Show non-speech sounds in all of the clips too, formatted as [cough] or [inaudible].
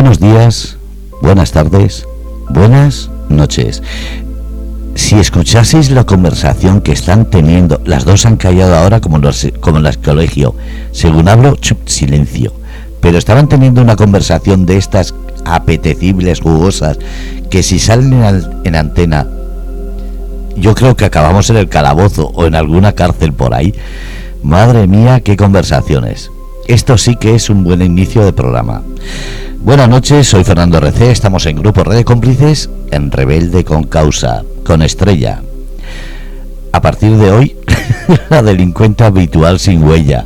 Buenos días, buenas tardes, buenas noches. Si escuchaseis la conversación que están teniendo, las dos han callado ahora como, los, como en el colegio. Según hablo, silencio. Pero estaban teniendo una conversación de estas apetecibles, jugosas, que si salen en, en antena, yo creo que acabamos en el calabozo o en alguna cárcel por ahí. Madre mía, qué conversaciones. Esto sí que es un buen inicio de programa. Buenas noches, soy Fernando RC, estamos en Grupo Red de Cómplices, en Rebelde con Causa, con Estrella. A partir de hoy, [laughs] la delincuente habitual sin huella.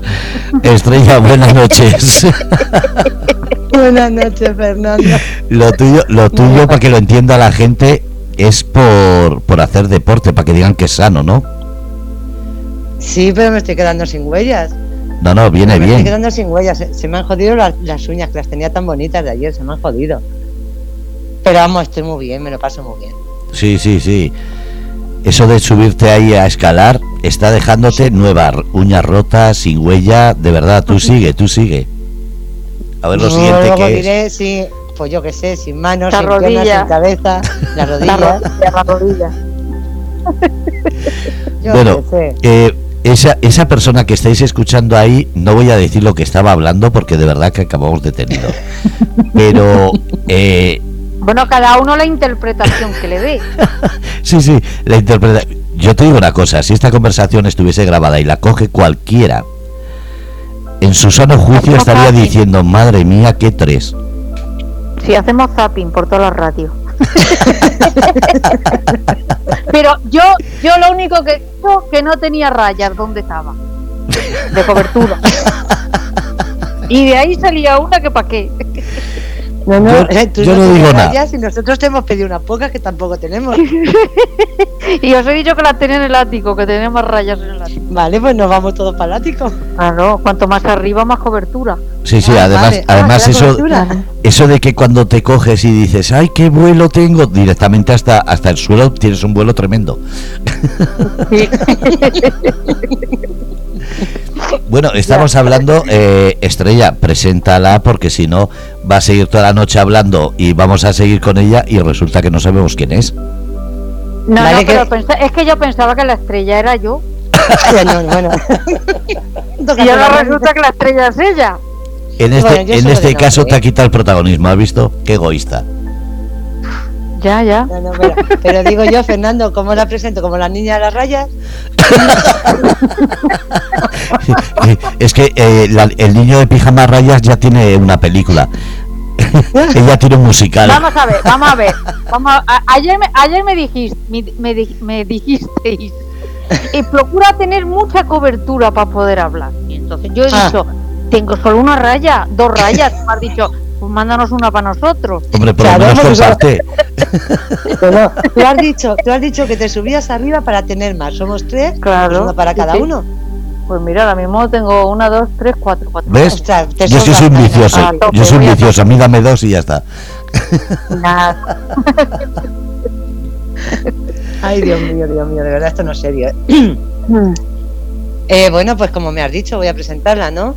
Estrella, buenas noches. [laughs] Buenas noches, Fernando. Lo tuyo, lo tuyo para que lo entienda la gente, es por, por hacer deporte, para que digan que es sano, ¿no? Sí, pero me estoy quedando sin huellas. No, no, viene me bien. estoy quedando sin huellas. Se, se me han jodido las, las uñas, que las tenía tan bonitas de ayer, se me han jodido. Pero vamos, estoy muy bien, me lo paso muy bien. Sí, sí, sí. Eso de subirte ahí a escalar está dejándote nuevas uñas rotas, sin huella. De verdad, tú [laughs] sigue, tú sigue. A ver lo No, siguiente que es. diré, sí, pues yo qué sé, sin manos, La sin rodilla. piernas, sin cabeza, [laughs] las La rodillas. rodilla, la rodilla. [laughs] Yo Bueno, qué sé. eh, esa, esa persona que estáis escuchando ahí, no voy a decir lo que estaba hablando porque de verdad que acabamos detenido. [laughs] Pero, eh, Bueno, cada uno la interpretación que le dé. [laughs] sí, sí, la interpreta. Yo te digo una cosa: si esta conversación estuviese grabada y la coge cualquiera, en su sano juicio estaría zapping. diciendo, madre mía, qué tres. Si hacemos zapping por todas las radios. [laughs] Pero yo, yo lo único que digo que no tenía rayas donde estaba. De cobertura. [laughs] Y de ahí salía una que pa' qué. No, no, yo- eh, tú yo no digo nada. Y nosotros te hemos pedido unas pocas que tampoco tenemos. [laughs] Y os he dicho que las tenía en el ático, que tenía más rayas en el ático. Vale, pues nos vamos todos para el ático. Claro, cuanto más arriba, más cobertura. Sí, sí, Ah, además, vale. Ah, además ¿la eso, cobertura? eso de que cuando te coges y dices, ay, qué vuelo tengo, directamente hasta, hasta el suelo tienes un vuelo tremendo. [laughs] [laughs] [laughs] Bueno, estamos hablando, eh, Estrella, preséntala porque si no va a seguir toda la noche hablando y vamos a seguir con ella y resulta que no sabemos quién es. No, Vale, no, que- pero pensa- es que yo pensaba que la estrella era yo. [laughs] Bueno. [laughs] Y ahora resulta que la estrella es ella. En este, Bueno, en este caso te ha ¿eh? quitado el protagonismo, ¿has visto? Qué egoísta. Ya, ya. No, no, pero, pero digo yo, Fernando, ¿cómo la presento? ¿Como la niña de las rayas? es que eh, la- el niño de pijama rayas ya tiene una película. [laughs] Ella tiene un musical. Vamos a ver, vamos a ver. Vamos a- a- ayer, me, ayer me dijiste, me, me di- me dijisteis, eh, procura tener mucha cobertura para poder hablar. Y entonces yo he Ah. dicho, tengo solo una raya, dos rayas. [laughs] Me has dicho, pues mándanos una para nosotros. Hombre, por lo menos pues. [laughs] No, tú has dicho, tú has dicho que te subías arriba para tener más. Somos tres, Claro, pues uno para cada sí. uno. Pues mira, ahora mismo tengo una, dos, tres, cuatro, cuatro. ¿Ves? Ostras, te Yo sí soy un vicioso. Ah, tope, Yo soy un vicioso. A mí dame dos y ya está. Nada. [laughs] Ay, Dios mío, Dios mío, de verdad esto no es serio. ¿eh? Eh, bueno, pues como me has dicho, voy a presentarla, ¿no?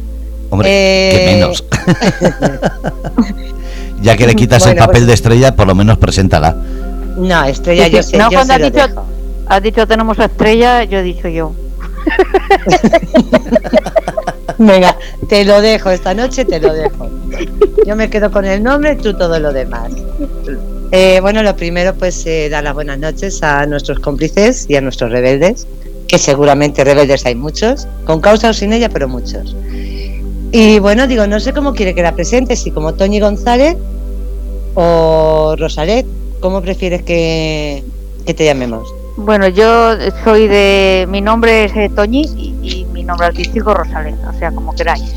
Hombre, Eh, que menos. [laughs] [laughs] ya que le quitas el papel pues- de estrella, por lo menos preséntala. No, Estrella, Sí, yo sé, No, yo cuando se has lo dicho- dejo. Has dicho tenemos a estrella, yo he dicho yo. [laughs] Venga, te lo dejo, esta noche te lo dejo. Yo me quedo con el nombre, tú todo lo demás. Eh, bueno, lo primero, pues eh, dar las buenas noches a nuestros cómplices y a nuestros rebeldes, que seguramente rebeldes hay muchos, con causa o sin ella, pero muchos. Y bueno, digo, no sé cómo quiere que la presente, si como Toñi González o Rosalet, ¿cómo prefieres que, que te llamemos? Bueno, yo soy de. Mi nombre es eh, Toñi y, y mi nombre artístico Rosalén, o sea, como queráis.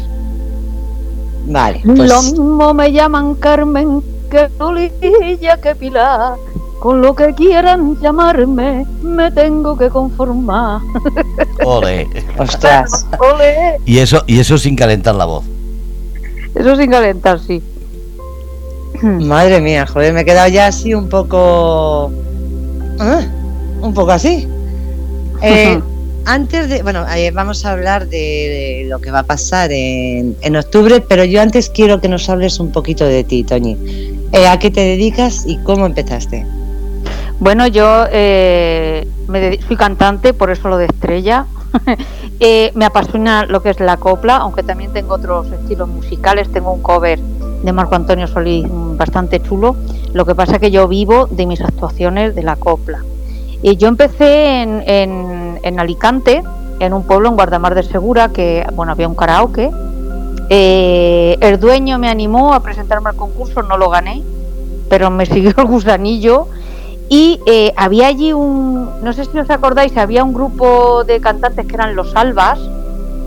Vale, pues Lo mismo me llaman Carmen que Olivia que Pilar. Con lo que quieran llamarme, me tengo que conformar. [laughs] Ole. ostras. Ole. Y eso, y eso sin calentar la voz. Eso sin calentar, sí. Madre mía, joder, me he quedado ya así un poco. ah, Un poco así. [laughs] Eh, antes de, bueno, eh, vamos a hablar de, lo que va a pasar en, en, octubre, pero yo antes quiero que nos hables un poquito de ti, Toñi. Eh, ¿A qué te dedicas y cómo empezaste? Bueno, yo eh, me soy cantante, por eso lo de estrella. [laughs] me apasiona lo que es la copla, aunque también tengo otros estilos musicales. Tengo un cover de Marco Antonio Solís bastante chulo. Lo que pasa es que yo vivo de mis actuaciones de la copla. Y yo empecé en, Alicante, en un pueblo en Guardamar de Segura, que bueno había un karaoke. Eh, el dueño me animó a presentarme al concurso, no lo gané, pero me [laughs] siguió el gusanillo. Y eh, había allí un, no sé si os acordáis, había un grupo de cantantes que eran los Albas,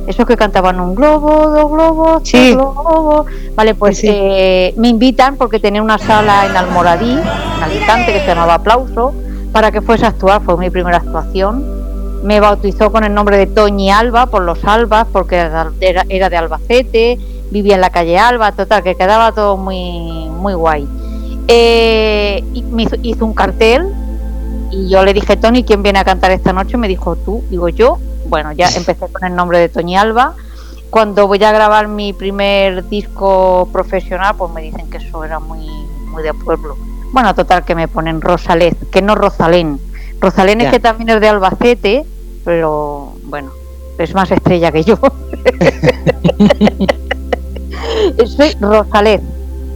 esos que cantaban un globo, dos globos, sí. globos. Vale, pues eh, me invitan porque tenía una sala en Almoradí, en Alicante, que se llamaba Aplauso para que fuese a actuar, fue mi primera actuación. Me bautizó con el nombre de Toñi Alba, por los Albas, porque era, de Albacete, vivía en la calle Alba, total, que quedaba todo muy, muy guay. Eh, me hizo, un cartel y yo le dije, Tony, ¿quién viene a cantar esta noche? Me dijo, tú, digo yo. Bueno, ya [laughs] empecé con el nombre de Toñi Alba. Cuando voy a grabar mi primer disco profesional, pues me dicen que eso era muy, muy de pueblo bueno, total, que me ponen Rosalén, que no Rosalén. Rosalén es que también es de Albacete, pero bueno, es más estrella que yo. [laughs] [laughs] Soy Rosalén,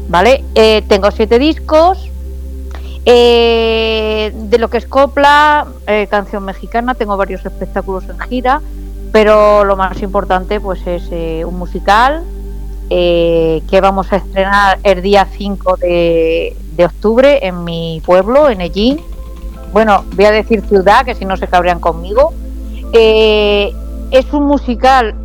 ¿vale? Eh, tengo siete discos. Eh, de lo que es copla, eh, canción mexicana, tengo varios espectáculos en gira, pero lo más importante pues es un musical que vamos a estrenar el día 5 de, de octubre en mi pueblo, en Ellín. Bueno, voy a decir ciudad, que si no se cabrean conmigo. Es un musical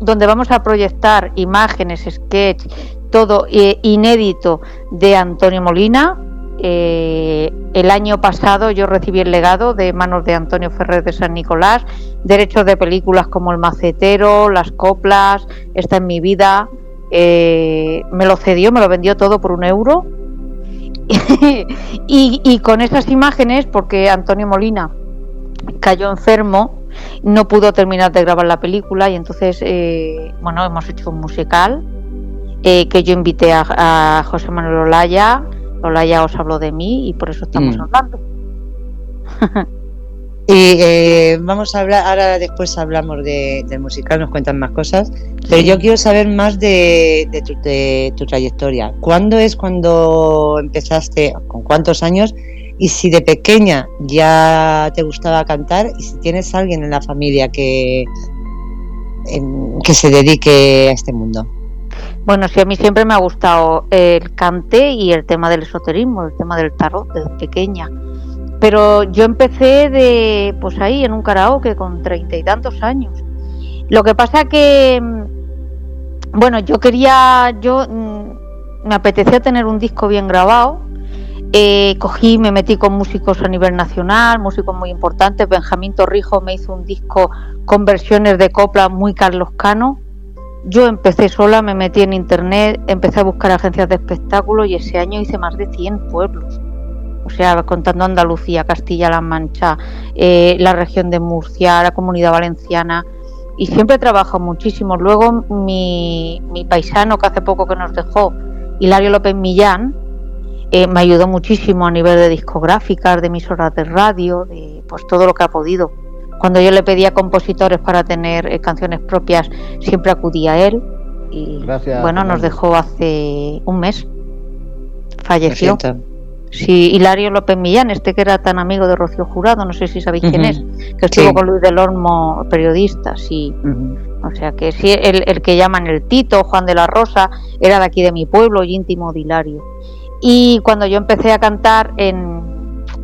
donde vamos a proyectar imágenes, sketch, todo eh, inédito de Antonio Molina. el año pasado yo recibí el legado de manos de Antonio Ferrer de San Nicolás, derechos de películas como El Macetero, Las Coplas, Está en mi vida. me lo cedió, me lo vendió todo por un euro [laughs] y, con esas imágenes, porque Antonio Molina cayó enfermo, no pudo terminar de grabar la película y entonces, eh, bueno, hemos hecho un musical eh, que yo invité a, José Manuel Olaya. Olaya os habló de mí y por eso estamos mm. hablando. [laughs] Y eh, vamos a hablar, ahora después hablamos de, del musical, nos cuentan más cosas, pero yo quiero saber más de, tu, trayectoria. ¿Cuándo es cuando empezaste, con cuántos años? Y si de pequeña ya te gustaba cantar y si tienes alguien en la familia que, que se dedique a este mundo. Bueno, sí, a mí siempre me ha gustado el cante y el tema del esoterismo, el tema del tarot desde pequeña. Pero yo empecé de, pues ahí, en un karaoke con treinta y tantos años. Lo que pasa que, mm, bueno, yo quería, yo mm, me apetecía tener un disco bien grabado. Eh, cogí, me metí con músicos a nivel nacional, músicos muy importantes. Benjamín Torrijo me hizo un disco con versiones de copla muy Carlos Cano. Yo empecé sola, me metí en internet, empecé a buscar agencias de espectáculos y ese año hice más de 100 pueblos o sea, contando Andalucía, Castilla-La Mancha, eh, la región de Murcia, la comunidad valenciana, y siempre trabajo muchísimo. Luego mi, paisano que hace poco que nos dejó, Hilario López Millán, eh, me ayudó muchísimo a nivel de discográficas, de emisoras de radio, de pues todo lo que ha podido. Cuando yo le pedía compositores para tener eh, canciones propias, siempre acudía a él. Y bueno, nos dejó hace un mes. Falleció. Sí, Hilario López Millán, este que era tan amigo de Rocío Jurado, no sé si sabéis quién es, que estuvo con Luis del Olmo, periodista, sí. O sea que sí, el, el, que llaman el Tito, Juan de la Rosa, era de aquí de mi pueblo y íntimo de Hilario. Y cuando yo empecé a cantar en,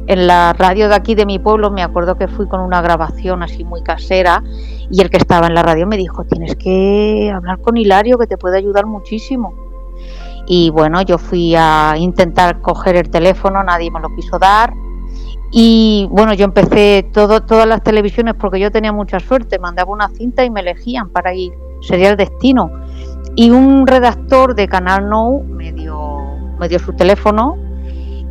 en la radio de aquí de mi pueblo, me acuerdo que fui con una grabación así muy casera y el que estaba en la radio me dijo, tienes que hablar con Hilario que te puede ayudar muchísimo y bueno, yo fui a intentar coger el teléfono, nadie me lo quiso dar. Y bueno, yo empecé todas las televisiones porque yo tenía mucha suerte, mandaba una cinta y me elegían para ir, sería el destino. Y un redactor de Canal No me dio, me dio su teléfono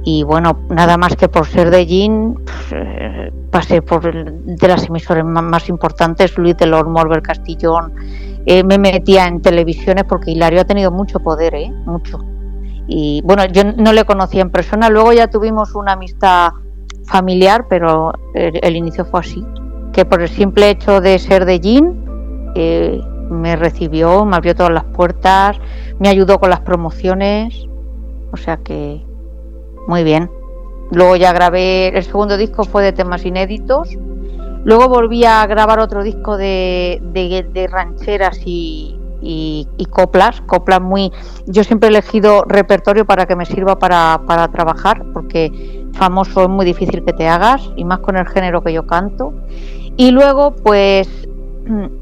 y bueno, nada más que por ser de Gin, eh, pasé por de las emisoras más, importantes, Luis de Morber Castillón, eh, me metía en televisiones porque Hilario ha tenido mucho poder, ¿eh? mucho. Y bueno, yo no le conocía en persona, luego ya tuvimos una amistad familiar, pero el, inicio fue así, que por el simple hecho de ser de Gin, eh, me recibió, me abrió todas las puertas, me ayudó con las promociones, o sea que muy bien. Luego ya grabé, el segundo disco fue de temas inéditos. Luego volví a grabar otro disco de, de, rancheras y, y, coplas, coplas muy... Yo siempre he elegido repertorio para que me sirva para, para trabajar, porque famoso es muy difícil que te hagas, y más con el género que yo canto. Y luego, pues,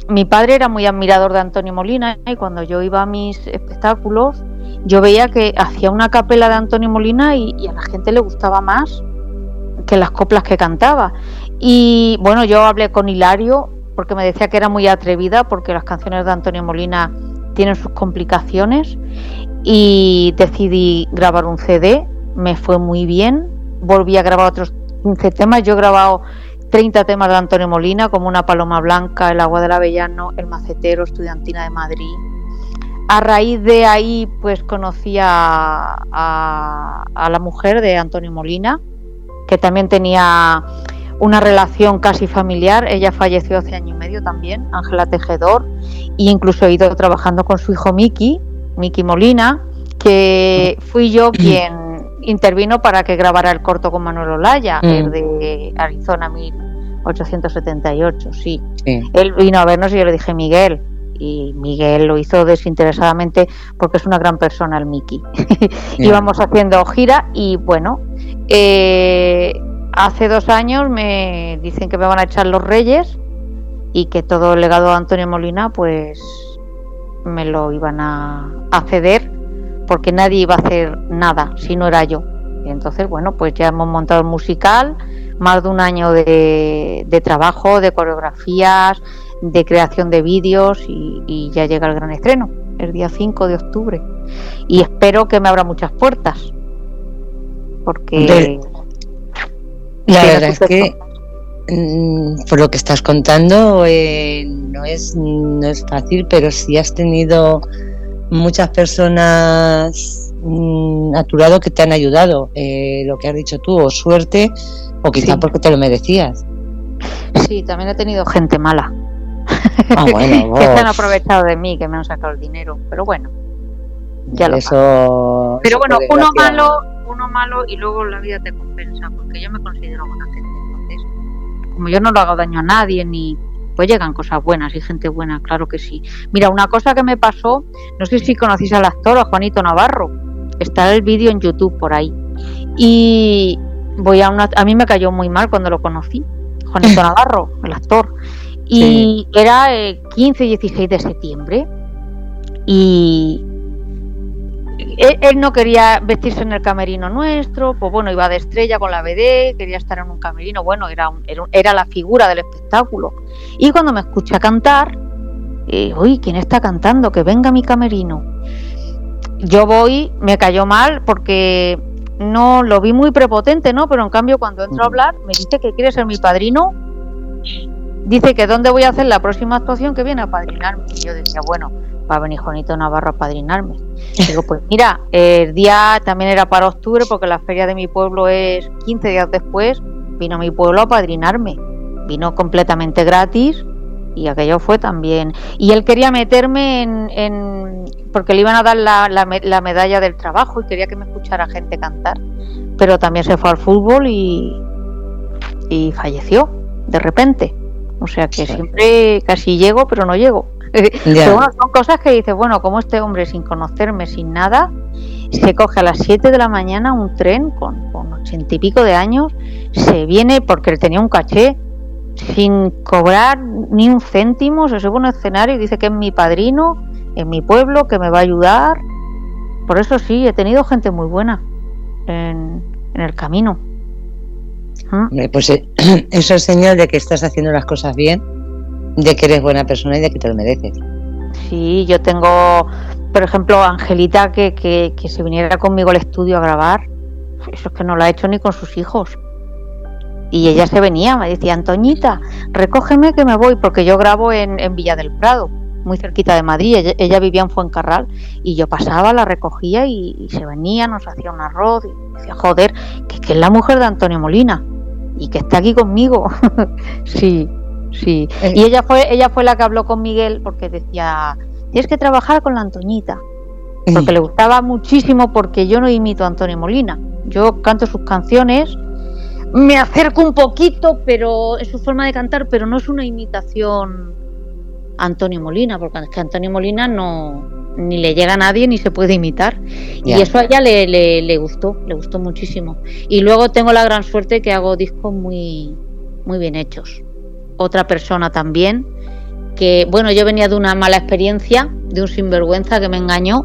mi padre era muy admirador de Antonio Molina, y cuando yo iba a mis espectáculos, yo veía que hacía una capela de Antonio Molina y, a la gente le gustaba más que las coplas que cantaba. Y bueno, yo hablé con Hilario porque me decía que era muy atrevida porque las canciones de Antonio Molina tienen sus complicaciones y decidí grabar un CD, me fue muy bien, volví a grabar otros 15 temas, yo he grabado 30 temas de Antonio Molina como Una Paloma Blanca, El Agua del Avellano, El Macetero, Estudiantina de Madrid, a raíz de ahí, pues conocí a, la mujer de Antonio Molina, que también tenía una relación casi familiar. Ella falleció hace año y medio también, Ángela Tejedor, e incluso he ido trabajando con su hijo Miki, Miki Molina, que fui yo [clears throat] quien intervino para que grabara el corto con Manuel Olaya, el mm. de Arizona 1878, sí. sí. Él vino a vernos y yo le dije, Miguel, y Miguel lo hizo desinteresadamente porque es una gran persona el Miki. [laughs] Íbamos haciendo gira y bueno, eh, hace dos años me dicen que me van a echar los Reyes y que todo el legado de Antonio Molina pues me lo iban a, ceder porque nadie iba a hacer nada si no era yo. Y entonces, bueno, pues ya hemos montado el musical, más de un año de, de trabajo, de coreografías, de creación de vídeos y, ya llega el gran estreno, el día 5 de octubre. Y espero que me abra muchas puertas. Porque... La verdad es que mm, por lo que estás contando eh, no, es, no es fácil, pero si has tenido muchas personas mm, a tu lado que te han ayudado, eh, lo que has dicho tú, o suerte, o quizá porque te lo merecías. Sí, también he tenido gente mala. Ah, [laughs] bueno, que se han aprovechado de mí, que me han sacado el dinero, pero bueno, ya lo Eso, Pero bueno, uno malo, uno malo y luego la vida te compensa, porque yo me considero buena gente, entonces, como yo no lo hago daño a nadie ni pues llegan cosas buenas y gente buena, claro que sí. Mira, una cosa que me pasó, no sé si conocéis al actor, a Juanito Navarro, está el vídeo en YouTube por ahí. Y voy a una, a mí me cayó muy mal cuando lo conocí, Juanito [laughs] Navarro, el actor. Y era el 15 y 16 de septiembre. Y él, no quería vestirse en el camerino nuestro, pues bueno, iba de estrella con la BD, quería estar en un camerino, bueno, era, era, la figura del espectáculo. Y cuando me escucha cantar, eh, uy, ¿quién está cantando? Que venga mi camerino. Yo voy, me cayó mal porque no lo vi muy prepotente, ¿no? Pero en cambio cuando entro a hablar me dice que quiere ser mi padrino dice que dónde voy a hacer la próxima actuación que viene a padrinarme. Y yo decía, bueno, va a venir Juanito Navarro a padrinarme. Digo, pues mira, el día también era para octubre porque la feria de mi pueblo es 15 días después, vino mi pueblo a padrinarme. Vino completamente gratis y aquello fue también. Y él quería meterme en, porque le iban a dar la, la, medalla del trabajo y quería que me escuchara gente cantar. Pero también se fue al fútbol y, y falleció de repente. O sea que siempre casi llego, pero no llego. [laughs] Pero bueno, son cosas que dices, bueno, como este hombre sin conocerme, sin nada, se coge a las 7 de la mañana un tren con, ochenta y pico de años, se viene porque él tenía un caché, sin cobrar ni un céntimo, se sube a un escenario y dice que es mi padrino, en mi pueblo, que me va a ayudar. Por eso sí, he tenido gente muy buena en el camino. Pues eh, [clears throat] eso es señal de que estás haciendo las cosas bien, de que eres buena persona y de que te lo mereces. Sí, yo tengo, por ejemplo, Angelita que, que, se viniera conmigo al estudio a grabar. eso es que no lo ha hecho ni con sus hijos. Y ella se venía, me decía, Antoñita, recógeme que me voy, porque yo grabo en, Villa del Prado, muy cerquita de Madrid. Ella, vivía en Fuencarral y yo pasaba, la recogía y, se venía, nos hacía un arroz. Y decía, joder, que, que es la mujer de Antonio Molina y que está aquí conmigo. [laughs] sí, sí. Eh. Y ella fue, ella fue la que habló con Miguel porque decía, tienes que trabajar con la Antoñita. Porque le gustaba muchísimo porque yo no imito a Antonio Molina. Yo canto sus canciones me acerco un poquito, pero es su forma de cantar, pero no es una imitación a Antonio Molina, porque es que Antonio Molina no ni le llega a nadie ni se puede imitar. Y eso a ella le, le, gustó, le gustó muchísimo. Y luego tengo la gran suerte que hago discos muy, muy bien hechos. Otra persona también, que bueno, yo venía de una mala experiencia, de un sinvergüenza que me engañó,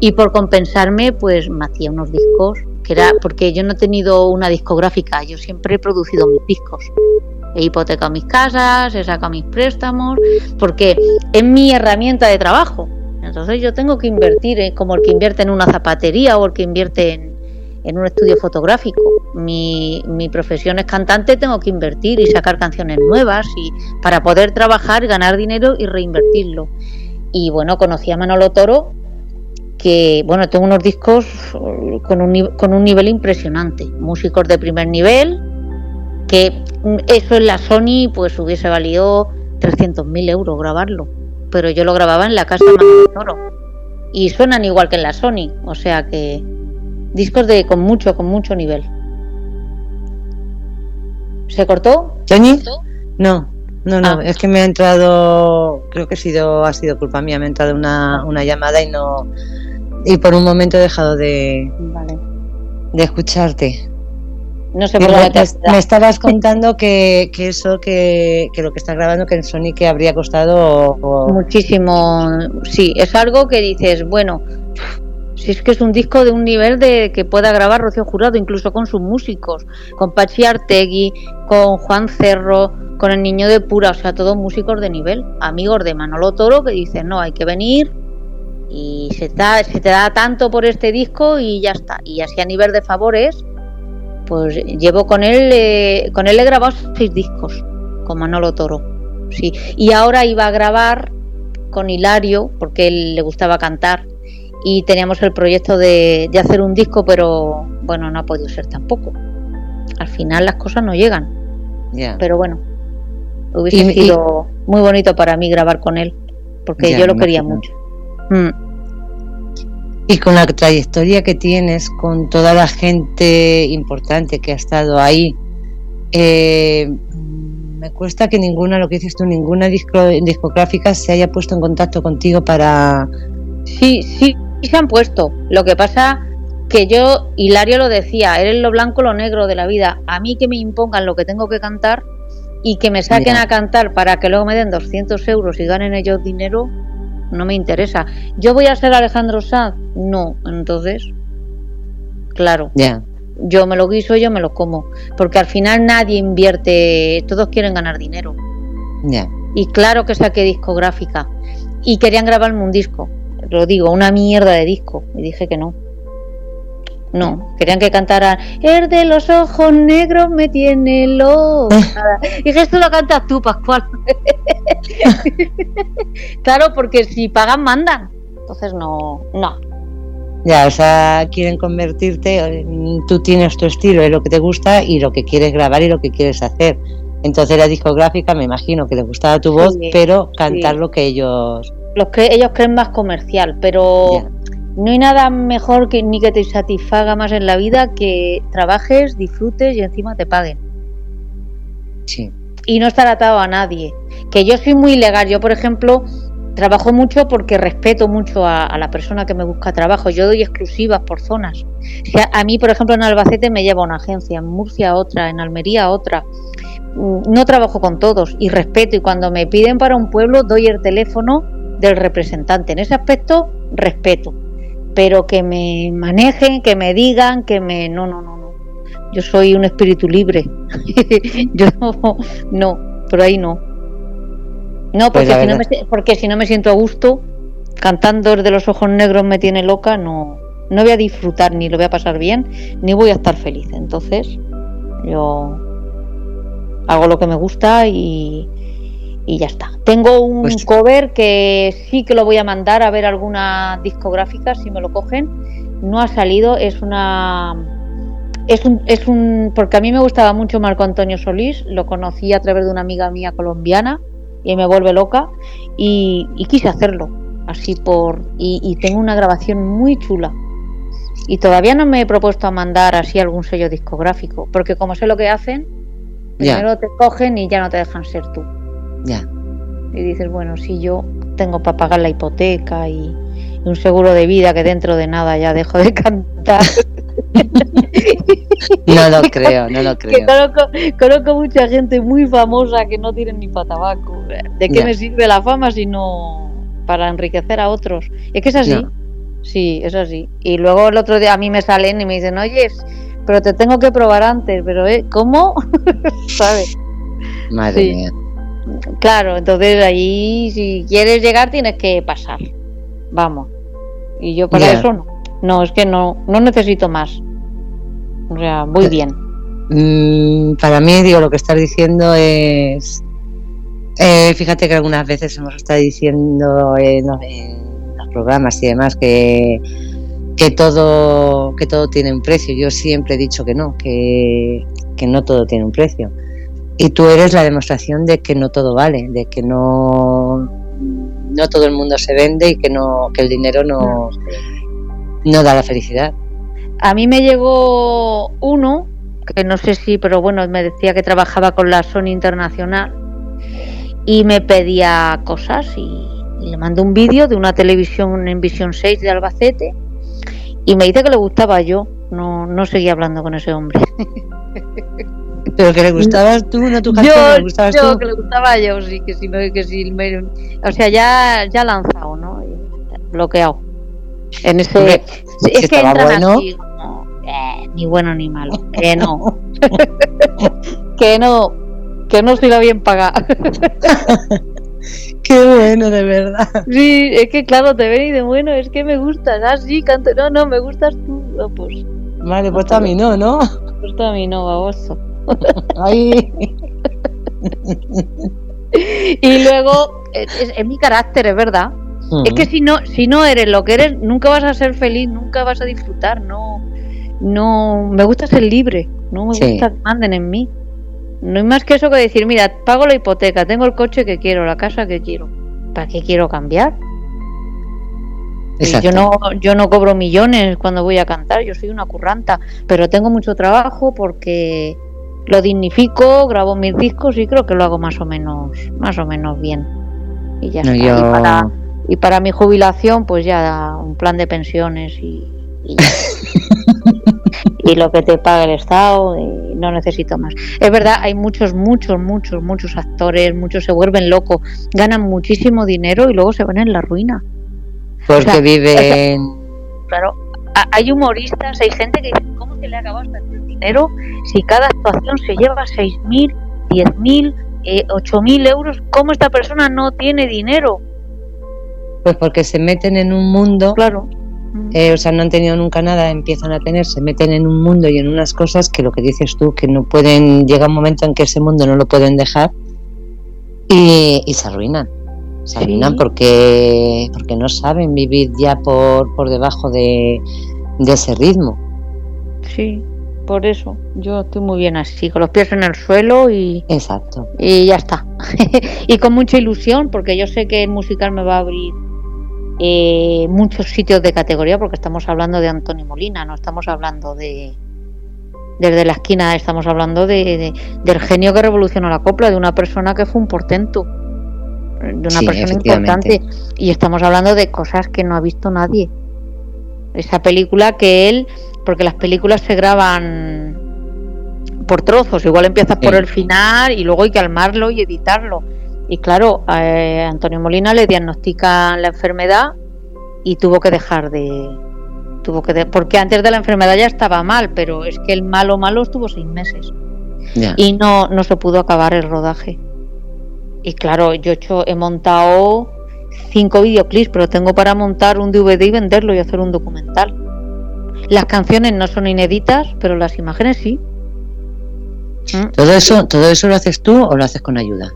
y por compensarme, pues me hacía unos discos que era porque yo no he tenido una discográfica, yo siempre he producido mis discos. He hipotecado mis casas, he sacado mis préstamos, porque es mi herramienta de trabajo. Entonces yo tengo que invertir, eh, como el que invierte en una zapatería o el que invierte en, un estudio fotográfico. Mi, mi, profesión es cantante, tengo que invertir y sacar canciones nuevas y para poder trabajar, ganar dinero y reinvertirlo. Y bueno, conocí a Manolo Toro que, bueno, tengo unos discos con un, con un nivel impresionante, músicos de primer nivel, que eso en la Sony pues hubiese valido 300.000 euros grabarlo, pero yo lo grababa en la casa de Toro y suenan igual que en la Sony, o sea que discos de con mucho, con mucho nivel. ¿Se cortó? ¿Sony? No, no, no, ah. es que me ha entrado, creo que ha sido, ha sido culpa mía, me ha entrado una, una llamada y no, y por un momento he dejado de, de escucharte. No sé por Me estabas contando que, que eso, que, que, lo que estás grabando, que en Sony que habría costado... Muchísimo, sí, es algo que dices, bueno, si es que es un disco de un nivel de que pueda grabar Rocío Jurado, incluso con sus músicos, con Pachi Artegui, con Juan Cerro, con el Niño de Pura, o sea, todos músicos de nivel, amigos de Manolo Toro que dicen, no, hay que venir, y se, da, se te da tanto por este disco y ya está. Y así a nivel de favores, pues llevo con él, eh, con él he grabado seis discos, con Manolo Toro. Sí. Y ahora iba a grabar con Hilario, porque él le gustaba cantar, y teníamos el proyecto de, hacer un disco, pero bueno, no ha podido ser tampoco. Al final las cosas no llegan. Pero bueno, hubiese sido muy bonito para mí grabar con él, porque yo lo quería mucho. Mm. Y con la trayectoria que tienes, con toda la gente importante que ha estado ahí, eh, me cuesta que ninguna, lo que dices tú, ninguna discográfica se haya puesto en contacto contigo para... Sí, sí, sí se han puesto. Lo que pasa que yo, Hilario lo decía, eres lo blanco, lo negro de la vida. A mí que me impongan lo que tengo que cantar y que me saquen a cantar para que luego me den 200 euros y ganen ellos dinero, no me interesa. ¿Yo voy a ser Alejandro Sanz? No, entonces, claro. Ya. Yo me lo guiso, yo me lo como. Porque al final nadie invierte, todos quieren ganar dinero. Ya. Y claro que saqué discográfica. Y querían grabarme un disco. Lo digo, una mierda de disco. Y dije que no. No, querían que cantara El de los ojos negros me tiene loca. [laughs] y esto lo cantas tú, Pascual. [laughs] claro, porque si pagan, mandan. Entonces no, no. Ya, o sea, quieren convertirte, tú tienes tu estilo, es lo que te gusta y lo que quieres grabar y lo que quieres hacer. Entonces la discográfica me imagino que les gustaba tu voz, pero cantar lo que ellos... Los que ellos creen más comercial, pero no hay nada mejor que ni que te satisfaga más en la vida que trabajes, disfrutes y encima te paguen. Sí. Y no estar atado a nadie. Que yo soy muy legal. Yo, por ejemplo, trabajo mucho porque respeto mucho a, la persona que me busca trabajo. Yo doy exclusivas por zonas. a mí, por ejemplo, en Albacete me lleva una agencia, en Murcia otra, en Almería otra. Mm, no trabajo con todos y respeto. Y cuando me piden para un pueblo, doy el teléfono del representante. En ese aspecto, respeto pero que me manejen, que me digan, que me... No, no, no, no. Yo soy un espíritu libre. [laughs] Yo no, no, por ahí no. No, pues porque, si no me, porque si no me siento a gusto, cantando de los ojos negros me tiene loca, no, no voy a disfrutar ni lo voy a pasar bien, ni voy a estar feliz. Entonces, yo hago lo que me gusta y, y ya está. Tengo un Pues- cover que sí que lo voy a mandar a ver alguna discográfica si me lo cogen. No ha salido, es una es un, es un porque a mí me gustaba mucho Marco Antonio Solís, lo conocí a través de una amiga mía colombiana y me vuelve loca y, y quise hacerlo así por y, y tengo una grabación muy chula y todavía no me he propuesto a mandar así algún sello discográfico porque como sé lo que hacen Ya. primero te cogen y ya no te dejan ser tú Ya. y dices bueno si yo tengo para pagar la hipoteca y, y un seguro de vida que dentro de nada ya dejo de cantar [laughs] No lo creo, no lo [laughs] que creo. conozco, conozco mucha gente muy famosa que no tienen ni para tabaco. ¿De qué me sirve la fama si no para enriquecer a otros? Es que es así. No. Sí, es así. Y luego el otro día a mí me salen y me dicen, oye, pero te tengo que probar antes, pero ¿eh? ¿cómo? [laughs] ¿Sabes? Madre Sí. mía. Claro, entonces ahí si quieres llegar tienes que pasar. Vamos. Y yo para eso no. No, es que no, no necesito más. O sea, voy Eh, bien. Mm, para mí, digo, lo que estás diciendo es. eh, fíjate que algunas veces hemos estado diciendo en, los- en los programas y demás que, que todo que todo tiene un precio. Yo siempre he dicho que no, que, que no todo tiene un precio. Y tú eres la demostración de que no todo vale, de que no, no todo el mundo se vende y que no que el dinero no, no da la felicidad. A mí me llegó uno, que no sé si, pero bueno, me decía que trabajaba con la Sony Internacional y me pedía cosas y, y le mandé un vídeo de una televisión en Visión 6 de Albacete y me dice que le gustaba yo. No, no seguía hablando con ese hombre. [laughs] Pero que le gustabas tú, no tu Yo, canción, le gustabas yo, tú. que le gustaba yo, sí, que sí, me- que sí, me- o sea, ya, ya lanzado, ¿no? Bloqueado. En ese, es que estaba bueno. así eh, ni bueno ni malo. Que no. [laughs] que no. Que no soy la bien pagada. [laughs] Qué bueno, de verdad. sí, es que claro, te ven y de bueno, es que me gustas. Ah, sí, canto. No, no, me gustas tú. No, pues, Vale, pues a mí no, ¿no? pues a mí no, baboso. Ay, Y luego, es, mi carácter, es verdad. Es Mm. que si no, si no eres lo que eres, nunca vas a ser feliz, nunca vas a disfrutar, no, no, me gusta ser libre, no me Sí. gusta que manden en mí. No hay más que eso que decir, mira, pago la hipoteca, tengo el coche que quiero, la casa que quiero. ¿Para qué quiero cambiar? Exacto. Yo no, yo no cobro millones cuando voy a cantar, yo soy una curranta, pero tengo mucho trabajo porque lo dignifico, grabo mis discos y creo que lo hago más o menos, más o menos bien. Y ya está. yo- Y para, y para mi jubilación, pues ya un plan de pensiones y, [laughs] y, lo que te paga el Estado, y no necesito más. Es verdad, hay muchos, muchos, muchos, muchos actores, muchos se vuelven locos, ganan muchísimo dinero y luego se van en la ruina. Porque o sea, viven. Claro, hay humoristas, hay gente que dice, ¿cómo se le ha acabado tanto dinero si cada actuación se lleva 6.000, 10.000, eh, 8.000 euros? ¿Cómo esta persona no tiene dinero? Pues porque se meten en un mundo. Claro. eh, o sea, no han tenido nunca nada, empiezan a tener, se meten en un mundo y en unas cosas que lo que dices tú, que no pueden, llega un momento en que ese mundo no lo pueden dejar y, y se arruinan. Se Sí. porque, porque no saben vivir ya por, por debajo de, de ese ritmo. Sí, por eso. Yo estoy muy bien así, con los pies en el suelo y, Exacto. y ya está. [laughs] y con mucha ilusión, porque yo sé que el musical me va a abrir eh, muchos sitios de categoría, porque estamos hablando de Antonio Molina, no estamos hablando de. Desde la esquina estamos hablando de, de- del genio que revolucionó la copla, de una persona que fue un portento, de una Sí, persona importante. Y estamos hablando de cosas que no ha visto nadie. Esa película que él, porque las películas se graban por trozos, igual empiezas por el final y luego hay que armarlo y editarlo. Y claro, a Antonio Molina le diagnostican la enfermedad y tuvo que dejar de tuvo que de- porque antes de la enfermedad ya estaba mal, pero es que el malo malo estuvo seis meses y no, no se pudo acabar el rodaje. Y claro, yo he, hecho, he montado cinco videoclips, pero tengo para montar un DVD y venderlo y hacer un documental. Las canciones no son inéditas, pero las imágenes sí. ¿Mm? ¿Todo eso, todo eso lo haces tú o lo haces con ayuda?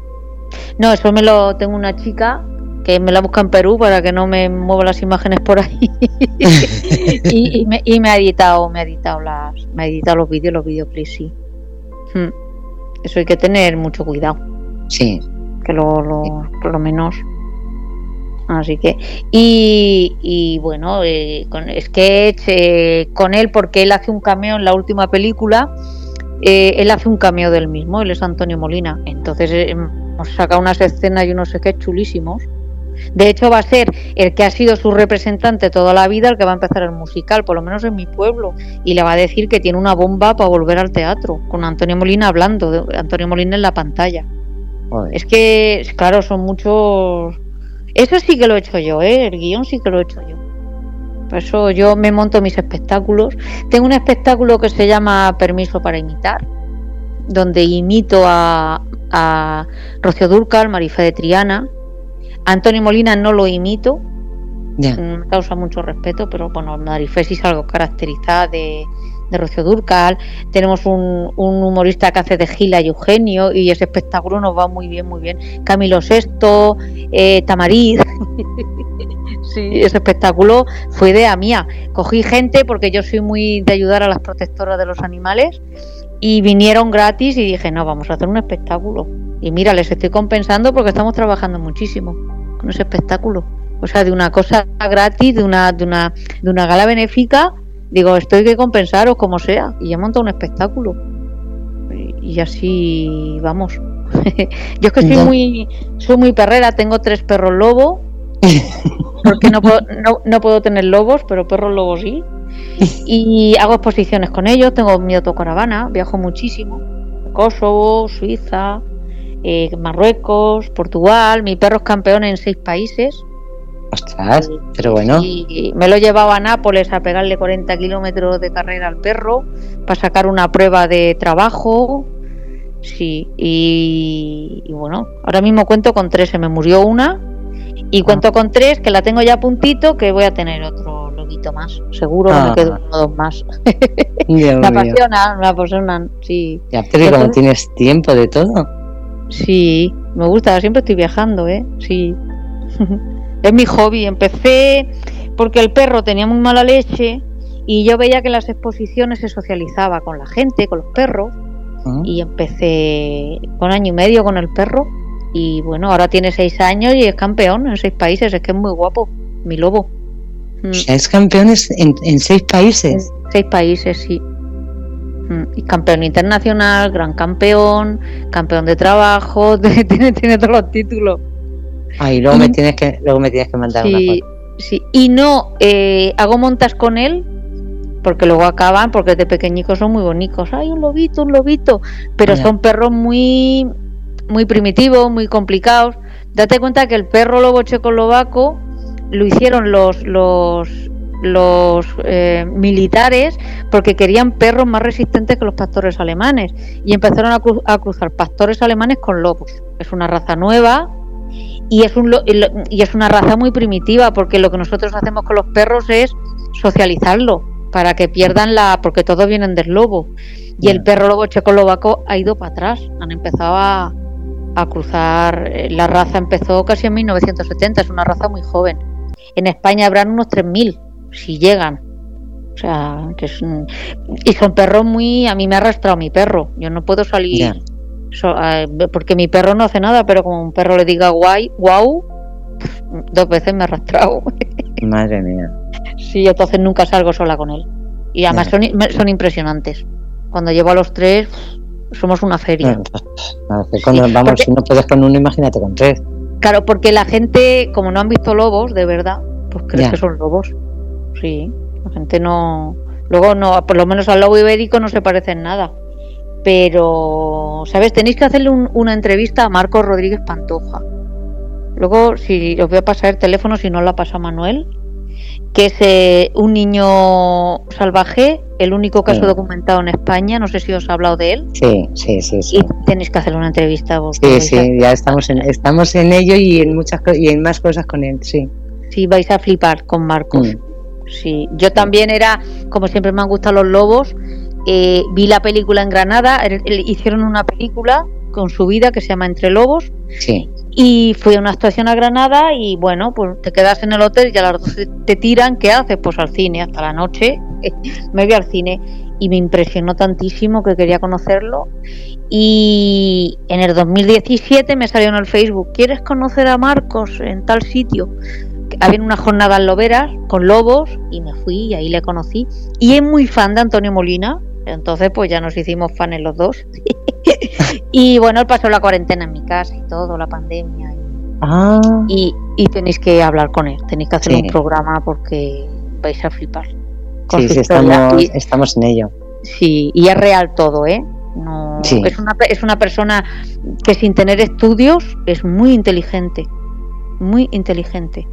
No, eso me lo tengo una chica que me la busca en Perú para que no me mueva las imágenes por ahí [laughs] y, me, ha editado me ha editado las me ha editado los vídeos los videoclips sí hmm. eso hay que tener mucho cuidado sí que lo, lo lo menos así que y, bueno eh, con sketch eh, con él porque él hace un cameo en la última película eh, él hace un cameo del mismo él es Antonio Molina. Entonces hemos sacado unas escenas y unos sketches chulísimos. De hecho, va a ser el que ha sido su representante toda la vida el que va a empezar el musical, por lo menos en mi pueblo, y le va a decir que tiene una bomba para volver al teatro, con Antonio Molina hablando, Antonio Molina en la pantalla. Es que, claro, son muchos... Eso sí que lo he hecho yo, ¿eh? el guion sí que lo he hecho yo. Por eso yo me monto mis espectáculos. Tengo un espectáculo que se llama Permiso para imitar, donde imito a, a Rocío Durcal, Marife de Triana, Antonio Molina no lo imito, me mm, causa mucho respeto, pero bueno, Marifesis es algo caracterizada de, de Rocío Durcal. Tenemos un, humorista que hace de Gila y Eugenio, y ese espectáculo nos va muy bien, muy bien. Camilo Sexto, eh, Tamariz. [laughs] sí, ese espectáculo fue idea mía. Cogí gente porque yo soy muy de ayudar a las protectoras de los animales y vinieron gratis y dije, no, vamos a hacer un espectáculo. Y mira, les estoy compensando porque estamos trabajando muchísimo con ese espectáculo. O sea, de una cosa gratis, de una, de una, de una gala benéfica, digo, esto hay que compensaros como sea. Y ya monta un espectáculo. Y así vamos. [laughs] Yo es que soy muy, soy muy perrera, tengo tres perros lobos. [laughs] Porque no puedo, no, no puedo tener lobos, pero perros lobos sí. Y hago exposiciones con ellos, tengo mi autocaravana, viajo muchísimo. Kosovo, Suiza, eh, Marruecos, Portugal. Mi perro es campeón en seis países. Ostras, pero bueno. Y me lo llevaba a Nápoles a pegarle 40 kilómetros de carrera al perro para sacar una prueba de trabajo. Sí, y, bueno, ahora mismo cuento con tres, se me murió una. Y cuento con tres, que la tengo ya a puntito, que voy a tener otro loguito más. Seguro que me quedo ah. uno o dos más. [laughs] me apasionan, me apasionan, sí. Ya, pero no tienes tiempo de todo. Sí, me gusta, siempre estoy viajando, ¿eh? Sí. [laughs] es mi hobby. Empecé porque el perro tenía muy mala leche y yo veía que en las exposiciones se socializaba con la gente, con los perros. Y empecé con año y medio con el perro. Y bueno, ahora tiene seis años y es campeón en seis países. Es que es muy guapo, mi lobo. Mm. ¿Es campeón en, en seis países? seis países, sí. Mm, y campeón internacional, gran campeón, campeón de trabajo, [laughs] tiene, tiene todos los títulos. Ay, luego me tienes que, luego me tienes que mandar una foto. Sí, y no eh, hago montas con él porque luego acaban, porque de pequeñicos son muy bonitos. Ay, un lobito, un lobito. Pero son perros muy, muy primitivos, muy complicados. Date cuenta que el perro lobo checoslovaco lo hicieron los, los los eh, militares porque querían perros más resistentes que los pastores alemanes y empezaron a, cruzar pastores alemanes con lobos. Es una raza nueva y es, un, y es una raza muy primitiva porque lo que nosotros hacemos con los perros es socializarlo para que pierdan la... porque todos vienen del lobo. Y el perro lobo checoslovaco ha ido para atrás, han empezado a, a cruzar, eh, la raza empezó casi en 1970, es una raza muy joven. En España habrán unos 3.000 si llegan. O sea, que es y son perros muy. A mí me ha arrastrado mi perro. Yo no puedo salir. Porque mi perro no hace nada, pero como un perro le diga guay, guau, dos veces me ha arrastrado. [laughs] Madre mía. Sí, entonces nunca salgo sola con él. Y además son, son impresionantes. Cuando llevo a los tres, somos una feria. cuando vamos, si no puedes con uno, imagínate con tres. Claro, porque la gente, como no han visto lobos, de verdad, pues cree que son lobos. Sí, la gente no. Luego, no, por lo menos al lobo ibérico no se parece en nada. Pero, ¿sabes? Tenéis que hacerle una entrevista a Marcos Rodríguez Pantoja. Luego, si os voy a pasar el teléfono, si no la pasa Manuel, que es eh, un niño salvaje, el único caso documentado en España. No sé si os ha hablado de él. Sí, sí, sí. sí. Y tenéis que hacerle una entrevista. Vos, sí, sí, ya estamos en, estamos en ello y en muchas y en más cosas con él, sí. Sí, vais a flipar con Marcos. Mm. sí. Yo también era, como siempre me han gustado los lobos, eh, vi la película en Granada, hicieron una película con su vida que se llama Entre Lobos. Sí. Y fui a una estación a Granada y bueno, pues te quedas en el hotel y a las 12 te tiran, ¿qué haces? Pues al cine, hasta la noche [laughs] me voy al cine y me impresionó tantísimo que quería conocerlo. Y en el 2017 me salió en el Facebook, ¿quieres conocer a Marcos en tal sitio? Había una jornada en Loberas con lobos y me fui y ahí le conocí. Y es muy fan de Antonio Molina, entonces pues ya nos hicimos fans los dos. [laughs] y bueno, él pasó la cuarentena en mi casa y todo, la pandemia. Ah. Y, y, tenéis que hablar con él, tenéis que hacer un programa porque vais a flipar. Sí, sí, estamos, estamos en ello. Sí, y es real todo, ¿eh? No, es, una, es una persona que sin tener estudios es muy inteligente, muy inteligente.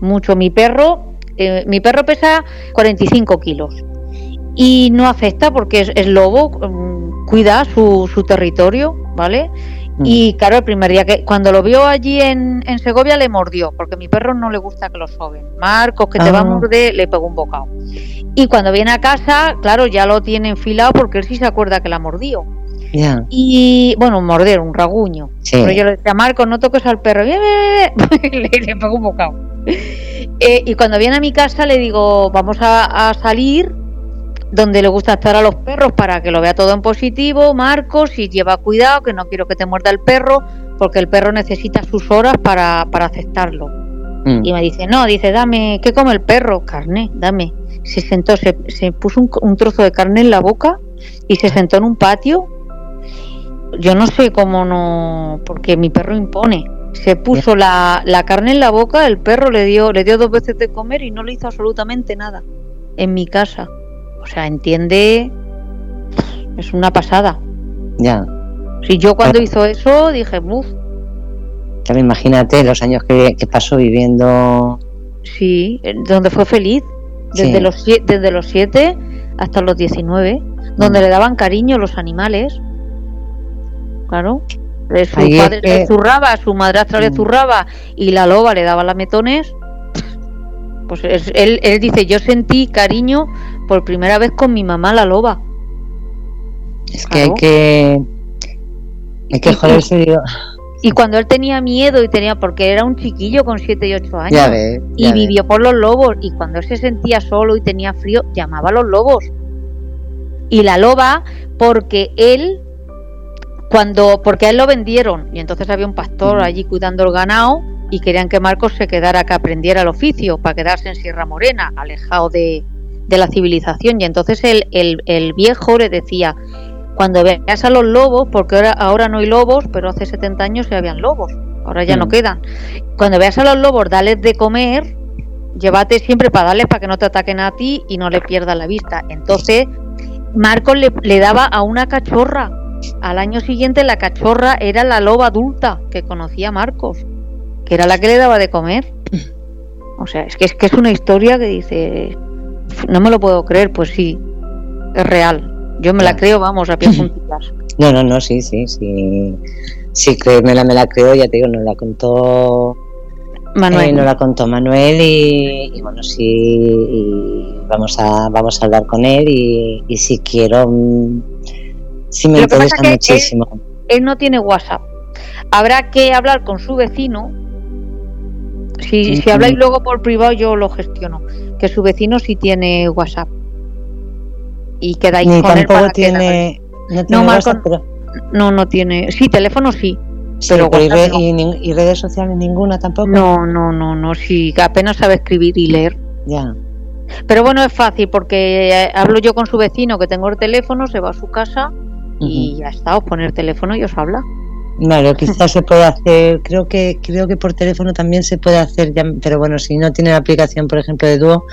Mucho. Mi perro, eh, mi perro pesa 45 kilos y no afecta porque es, lobo, mm, cuida su, su territorio, ¿vale? Mm. Y claro, el primer día que cuando lo vio allí en, en, Segovia le mordió, porque a mi perro no le gusta que lo soben. Marcos, que te va a ah. morder, le pegó un bocado. Y cuando viene a casa, claro, ya lo tiene enfilado porque él sí se acuerda que la mordió. Y bueno, un morder, un raguño. Pero yo le decía, Marcos, no toques al perro. [laughs] le, le pegó un bocado. Eh, y cuando viene a mi casa le digo, vamos a, a salir donde le gusta estar a los perros para que lo vea todo en positivo, Marcos, y lleva cuidado, que no quiero que te muerda el perro, porque el perro necesita sus horas para, para aceptarlo. Mm. Y me dice, no, dice, dame, ¿qué come el perro? Carne, dame. Se sentó, se, se puso un, trozo de carne en la boca y se sentó en un patio. Yo no sé cómo no, porque mi perro impone. Se puso la, la carne en la boca, el perro le dio, le dio dos veces de comer y no le hizo absolutamente nada en mi casa. O sea, entiende, es una pasada. Ya. Si yo cuando hizo eso dije, uff. Imagínate los años que, pasó viviendo. Sí, donde fue feliz. Desde, los, desde los 7 hasta los 19, donde mm. le daban cariño los animales. Claro. Su padre le zurraba, su madrastra le mm. zurraba y la loba le daba lametones. Pues él, él dice, yo sentí cariño por primera vez con mi mamá la loba. Es que hay que hay que joderse, Y cuando él tenía miedo y tenía, porque era un chiquillo con 7 y 8 años, y vivió por los lobos, y cuando él se sentía solo y tenía frío, llamaba a los lobos. Y la loba, porque él, cuando, porque a él lo vendieron, y entonces había un pastor allí cuidando el ganado, y querían que Marcos se quedara, que aprendiera el oficio, para quedarse en Sierra Morena, alejado de, de la civilización. Y entonces el, el, viejo le decía, cuando veas a los lobos, porque ahora, ahora no hay lobos, pero hace 70 años ya habían lobos, ahora ya no mm. quedan. Cuando veas a los lobos, dales de comer, llévate siempre para darles para que no te ataquen a ti y no le pierdas la vista. Entonces, Marcos le, le daba a una cachorra. Al año siguiente la cachorra era la loba adulta que conocía Marcos, que era la que le daba de comer. [clears throat] O sea, es que es que es una historia que dice, no me lo puedo creer, pues sí, es real. Yo me la creo, vamos, a pie [clears throat] juntitas. No, no, no, sí, sí, sí. Sí, que me la, me la creo, ya te digo, nos la contó Manuel. Eh, nos la contó Manuel y, bueno, sí, y vamos a, vamos a hablar con él y, si quiero, mm, sí me interesa muchísimo. él no tiene WhatsApp. Habrá que hablar con su vecino si, si habláis luego por privado, yo lo gestiono. Que su vecino sí tiene WhatsApp. Y quedáis Ni con él para tiene, no, tiene WhatsApp, no, no tiene. Sí, teléfono sí. pero, y, redes sociales ninguna tampoco. No, no, no, no. Sí, apenas sabe escribir y leer. Ya. Pero bueno, es fácil porque eh, hablo yo con su vecino que tengo el teléfono, se va a su casa y ya está, os pone el teléfono y os habla. Claro, quizás se puede hacer, creo que creo que por teléfono también se puede hacer, pero bueno, si no tiene la aplicación, por ejemplo, de Duo,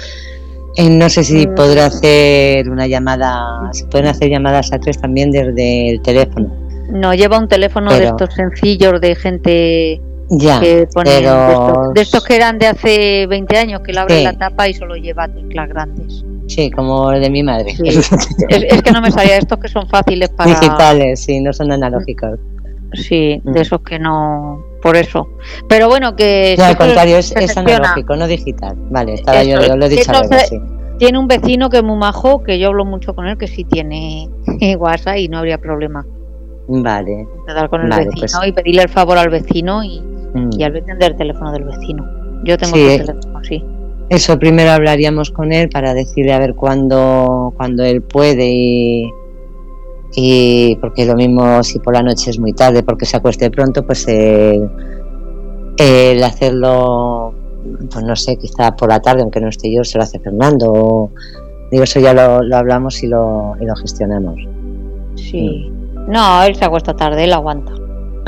eh, no sé si mm. podrá hacer una llamada, se pueden hacer llamadas a tres también desde el teléfono. No, lleva un teléfono de estos sencillos de gente ya, que pone de, estos, que eran de hace 20 años, que le abren la tapa y solo lleva teclas grandes. Sí, como el de mi madre. es, es, que no me sabía estos que son fáciles [laughs] para... Digitales, sí, no son analógicos. Sí, de mm. esos que no. por eso. Pero bueno, que... No, al contrario, es, es analógico, no digital. Vale, estaba yo, lo he dicho a Tiene un vecino que es muy majo, que yo hablo mucho con él, que sí tiene [laughs] WhatsApp y no habría problema. Vale. Con el vecino pues y pedirle el favor al vecino y, mm. y al vender el teléfono del vecino. Yo tengo el teléfono, sí. Eso primero hablaríamos con él para decirle a ver cuándo, cuando él puede y, y, porque lo mismo si por la noche es muy tarde porque se acueste pronto, pues el, hacerlo, pues no sé, quizá por la tarde, aunque no esté yo, se lo hace Fernando. digo, eso ya lo, hablamos y lo, y lo gestionamos. Sí. No, él se acuesta tarde, él aguanta.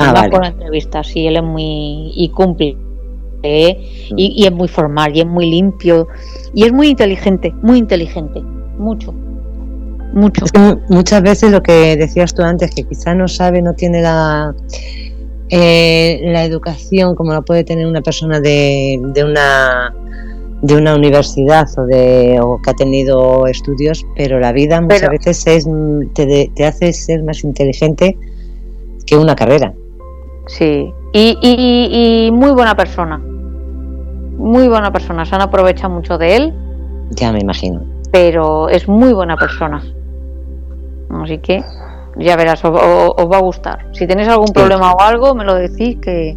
Ah, va por entrevistas, sí, él es muy. y cumple y, es muy formal y es muy limpio y es muy inteligente, muy inteligente, mucho. Mucho. muchas veces lo que decías tú antes, que quizá no sabe, no tiene la, eh, la educación como lo puede tener una persona de, de, una de una universidad o de o que ha tenido estudios, pero la vida muchas veces es, te, te hace ser más inteligente que una carrera. Sí, y, y, muy buena persona. Muy buena persona. Se han aprovechado mucho de él. Ya me imagino. Pero es muy buena persona. Así que ya verás, os, va a gustar. Si tenéis algún problema o algo, me lo decís que.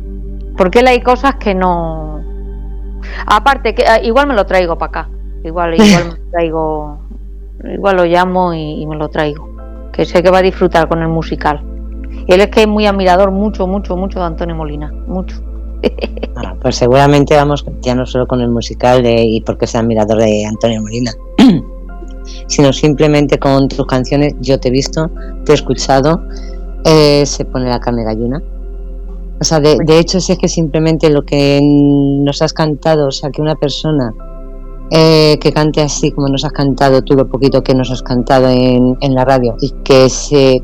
Porque él hay cosas que no. Aparte, que ah, igual me lo traigo para acá. Igual, igual me lo [laughs] traigo. Igual lo llamo y me lo traigo. Que sé que va a disfrutar con el musical. Él es que es muy admirador, mucho, mucho, mucho de Antonio Molina, mucho. Ah, pues seguramente vamos ya no solo con el musical de, y porque sea admirador de Antonio Molina, sino simplemente con tus canciones. Yo te he visto, te he escuchado, eh, se pone la carne gallina. O sea, de, hecho, si es que simplemente lo que nos has cantado, o sea, que una persona eh, que cante así como nos has cantado tú, lo poquito que nos has cantado en, en la radio, y que se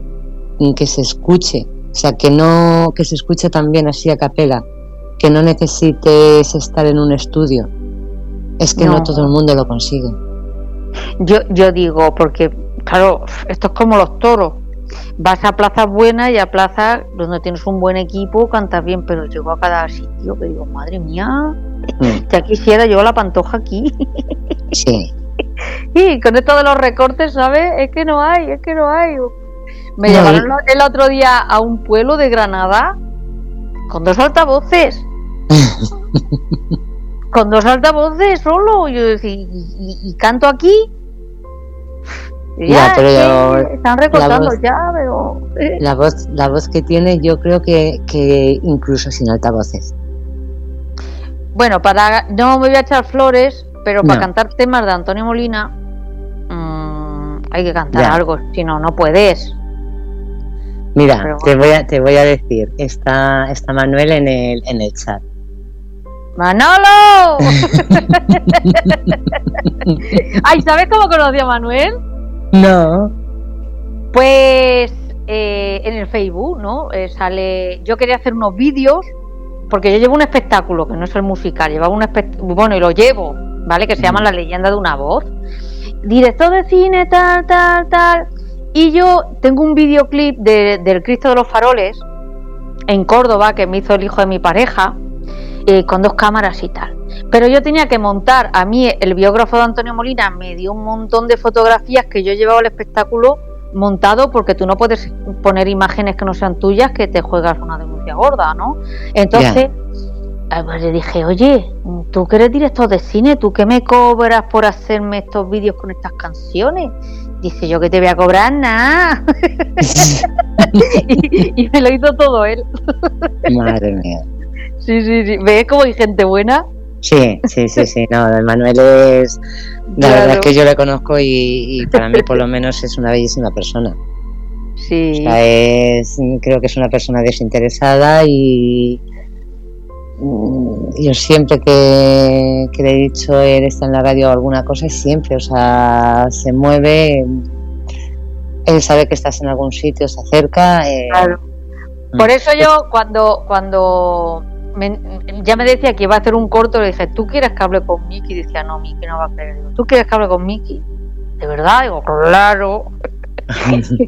que se escuche, o sea, que no que se escuche también así a capela, que no necesites estar en un estudio. Es que no, todo el mundo lo consigue. Yo, yo digo, porque claro, esto es como los toros. Vas a plazas buenas y a plazas donde tienes un buen equipo, cantas bien, pero llego a cada sitio que digo, madre mía, mm. ya quisiera yo la pantoja aquí. Sí. [laughs] y con esto de los recortes, ¿sabes? Es que no hay, es que no hay. Me llevaron el otro día a un pueblo de Granada con dos altavoces. [laughs] con dos altavoces solo. Yo decía, ¿y, canto aquí? Ya, pero están recortando ya, pero. Eh. La, voz, la voz que tiene, yo creo que, que incluso sin altavoces. Bueno, para no me voy a echar flores, pero para cantar temas de Antonio Molina mm, hay que cantar algo, si no, no puedes. Mira, te voy a, te voy a decir, está, está Manuel en el, en el chat. ¡Manolo! [laughs] Ay, ¿sabes cómo conocí a Manuel? No. Pues eh, en el Facebook, ¿no? Eh, sale. Yo quería hacer unos vídeos, porque yo llevo un espectáculo, que no es el musical, llevaba un espectáculo. Bueno, y lo llevo, ¿vale? Que se llama La leyenda de una voz. Director de cine, tal, tal, tal. Y yo tengo un videoclip de, del Cristo de los Faroles en Córdoba que me hizo el hijo de mi pareja, eh, con dos cámaras y tal. Pero yo tenía que montar, a mí el biógrafo de Antonio Molina me dio un montón de fotografías que yo llevaba al espectáculo montado porque tú no puedes poner imágenes que no sean tuyas que te juegas una denuncia gorda, ¿no? Entonces, eh, pues le dije, oye, tú que eres director de cine, ¿tú qué me cobras por hacerme estos vídeos con estas canciones? Dice yo que te voy a cobrar nada. [laughs] [laughs] y, me lo hizo todo él. Madre mía. Sí, sí, sí. ¿Ves cómo hay gente buena? Sí, sí, sí, sí. No, Manuel es. La verdad es que yo le conozco y, para mí, [laughs] por lo menos, es una bellísima persona. Sí. O sea, es, creo que es una persona desinteresada y, Mm, yo siempre que, le he dicho él está en la radio alguna cosa, siempre, o sea, se mueve, él sabe que estás en algún sitio, se acerca. Eh, claro. Mm. Por eso yo cuando cuando ya me decía que iba a hacer un corto, le dije, ¿tú quieres que hable con Miki? Y decía, no, Miki no va a querer. ¿Tú quieres que hable con Miki? ¿De verdad? Digo, claro. [laughs]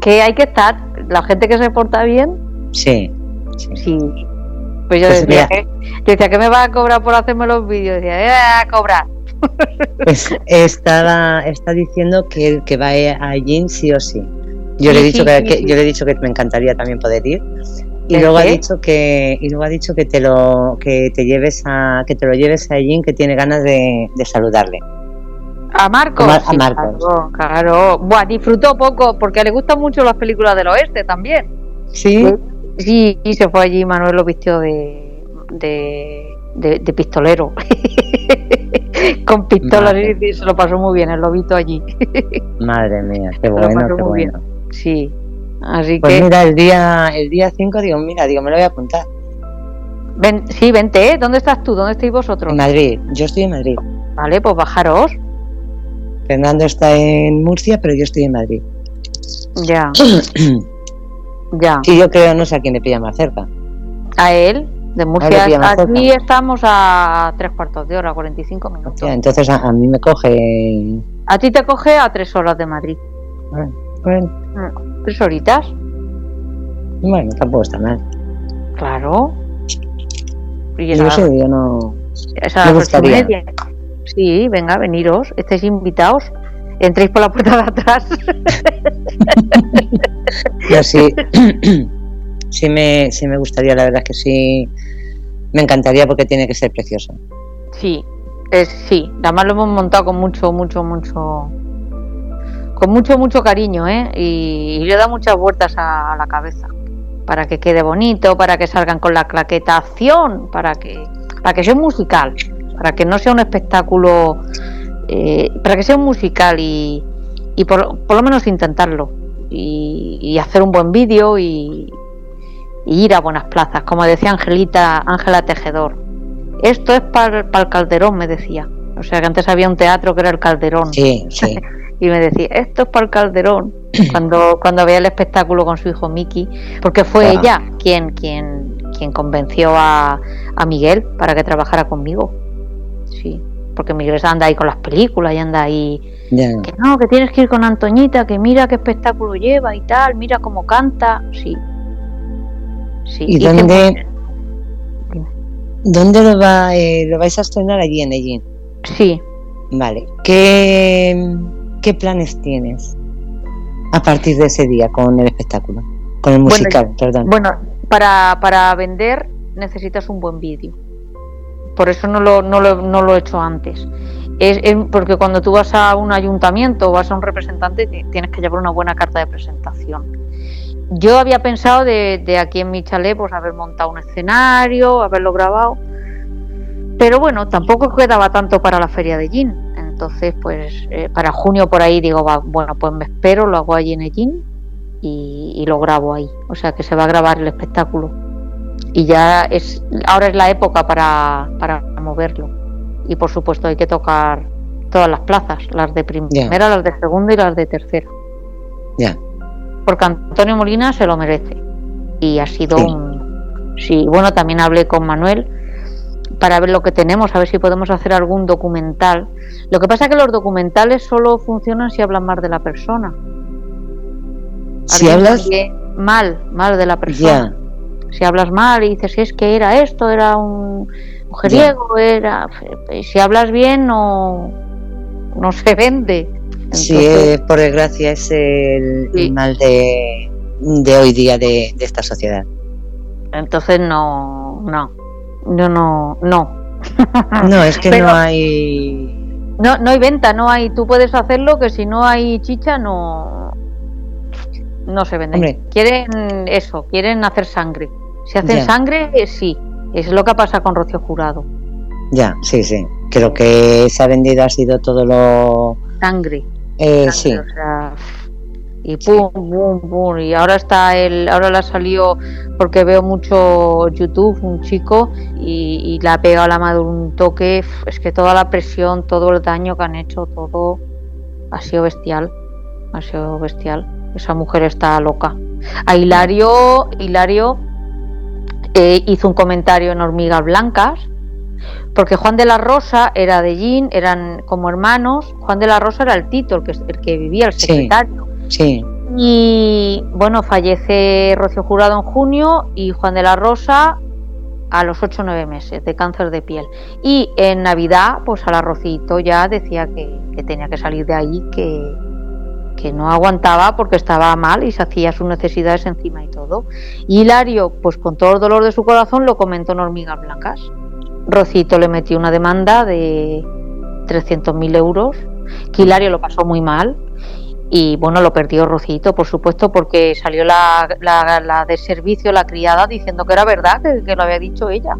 que hay que estar, la gente que se porta bien. Sí Sí. Pues yo Pues decía, que, yo decía que me va a cobrar por hacerme los vídeos. Decía, "Eh, a cobrar. [laughs] Pues estaba, está diciendo que, que va a Jin sí o sí. Yo le he Sí, dicho sí, que, sí, que- sí. yo le he dicho que me encantaría también poder ir. Y ¿El luego ha dicho que y luego ha dicho que te lo que te lleves a que te lo lleves a Jin que tiene ganas de, de saludarle. A Marcos. A Mar- a Sí, Marcos. Claro, claro. Buah, disfrutó poco porque le gustan mucho las películas del oeste también. Sí. Sí, y se fue allí. Manuel lo vistió de, de, de, de pistolero. [laughs] Con pistolas y se lo pasó muy bien el lobito allí. [laughs] Madre mía, qué lo bueno, pasó qué muy bueno. Sí. Así Pues que. mira, el día el día 5 digo, mira, digo, me lo voy a apuntar. Ven, sí, vente, ¿eh? ¿Dónde estás tú? ¿Dónde estáis vosotros? En Madrid, yo estoy en Madrid. Vale, pues bajaros. Fernando está en Murcia, pero yo estoy en Madrid. Ya, [clears throat] ya. Sí, yo creo, no sé a quién le pilla más cerca. A él, de Murcia, más aquí cerca. estamos a tres cuartos de hora, 45 minutos. Hostia, entonces a, a mí me coge. A ti te coge a tres horas de Madrid. Bueno, ¿Tres horitas? bueno, tampoco está mal. Claro. Y Yo esa, sé, yo no. esa me las ocho y gustaría. media. Sí, venga, veniros. Estáis invitados. Entréis por la puerta de atrás. Yo sí. [coughs] sí, me, sí me gustaría, la verdad es que sí. Me encantaría porque tiene que ser precioso. Sí, es, sí. Además lo hemos montado con mucho, mucho, mucho. Con mucho, mucho cariño, ¿eh? Y, y le da muchas vueltas a, a la cabeza. Para que quede bonito, para que salgan con la claquetación, para que, para que sea un musical, para que no sea un espectáculo, eh, para que sea un musical y, y por, por lo menos intentarlo. Y, y hacer un buen vídeo y, y ir a buenas plazas. Como decía Angelita, Ángela Tejedor, esto es para el Calderón, me decía. O sea que antes había un teatro que era el Calderón. Sí, sí. [laughs] Y me decía, esto es para el Calderón. [clears throat] cuando, cuando veía el espectáculo con su hijo Miki. Porque fue ella quien, quien, quien convenció a, a Miguel para que trabajara conmigo. Sí. Porque Miguel anda ahí con las películas y anda ahí. Que no, que tienes que ir con Antoñita, que mira qué espectáculo lleva y tal, mira cómo canta. Sí. Sí. ¿Y hice dónde-. ¿Dónde lo, va, eh, lo vais a estrenar allí en Ellín? Sí. Vale. ¿Qué, ¿Qué planes tienes a partir de ese día con el espectáculo? Con el Bueno, musical, perdón. Bueno, para, para vender necesitas un buen vídeo. Por eso no lo, no lo, no lo he hecho antes. Es, es porque cuando tú vas a un ayuntamiento o vas a un representante ti- tienes que llevar una buena carta de presentación. Yo había pensado de, de aquí en mi chalet pues haber montado un escenario, haberlo grabado, pero bueno, tampoco quedaba tanto para la feria de Gin. Entonces, pues eh, para junio por ahí digo, va, bueno, pues me espero, lo hago allí en Gin y, y lo grabo ahí. O sea que se va a grabar el espectáculo. Y ya es, ahora es la época para, para moverlo. Y por supuesto hay que tocar todas las plazas, las de primera, las de segunda y las de tercera. Ya. Porque Antonio Molina se lo merece. Y ha sido Sí. un... Sí, bueno, también hablé con Manuel para ver lo que tenemos, a ver si podemos hacer algún documental. Lo que pasa es que los documentales solo funcionan si hablan más de la persona. Si hablas, mal, mal de la persona. Si hablas mal y dices, es que era esto, era un mujeriego, era... Si hablas bien no, no se vende. Sí, Entonces, eh, por desgracia es el, Sí. el mal de, de hoy día de, de esta sociedad. entonces no, no, yo no, no. No, es que Pero- no hay. No, no hay venta, no hay. Tú puedes hacerlo que si no hay chicha no, no se vende. Hombre. Quieren eso, quieren hacer sangre. Si hacen Ya. sangre, sí. Es lo que pasa con Rocío Jurado. Ya, sí, sí. Creo que se ha vendido ha sido todo lo. Sangre. Eh, sangre, sí, o sea, y pum, pum, pum. Y ahora está el, ahora la salió porque veo mucho YouTube, un chico, y, y le ha pegado a la madre un toque. Es que toda la presión, todo el daño que han hecho, todo ha sido bestial. Ha sido bestial. Esa mujer está loca. A Hilario, Hilario eh, hizo un comentario en Hormigas Blancas. Porque Juan de la Rosa era de Jean, eran como hermanos. Juan de la Rosa era el Tito, el que, el que vivía, el secretario. sí. Y bueno, fallece Rocío Jurado en junio y Juan de la Rosa a los 8 o 9 meses de cáncer de piel. Y en Navidad, pues al arrocito ya decía que, tenía que salir de ahí, que, que no aguantaba porque estaba mal y se hacía sus necesidades encima y todo. Y Hilario, pues con todo el dolor de su corazón, lo comentó en Hormigas Blancas. Rocito le metió una demanda de 300.000 euros, que Hilario lo pasó muy mal. Y bueno, lo perdió Rocito, por supuesto, porque salió la, la, de servicio, la criada, diciendo que era verdad, que, lo había dicho ella.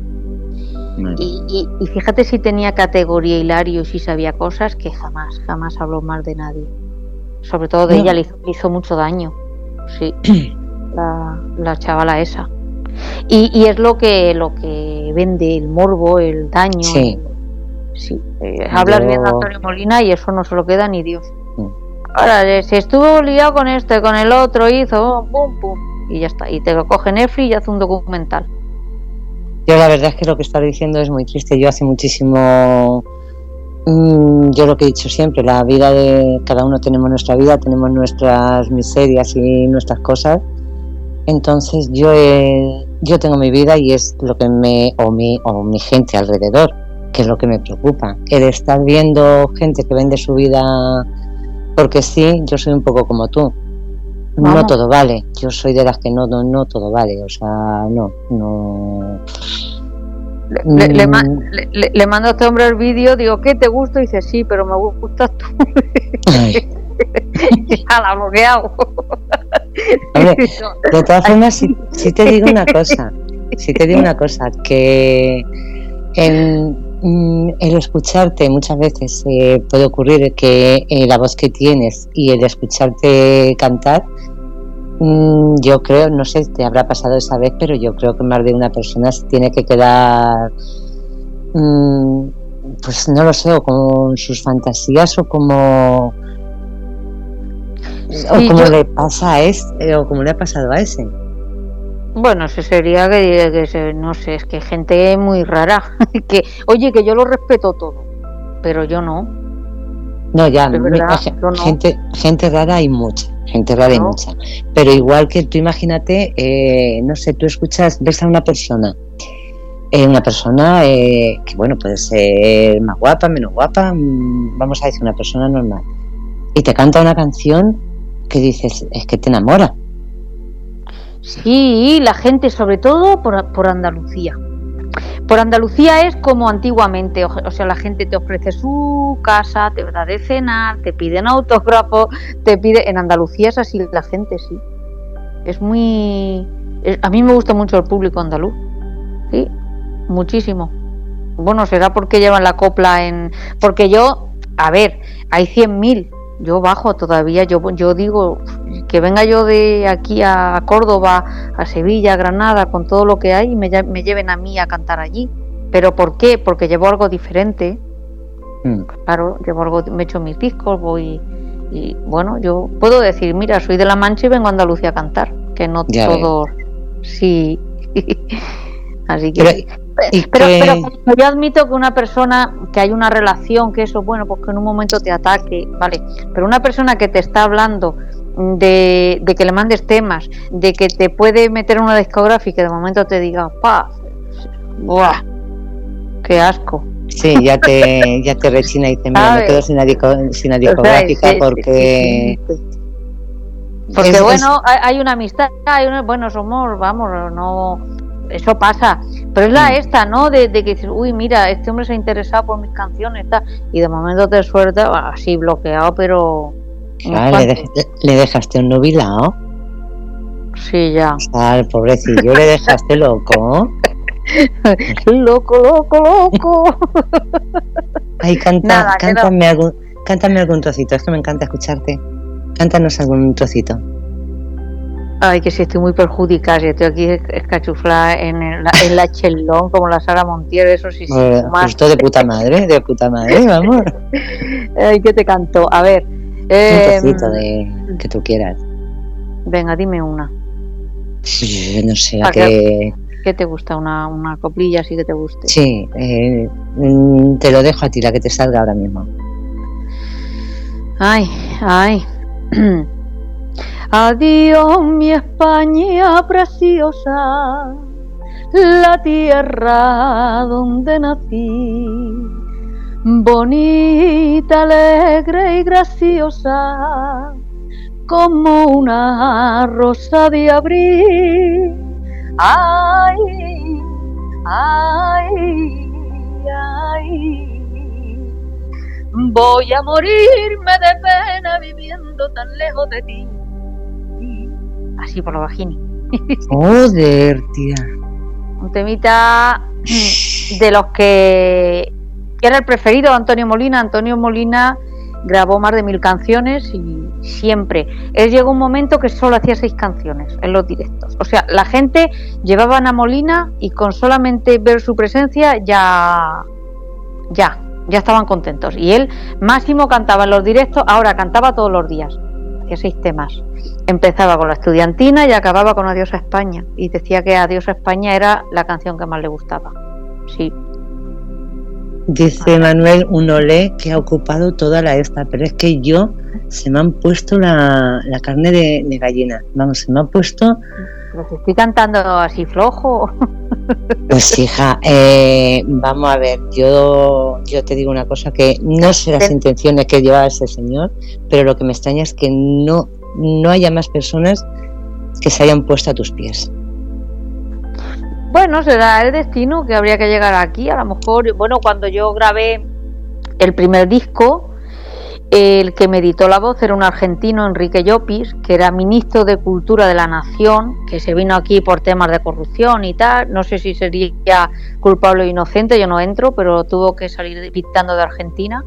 Y, fíjate si tenía categoría Hilario y si sabía cosas que jamás, jamás habló mal de nadie. Sobre todo de ella, le hizo, mucho daño. Sí, [clears throat] la, la chavala esa. Y, es lo que lo que vende el morbo, el daño. Sí. sí. Eh, hablar bien de Antonio Molina y eso no se lo queda ni Dios. Mm. Ahora, si estuvo liado con este, con el otro, hizo pum, pum, y ya está. Y te lo coge Netflix y hace un documental. Yo la verdad es que lo que estás diciendo es muy triste. Yo hace muchísimo, mm, yo lo que he dicho siempre, la vida de cada uno tenemos nuestra vida, tenemos nuestras miserias y nuestras cosas. Entonces yo yo tengo mi vida y es lo que me o mi o mi gente alrededor, que es lo que me preocupa. El estar viendo gente que vende su vida porque sí, yo soy un poco como tú. No todo vale. Yo soy de las que no, no, no todo vale. O sea, no, no. Le, le, mm. mando a este hombre el vídeo, digo, ¿qué te gusta? Y dice, sí, pero me gustas tú. [laughs] la bloqueado. [laughs] [laughs] de todas formas, si, te digo una cosa, si te digo una cosa, que en, mm, el escucharte muchas veces eh, puede ocurrir que eh, la voz que tienes y el escucharte cantar, mm, yo creo, no sé, te habrá pasado esa vez, pero yo creo que más de una persona se tiene que quedar, mm, pues no lo sé, o con sus fantasías o como o como le pasa a este, o como le ha pasado a ese. Bueno, ese sería que, no sé, es que gente muy rara. [laughs] que, oye, que yo lo respeto todo, pero yo no. No, ya, gente, gente rara hay mucha, gente rara hay mucha. Pero igual que tú imagínate, eh, no sé, tú escuchas, ves a una persona, eh, una persona eh, que, bueno, puede ser más guapa, menos guapa, mm, vamos a decir una persona normal, y te canta una canción que dices, es que te enamora. Sí, la gente, sobre todo por, por Andalucía. Por Andalucía es como antiguamente, o, sea, la gente te ofrece su casa, te da de cenar, te piden autógrafo, te pide. En Andalucía es así la gente, sí. Es muy. a mí me gusta mucho el público andaluz, sí, muchísimo. Bueno, será porque llevan la copla en. Porque yo, a ver, hay 100.000 yo bajo todavía, yo, yo digo que venga yo de aquí a Córdoba, a Sevilla, a Granada, con todo lo que hay y me, me lleven a mí a cantar allí. ¿Pero por qué? Porque llevo algo diferente. Mm. Claro, llevo algo, me echo mis discos, voy y bueno, yo puedo decir, mira, soy de La Mancha y vengo a Andalucía a cantar, que no todos, sí. [laughs] Así que... Pero, pero, yo admito que una persona, que hay una relación, que eso, bueno, pues que en un momento te ataque, vale, pero una persona que te está hablando de, que le mandes temas, de que te puede meter una discográfica y de momento te diga, pa, ¡buah! ¡Qué asco! Sí, ya te, [laughs] ya te rechina y dice, mira, me quedo sin la, discográfica porque... porque bueno, hay una amistad, hay una, bueno, somos, vamos, no eso pasa. Pero es la mm. esta, ¿no? De, que dices, uy, mira, este hombre se ha interesado por mis canciones, y de momento te suelta así bloqueado, pero. ¿le, dejaste un nubilado? Sí, ya. Al pobrecillo le dejaste loco. [laughs] loco, loco, loco. Ay, canta, cántame, algún, cántame algún trocito, es que me encanta escucharte. Cántanos algún trocito. Ay, que si estoy muy perjudicada, si estoy aquí escachuflada en, en la chelón como la Sara Montiel, eso sí, sí. más. Esto de puta madre, de puta madre, vamos. [laughs] Ay, que te canto. A ver. Eh, Un de que tú quieras. Venga, dime una. no sé, ¿a qué... ¿Qué te gusta? ¿Una, una coplilla así que te guste? Sí, eh, mm, te lo dejo a ti, la que te salga ahora mismo. Ay, ay. [clears throat] Adiós mi España preciosa, la tierra donde nací, bonita, alegre y graciosa, como una rosa de abril. Ay, ay, ay. Voy a morirme de pena viviendo tan lejos de ti. Así por lo bajini. [laughs] Joder, tía. Un temita de los que era el preferido de Antonio Molina. Antonio Molina grabó más de mil canciones y siempre. Él llegó un momento que solo hacía seis canciones en los directos. O sea, la gente llevaban a Molina y con solamente ver su presencia ya, ya, ya estaban contentos. Y él máximo cantaba en los directos, ahora cantaba todos los días, hacía seis temas. Empezaba con la estudiantina y acababa con Adiós a España. Y decía que Adiós a España era la canción que más le gustaba. Sí. Dice Manuel Unolé que ha ocupado toda la esta, pero es que yo se me han puesto la, la carne de, de gallina. Vamos, se me ha puesto Los estoy cantando así flojo. [laughs] Pues hija, eh, vamos a ver, yo, yo te digo una cosa, que no sé las intenciones que lleva ese señor, pero lo que me extraña es que no, no haya más personas que se hayan puesto a tus pies. Bueno, será el destino que habría que llegar aquí. A lo mejor, bueno, cuando yo grabé el primer disco, el que me editó la voz era un argentino, Enrique Llopis, que era ministro de Cultura de la Nación, que se vino aquí por temas de corrupción y tal. No sé si sería culpable o inocente, yo no entro, pero tuvo que salir dictando de Argentina.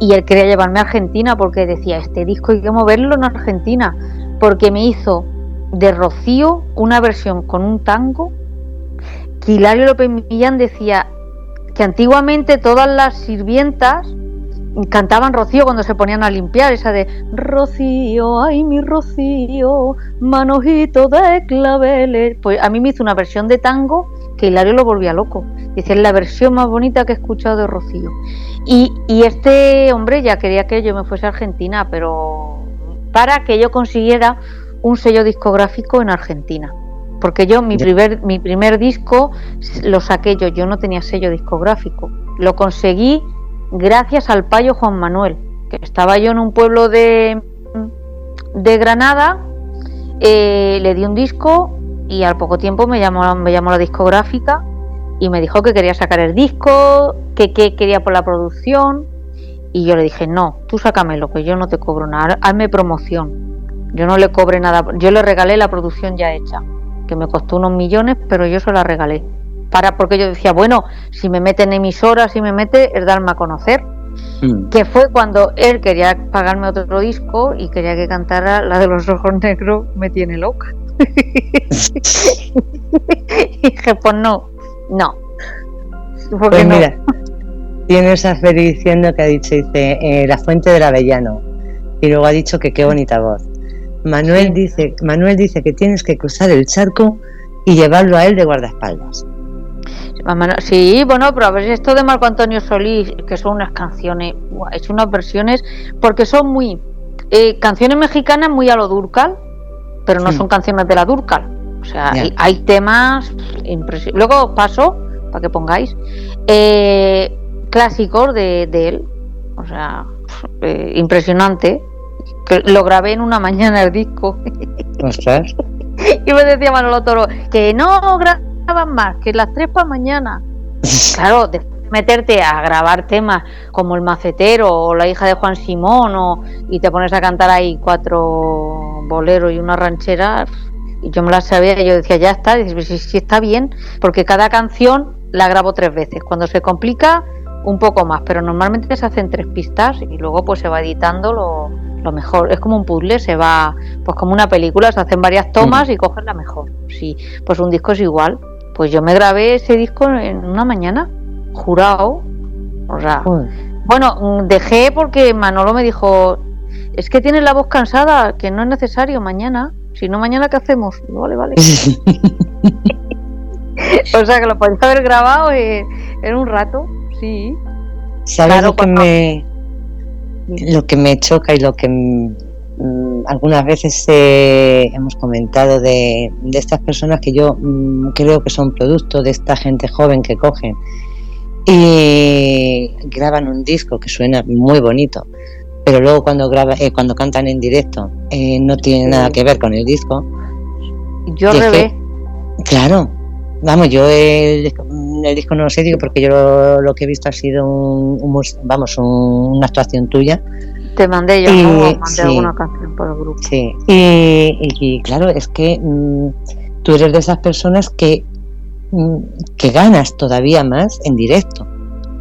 Y él quería llevarme a Argentina porque decía, este disco hay que moverlo en Argentina, porque me hizo de Rocío una versión con un tango que Hilario López Millán decía que antiguamente todas las sirvientas cantaban Rocío cuando se ponían a limpiar, esa de Rocío, ay mi Rocío, manojito de claveles. Pues a mí me hizo una versión de tango que Hilario lo volvía loco. Dice, es la versión más bonita que he escuchado de Rocío. Y, y este hombre ya quería que yo me fuese a Argentina, pero para que yo consiguiera un sello discográfico en Argentina. Porque yo mi primer, mi primer disco lo saqué yo, yo no tenía sello discográfico. Lo conseguí gracias al payo Juan Manuel, que estaba yo en un pueblo de, de Granada, eh, le di un disco y al poco tiempo me llamó, me llamó la discográfica y me dijo que quería sacar el disco, que, que quería por la producción y yo le dije, no, tú sácamelo, que yo no te cobro nada, hazme promoción. Yo no le cobré nada, yo le regalé la producción ya hecha, que me costó unos millones, pero yo se la regalé. Para, porque yo decía, bueno, si me mete en emisoras, si me mete, es darme a conocer. Mm. Que fue cuando él quería pagarme otro disco y quería que cantara la de los ojos negros, me tiene loca. [laughs] y dije, pues no, no. Porque Pues no. mira, tienes a Feri diciendo que ha dicho, dice, eh, la fuente del Avellano. Y luego ha dicho que qué bonita voz. Manuel Sí. dice, Manuel dice que tienes que cruzar el charco y llevarlo a él de guardaespaldas. No- Sí, bueno, pero a ver, esto de Marco Antonio Solís, que son unas canciones, es unas versiones, porque son muy eh, canciones mexicanas muy a lo Durcal, pero no Sí. son canciones de la Durcal. O sea, hay, hay temas impresionantes. Luego os paso, para que pongáis, eh, clásicos de, de él. O sea, eh, impresionante. Que lo grabé en una [laughs] mañana el disco. Ostras. y me decía Manolo Toro, que no graban más, que las tres para mañana. [laughs] Claro, de meterte a grabar temas como El Macetero o La hija de Juan Simón o, y te pones a cantar ahí cuatro boleros y una ranchera, y yo me las sabía y yo decía, ya está, y dices, "Pues si, si está bien, porque cada canción la grabo tres veces. Cuando se complica, un poco más, pero normalmente se hacen tres pistas y luego pues se va editando lo, lo mejor. Es como un puzzle, se va, pues como una película, se hacen varias tomas y coges la mejor. Sí, pues un disco es igual. Pues yo me grabé ese disco en una mañana, jurado. O sea, bueno, dejé porque Manolo me dijo, es que tienes la voz cansada, que no es necesario mañana. Si no, mañana ¿qué hacemos? Vale, vale. [laughs] o sea, que lo podía haber grabado eh, en un rato, sí. ¿Sabes Claro, lo que cuando- me lo que me choca y lo que mm, algunas veces eh, hemos comentado de, de, estas personas que yo mm, creo que son producto de esta gente joven que cogen y graban un disco que suena muy bonito, pero luego cuando graba, eh, cuando cantan en directo eh, no tiene nada que ver con el disco. Yo al revés. Claro, vamos, yo el, el, disco no lo sé, digo, porque yo lo, que he visto ha sido un, vamos, una actuación tuya. Te mandé yo, mandé alguna canción por el grupo. Sí, y, claro, es que mm, tú eres de esas personas que Mm, que ganas todavía más en directo.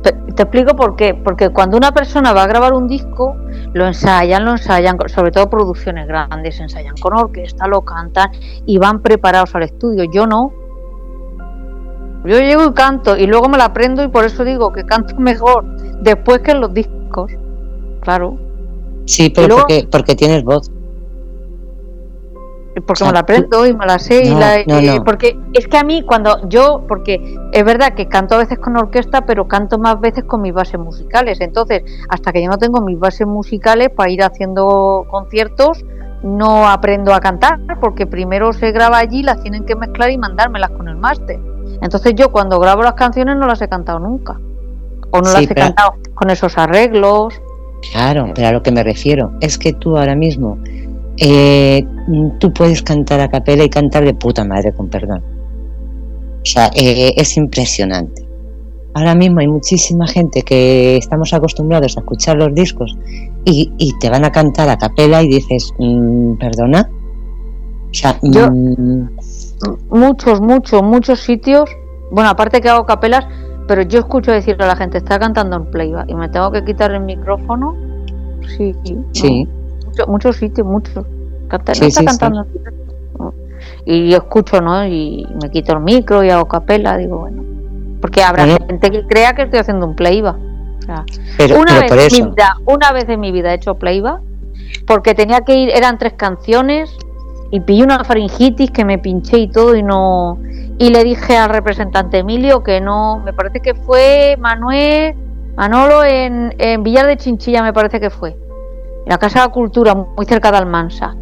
Te, explico por qué. Porque cuando una persona va a grabar un disco, lo ensayan, lo ensayan, sobre todo producciones grandes, ensayan con orquesta, lo cantan y van preparados al estudio. Yo no. Yo llego y canto y luego me la aprendo y por eso digo que canto [laughs] mejor después que en los discos. Claro. Sí, pero porque, porque tienes voz. Porque me la aprendo y me la sé y la, porque es que a mí cuando yo porque es verdad que canto a veces con orquesta pero canto más veces con mis bases musicales. Entonces hasta que yo no tengo mis bases musicales para ir haciendo conciertos no aprendo a cantar porque primero se graba allí las tienen que mezclar y mandármelas con el máster. Entonces yo cuando grabo las canciones no las he cantado nunca. O no las he cantado con esos arreglos claro pero a lo que me refiero es que tú ahora mismo eh, tú puedes cantar a capela y cantar de puta madre, con perdón. O sea, eh, es impresionante. Ahora mismo hay muchísima gente que estamos acostumbrados a escuchar los discos y, te van a cantar a capela y dices, mm, perdona. O sea, mm, muchos, muchos, muchos sitios. Bueno, aparte que hago capelas, pero yo escucho decirle a la gente, está cantando en playback y me tengo que quitar el micrófono. Sí, sí muchos sitios, muchos. Canta, no está cantando. Y yo escucho, ¿no? Y me quito el micro y hago capela, digo, bueno. Porque habrá gente que crea que estoy haciendo un playback. una, vez en mi vida, una vez en mi vida he hecho playback porque tenía que ir, eran tres canciones y pillé una faringitis que me pinché y todo y no y le dije al representante Emilio que no, me parece que fue Manuel Manolo en, en Villar de Chinchilla me parece que fue la Casa de la Cultura, muy cerca de Almansa.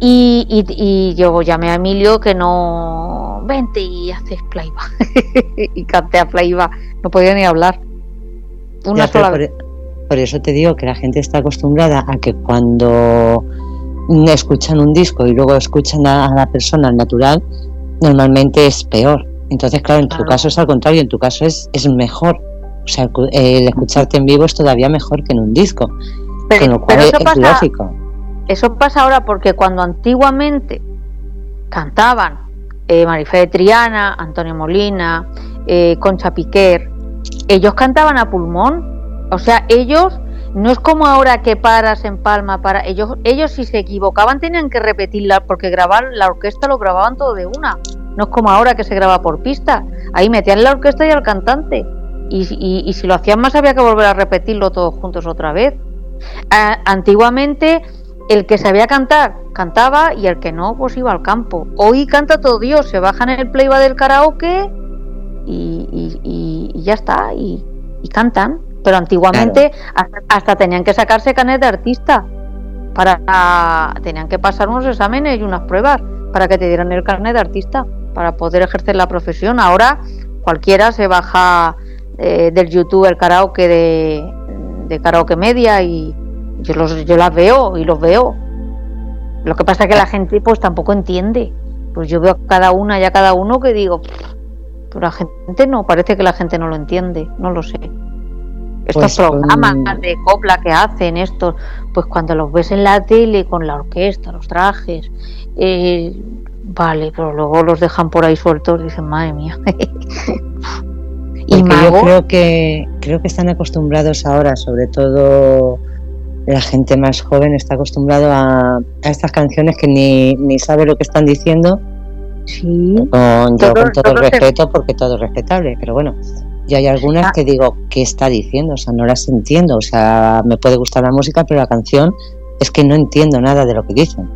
Y, y, yo llamé a Emilio que no vente y haces playback [laughs] y canté a playback no podía ni hablar. Una sola vez. por, eso te digo que la gente está acostumbrada a que cuando escuchan un disco y luego escuchan a, la persona natural normalmente es peor. Entonces claro en tu caso es al contrario en tu caso es, es mejor. O sea el escucharte en vivo es todavía mejor que en un disco pero, eso pasa, Eso pasa ahora porque cuando antiguamente cantaban eh, Marifé de Triana, Antonio Molina, eh, Concha Piquer, ellos cantaban a pulmón. O sea, ellos no es como ahora que paras en palma para ellos ellos si se equivocaban tenían que repetirla porque grabar la orquesta lo grababan todo de una no es como ahora que se graba por pista ahí metían la orquesta y al cantante y, y si lo hacían más había que volver a repetirlo todos juntos otra vez antiguamente el que sabía cantar cantaba y el que no pues iba al campo. Hoy canta todo Dios, se bajan en el playback del karaoke y, ya está, y, cantan. Pero antiguamente hasta, tenían que sacarse canet de artista para tenían que pasar unos exámenes y unas pruebas para que te dieran el carnet de artista para poder ejercer la profesión. Ahora cualquiera se baja eh, del YouTube el karaoke de, de karaoke media y yo, los, yo las veo y los veo. Lo que pasa es que la gente pues tampoco entiende. Pues yo veo a cada una y a cada uno que digo, pero la gente no, parece que la gente no lo entiende, no lo sé. Estos pues, programas um, de copla que hacen, estos, pues cuando los ves en la tele con la orquesta, los trajes, eh, vale, pero luego los dejan por ahí sueltos y dicen, madre mía. [laughs] y yo creo que creo que están acostumbrados ahora, sobre todo la gente más joven está acostumbrado a, estas canciones que ni, ni, sabe lo que están diciendo. Sí. Con, yo con todo, el respeto, porque todo es respetable, pero bueno, yo hay algunas ah. que digo, ¿qué está diciendo? O sea, no las entiendo. O sea, me puede gustar la música, pero la canción es que no entiendo nada de lo que dicen.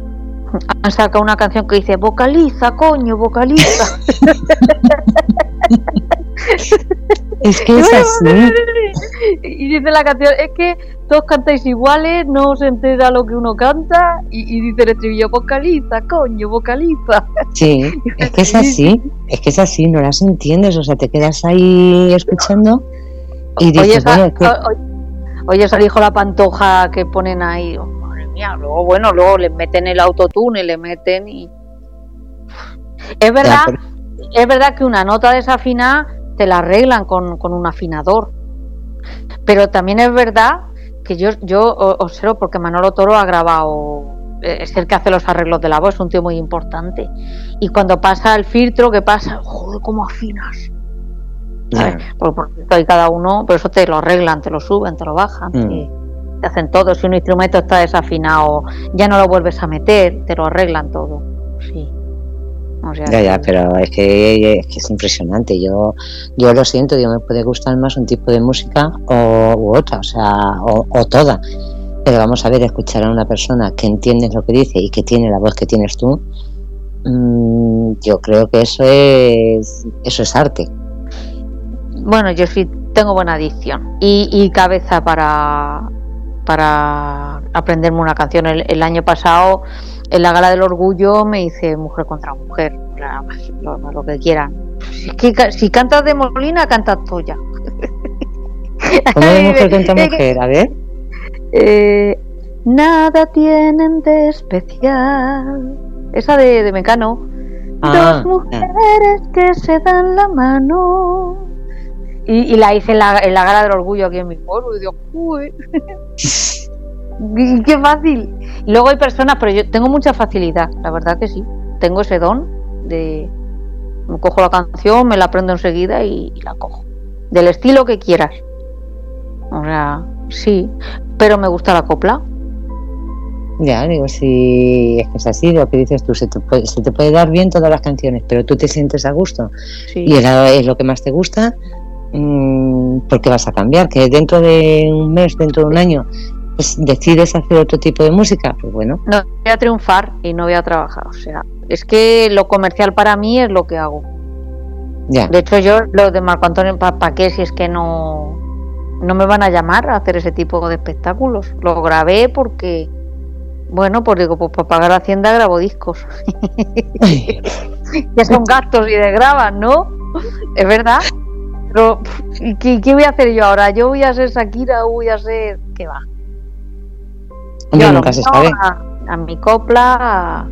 Han sacado una canción que dice, vocaliza, coño, vocaliza. [laughs] Es que es así. [laughs] y dice la canción, es que todos cantáis iguales, no se entera lo que uno canta, y, dice el estribillo, vocaliza, coño, vocaliza. Sí, es que es así, es que es así, no las entiendes, o sea, te quedas ahí escuchando y dices, oye, esa, dijo la pantoja que ponen ahí, oh, madre mía, luego, bueno, luego le meten el autotune, le meten y... Es verdad, es verdad que una nota desafinada te la arreglan con, con un afinador, pero también es verdad que yo, yo observo, porque Manolo Toro ha grabado, eh, es el que hace los arreglos de la voz, es un tío muy importante. Y cuando pasa el filtro, ¿qué pasa? Joder, ¿cómo afinas? Por, por, cada uno, pero eso te lo arreglan, te lo suben, te lo bajan, mm. te, hacen todo. Si un instrumento está desafinado, ya no lo vuelves a meter, te lo arreglan todo. Ya, ya, pero es que, es impresionante. Yo, yo lo siento, yo me puede gustar más un tipo de música o, u otra, o sea, o, toda. Pero vamos a ver, escuchar a una persona que entiende lo que dice y que tiene la voz que tienes tú, mm, yo creo que eso es, eso es arte. Bueno, yo sí tengo buena adicción y, cabeza para, para aprenderme una canción. el año pasado en la gala del orgullo me hice mujer contra mujer, lo, que quieran. Si, cantas de Molina, cantas tuya. ¿Cómo de [laughs] mujer contra mujer? A ver. Eh, nada tienen de especial. Esa de, Mecano. Ah, Dos mujeres que se dan la mano. Y, la hice en la, en la gala del orgullo aquí en mi pueblo. Y digo, uy. [laughs] qué fácil. luego hay personas, pero yo tengo mucha facilidad, la verdad que sí. Tengo ese don de. Me cojo la canción, me la aprendo enseguida y, la cojo. Del estilo que quieras. O sea, sí. Pero me gusta la copla. Ya, digo, si es que es así, lo que dices tú, se te, puede, se te puede dar bien todas las canciones, pero tú te sientes a gusto y es, lo que más te gusta, porque vas a cambiar, que dentro de un mes, dentro de un año, pues decides hacer otro tipo de música, pues bueno. No voy a triunfar y no voy a trabajar, o sea, es que lo comercial para mí es lo que hago. Ya. De hecho, yo lo de Marco Antonio, ¿para qué si es que no, no me van a llamar a hacer ese tipo de espectáculos? Lo grabé porque, bueno, pues digo, pues para pagar Hacienda grabo discos. [laughs] [laughs] que son gastos y de graban, ¿no? Es verdad. Pero, ¿qué, ¿qué, voy a hacer yo ahora? ¿Yo voy a ser Shakira o voy a ser... ¿Qué va? A, mi copla,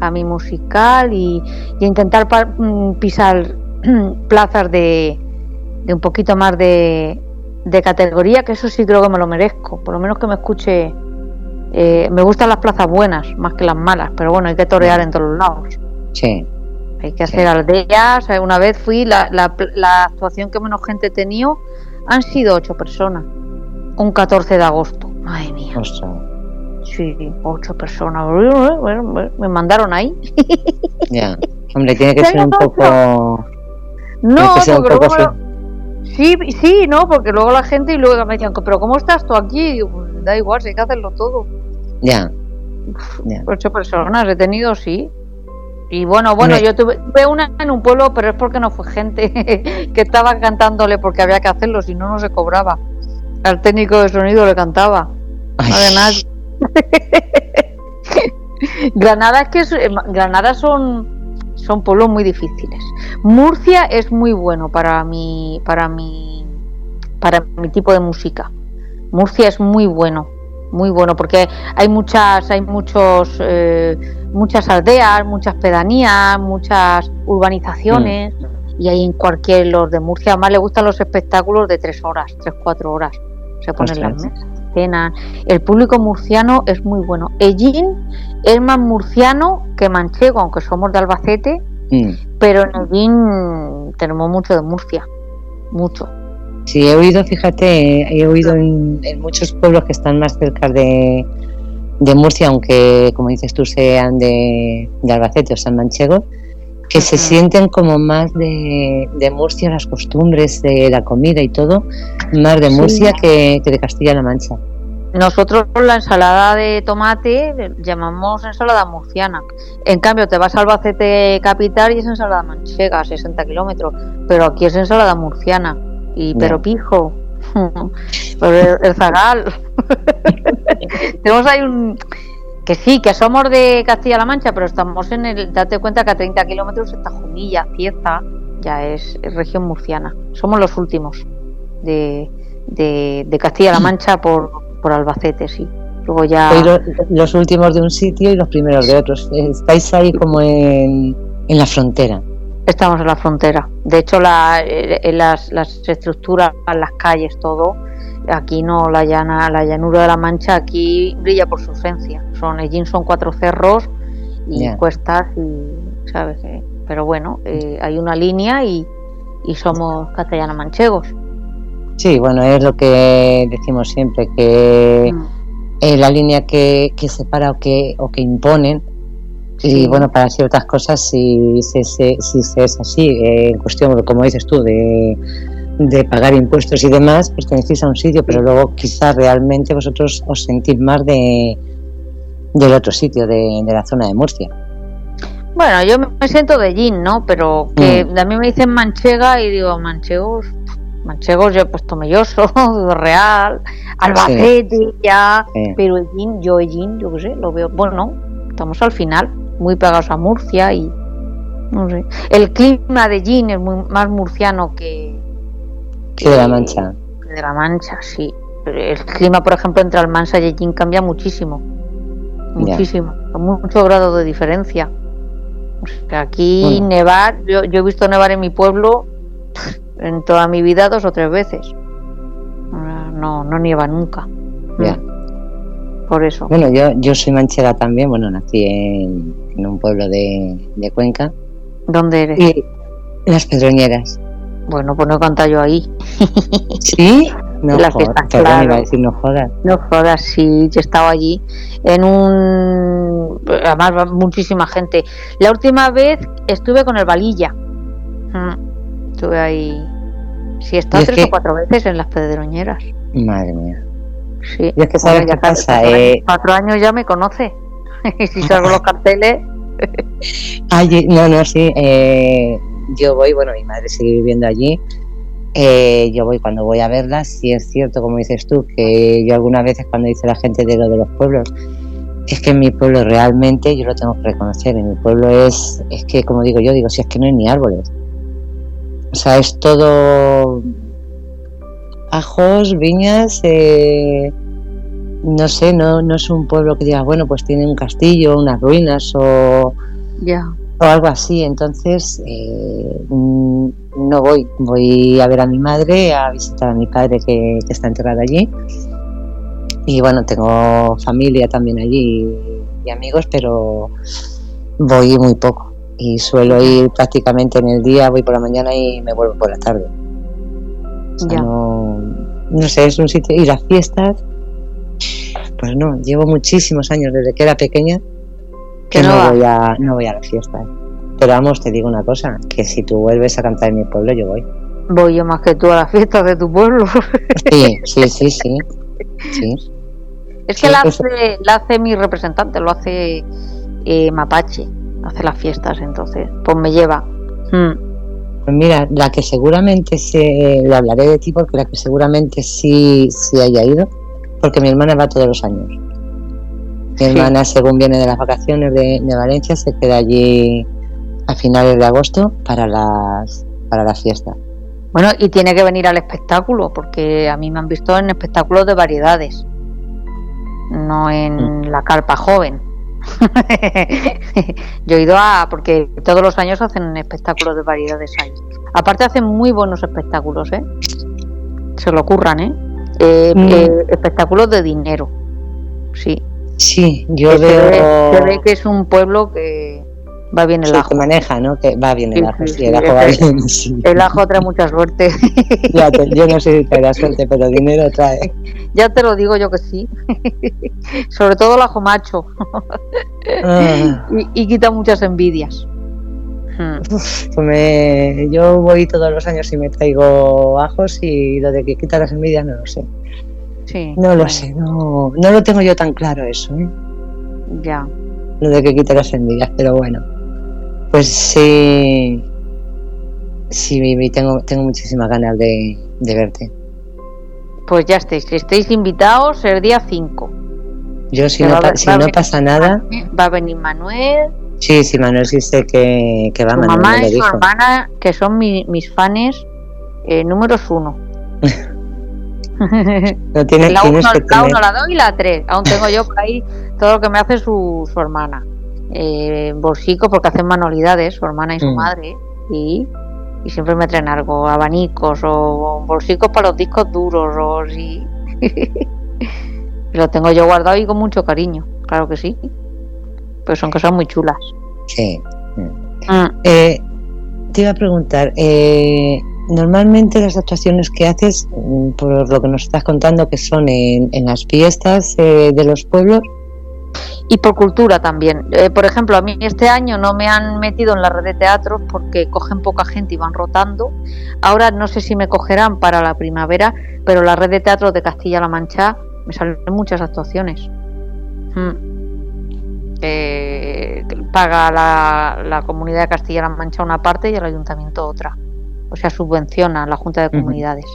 a, mi musical y, intentar mm, pisar [clears throat] plazas de, de, un poquito más de, de, categoría, que eso sí creo que me lo merezco. Por lo menos que me escuche. Eh, me gustan las plazas buenas más que las malas, pero bueno, hay que torear en todos los lados. Sí. Hay que hacer aldeas. Una vez fui, la, la, la actuación que menos gente he tenido han sido ocho personas. Un 14 de agosto. Madre mía. Sí, ocho personas. me mandaron ahí. [laughs] Ya, hombre, tiene que ser un poco. No, porque luego. Sí, sí, no, porque luego la gente y luego me decían, pero ¿cómo estás tú aquí? Pues, da igual, hay que hacerlo todo. Ya. Ocho personas he tenido, sí. Y bueno, bueno, yo tuve, una en un pueblo, pero es porque no fue gente [laughs] que estaba cantándole porque había que hacerlo, si no, no se cobraba. Al técnico de sonido le cantaba. Además, [laughs] Granada es que eh, Granada son son pueblos muy difíciles. Murcia es muy bueno para mi para mi para mi tipo de música. Murcia es muy bueno, muy bueno porque hay muchas hay muchos eh, muchas aldeas, muchas pedanías, muchas urbanizaciones mm. y hay en cualquier los de Murcia más le gustan los espectáculos de tres horas, tres cuatro horas. Se ponen las mesas el público murciano es muy bueno. Ellín es más murciano que manchego, aunque somos de Albacete, mm. pero en Ellín tenemos mucho de Murcia, mucho. Sí, he oído, fíjate, he oído en, muchos pueblos que están más cerca de, Murcia, aunque como dices tú sean de, Albacete o San Manchego, que se sienten como más de, Murcia, las costumbres de la comida y todo, más de Murcia que, de Castilla-La Mancha. Nosotros la ensalada de tomate llamamos ensalada murciana. En cambio, te vas a Albacete capital y es ensalada manchega, 60 kilómetros. Pero aquí es ensalada murciana. Y pero pijo. [laughs] pues el, zagal. [laughs] Tenemos ahí un. Que sí, que somos de Castilla-La Mancha, pero estamos en el. Date cuenta que a 30 kilómetros está Jumilla, Cieza, ya es, región murciana. Somos los últimos de, de, Castilla-La Mancha por, por Albacete, sí. Luego ya. los, últimos de un sitio y los primeros de otros. Estáis ahí como en, en la frontera. Estamos en la frontera. De hecho, la, eh, las, las estructuras, las calles, todo, aquí no, la llana, la llanura de la Mancha aquí brilla por su ausencia. Son, allí son cuatro cerros y cuestas y, ¿sabes? Pero bueno, eh, hay una línea y, y somos castellanos manchegos. Sí, bueno, es lo que decimos siempre, que mm. la línea que, que separa o que, o que imponen y bueno, para ciertas cosas si, si, si, es así, eh, en cuestión, como dices tú, de, de pagar impuestos y demás, pues tenéis a un sitio, pero luego quizás realmente vosotros os sentís más de del otro sitio, de, la zona de Murcia. Bueno, yo me siento de Gin, ¿no? Pero que mm. a mí me dicen manchega y digo, manchegos, manchegos yo he puesto Melloso, [laughs] Real, Albacete, ya, pero el Gin, yo el Gin, yo qué sé, lo veo, bueno, estamos al final muy pegados a Murcia y no sé. El clima de Gin es muy más murciano que, que, de la Mancha. de la Mancha, sí. El clima, por ejemplo, entre Almansa y Gin cambia muchísimo. Muchísimo. Mucho grado de diferencia. aquí nevar, yo, yo he visto nevar en mi pueblo en toda mi vida dos o tres veces. No, no nieva nunca. Ya por eso. Bueno, yo, yo soy manchega también, bueno, nací en, un pueblo de, Cuenca. ¿Dónde eres? Y las Pedroñeras. Bueno, pues no canta yo ahí. [laughs] ¿Sí? [laughs] No jodas, iba a decir no jodas. No jodas, sí, yo estaba allí en un... Además, muchísima gente. La última vez estuve con el Valilla. Mm, estuve ahí... Sí, he estado tres o cuatro veces en las Pedroñeras. Madre mía. Sí. Y es que sabes qué pasa. Eh... Cuatro años ya me conoce. [laughs] si salgo los carteles. [laughs] Ay, no, no, sí. Eh, yo voy, bueno, mi madre sigue viviendo allí. Eh, yo voy cuando voy a verla. Sí es cierto, como dices tú, que yo algunas veces cuando dice la gente de lo de los pueblos, es que en mi pueblo realmente, yo lo tengo que reconocer, en mi pueblo es, es que, como digo yo, digo, si es que no hay ni árboles. O sea, es todo ajos, viñas, eh, no sé, no, no es un pueblo que diga, bueno, pues tiene un castillo, unas ruinas o, o algo así. Entonces, eh, mm, no voy. Voy a ver a mi madre, a visitar a mi padre que, está enterrado allí. Y bueno, tengo familia también allí y amigos, pero voy muy poco. Y suelo ir prácticamente en el día, voy por la mañana y me vuelvo por la tarde. No, no sé, es un sitio. Y las fiestas, pues no, llevo muchísimos años desde que era pequeña que no, voy a no voy a las fiestas. Pero vamos, te digo una cosa, que si tú vuelves a cantar en mi pueblo, yo voy. Voy yo más que tú a las fiestas de tu pueblo. Sí, sí, sí, sí. [laughs] Es que la, pues hace, la hace mi representante, lo hace eh, Mapache, hace las fiestas, entonces, pues me lleva. Hmm. Pues mira, la que seguramente se, le hablaré de ti porque la que seguramente sí, sí haya ido, porque mi hermana va todos los años. Mi hermana, según viene de las vacaciones de, Valencia, se queda allí a finales de agosto para las, para la fiesta. Bueno, y tiene que venir al espectáculo, porque a mí me han visto en espectáculos de variedades, no en mm. la carpa joven. [laughs] Yo he ido a, porque todos los años hacen espectáculos de variedades ahí. Aparte hacen muy buenos espectáculos, ¿eh? Se lo ocurran, ¿eh? Eh, mm. eh espectáculos de dinero, sí. Sí, yo veo... Se ve, que es un pueblo que va bien el ajo. Que maneja, ¿no? Que va bien el ajo, sí, el ajo va bien. El ajo trae mucha suerte. [laughs] Ya yo no sé si trae suerte, pero dinero trae. Ya te lo digo yo que sí. [laughs] Sobre todo el ajo macho. Ah. [laughs] Y, quita muchas envidias. Hmm. Pues yo voy todos los años y me traigo ajos y lo de que quita las envidias no lo sé. Sí, no lo sé, no, no lo tengo yo tan claro eso. ¿eh? Ya. Lo de que quita las envidias, pero bueno. Pues sí. Sí, tengo, tengo muchísimas ganas de, de verte. Pues ya estáis, estáis invitados el día 5. Yo, si, no, si no pasa nada. Va a venir Manuel. Sí, sí, Manuel sé que, que va su Manuel. mamá y su hermana, que son mis fans eh, números uno. [laughs] no tienes, la 1, que la, uno, la 2 y la 3. Aún tengo yo por ahí todo lo que me hace su, su hermana. Eh, bolsico, porque hacen manualidades, su hermana y su Mm. madre. Y, y siempre me traen algo, abanicos o bolsicos para los discos duros. O sí. [laughs] lo tengo yo guardado y con mucho cariño, claro que sí. Pues son cosas muy chulas. Sí. Mm. Eh, te iba a preguntar, eh, normalmente las actuaciones que haces, mm, por lo que nos estás contando, que son en, en las fiestas eh, de los pueblos, Y por cultura también. Eh, por ejemplo, a mí este año no me han metido en la red de teatros porque cogen poca gente y van rotando. Ahora no sé si me cogerán para la primavera, pero la red de teatros de Castilla-La Mancha me salen muchas actuaciones. Mm. Eh, paga la, la comunidad de Castilla-La Mancha una parte y el ayuntamiento otra. O sea, subvenciona la Junta de. Comunidades.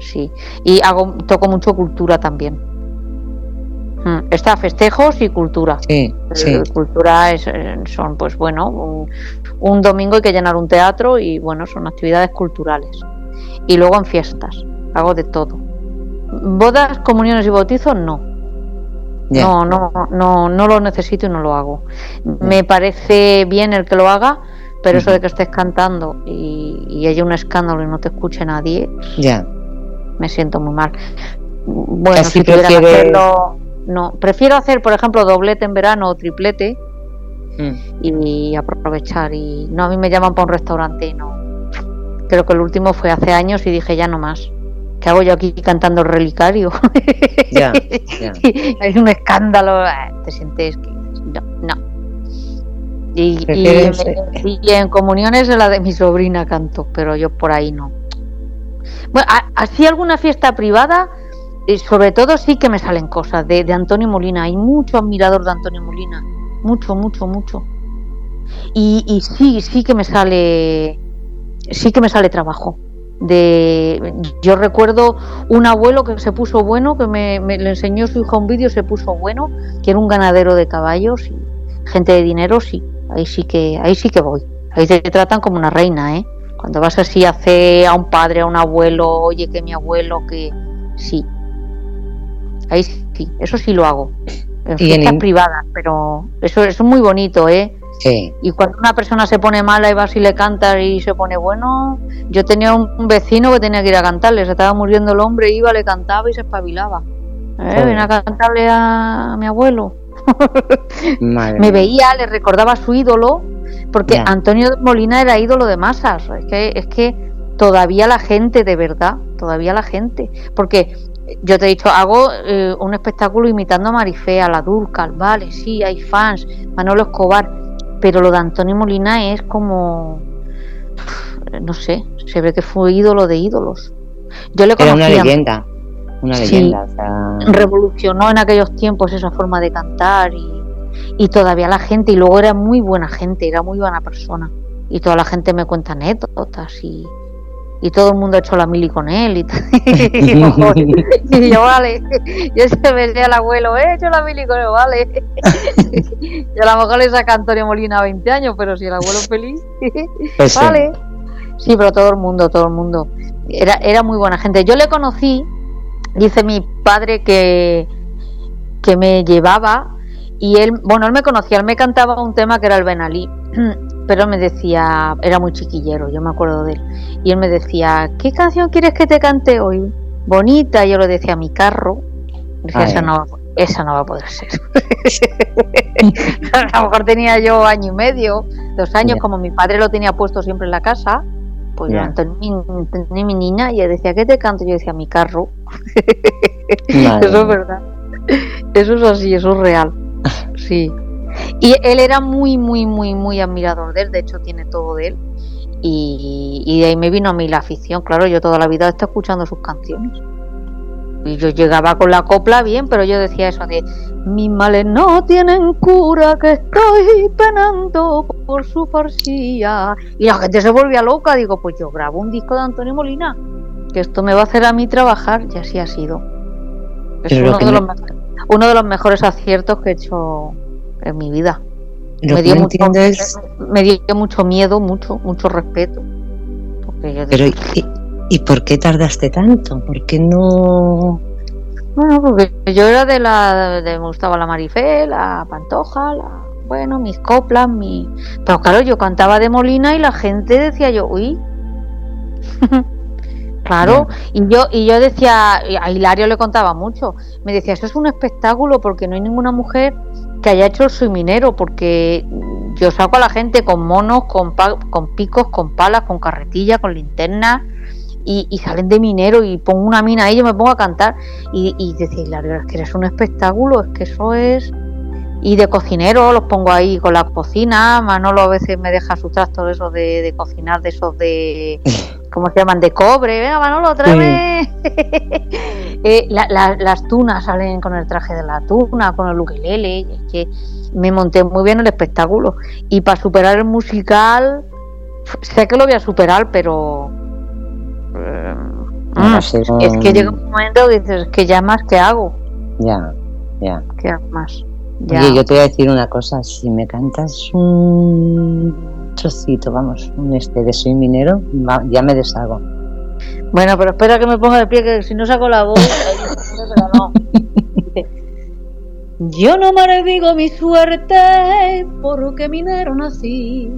Sí. Y hago, toco mucho cultura también. Mm. Está festejos y cultura. sí, sí, Eh, Cultura es, eh, son, pues bueno, un, un domingo hay que llenar un teatro y bueno, son actividades culturales. Y luego en fiestas, hago de todo. Bodas, comuniones y bautizos, no. No, no, no, no lo necesito y no lo hago. Me parece bien el que lo haga, pero eso de que estés cantando y, y haya un escándalo y no te escuche nadie, ya, me siento muy mal. Bueno, si hacerlo, no. Prefiero hacer, por ejemplo, doblete en verano o triplete Mm. y aprovechar. Y no, a mí me llaman para un restaurante y no. Creo que el último fue hace años y dije ya no más. ¿Qué hago yo aquí cantando el relicario? [laughs] ya, ya. [laughs] Hay un escándalo, eh, te sientes que no, no. Y, y, Prefieres, y en comuniones es la de mi sobrina canto, pero yo por ahí no. Bueno, así alguna fiesta privada, y sobre todo sí que me salen cosas de, de Antonio Molina. Hay mucho admirador de Antonio Molina, mucho, mucho, mucho. Y, y sí, sí que me sale, sí que me sale trabajo. De, yo recuerdo un abuelo que se puso bueno, que me, me- le enseñó su hijo un vídeo, se puso bueno, que era un ganadero de caballos y gente de dinero, sí, ahí sí que, ahí sí que voy. Ahí te tratan como una reina, ¿eh? Cuando vas así a hacer a un padre, a un abuelo, oye que mi abuelo, que sí. Ahí sí, eso sí lo hago. En fiestas privadas, pero eso, eso es muy bonito, ¿eh? Sí, Y cuando una persona se pone mala y vas y le cantas y se pone bueno, yo tenía un, vecino que tenía que ir a cantarle, se estaba muriendo el hombre, iba, le cantaba y se espabilaba. Eh, ven a cantarle a, mi abuelo. [laughs] Me veía, le recordaba a su ídolo, porque. Antonio Molina era ídolo de masas. Es que, es que todavía la gente, de verdad, todavía la gente. Porque yo te he dicho, hago eh, un espectáculo imitando a Marifea, a la Durcal, vale, sí, hay fans, Manolo Escobar, pero lo de Antonio Molina es como, no sé, se ve que fue ídolo de ídolos. Yo le Era una conocía, leyenda, una Sí. leyenda, o sea, revolucionó en aquellos tiempos esa forma de cantar y, y todavía la gente, y luego era muy buena gente, era muy buena persona. Y toda la gente me cuenta anécdotas y, y todo el mundo ha hecho la mili con él y, [laughs] y [laughs] y yo, vale, [laughs] yo se me decía al abuelo, he hecho la mili con él, vale. y a lo mejor le saca Antonio Molina 20 años, pero si el abuelo es feliz, pues sí. vale. Sí, pero todo el mundo, todo el mundo. Era, era muy buena gente. Yo le conocí, dice mi padre que, que me llevaba y él, bueno, él me conocía, él me cantaba un tema que era el Benalí, [clears throat] pero él me decía, era muy chiquillero, yo me acuerdo de él, y él me decía, ¿qué canción quieres que te cante hoy? Bonita, yo le decía, mi carro, decía, Ay. esa no, esa no va a poder ser. [laughs] a lo mejor tenía yo año y medio, dos años, como mi padre lo tenía puesto siempre en la casa, pues yo Ya. Antonio, mi, niña y él decía, ¿qué te canto? Yo decía, mi carro. [laughs] Eso es verdad. Eso es así, eso es real. Sí. Y él era muy, muy, muy, muy admirador de él. De hecho, tiene todo de él. Y, y de ahí me vino a mí la afición. Claro, yo toda la vida he estado escuchando sus canciones. Y yo llegaba con la copla bien, pero yo decía eso de mis males no tienen cura, que estoy penando por su farcía. Y la gente se volvía loca. Digo, pues yo grabo un disco de Antonio Molina. que esto me va a hacer a mí trabajar y así ha sido. Es uno de, los, uno de los mejores aciertos que he hecho en mi vida. Lo me dio, mucho, me dio mucho miedo, mucho, mucho respeto. Porque yo pero ¿y, y por qué tardaste tanto? ¿Por qué no? Bueno, porque yo era de la. De, me gustaba la Marifé, la Pantoja, la, bueno, mis coplas, mi. Pero claro, yo cantaba de Molina y la gente decía yo, uy. [laughs] claro, y yo, y yo decía, a Hilario le contaba mucho, me decía, eso es un espectáculo porque no hay ninguna mujer que haya hecho el soy minero, porque yo saco a la gente con monos, con, con picos, con palas, con carretilla, con linternas. Y, salen de minero y pongo una mina ahí, yo me pongo a cantar y, y decir, Hilario, es que eres un espectáculo, es que eso es. Y de cocinero los pongo ahí con la cocina. Manolo a veces me deja sus trastos esos de, de cocinar, de esos de. [laughs] ¿Cómo se llaman? De cobre. Venga, Manolo, otra Sí. vez. [laughs] Eh, la- la- las tunas salen con el traje de la tuna, con el ukelele. Es que me monté muy bien el espectáculo. Y para superar el musical, sé que lo voy a superar, pero. eh, mm, sí, es que no- llega un momento que dices, que ya más que hago, Ya, ya. hago más. Ya. Oye, yo te voy a decir una cosa, si me cantas un trocito, vamos, este de soy minero, ya me deshago. Bueno, pero espera que me ponga de pie, que si no saco la voz. Yo no maldigo mi suerte porque minero nací.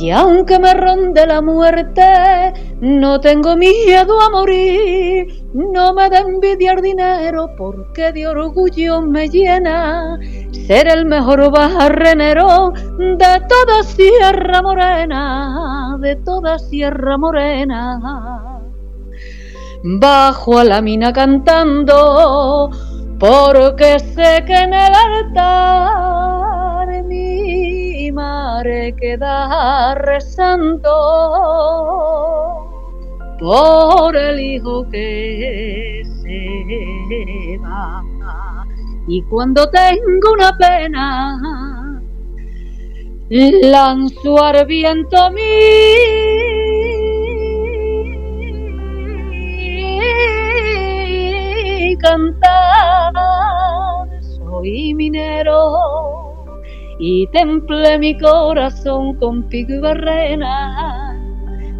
Y aunque me ronde la muerte, no tengo miedo a morir. No me da envidia el dinero porque de orgullo me llena ser el mejor barrenero de toda Sierra Morena, de toda Sierra Morena bajo a la mina cantando, porque sé que en el altar madre queda rezando por el hijo que se va. Y cuando tengo una pena, lanzo al viento mi cantar. Soy minero y templé mi corazón con pico y barrena.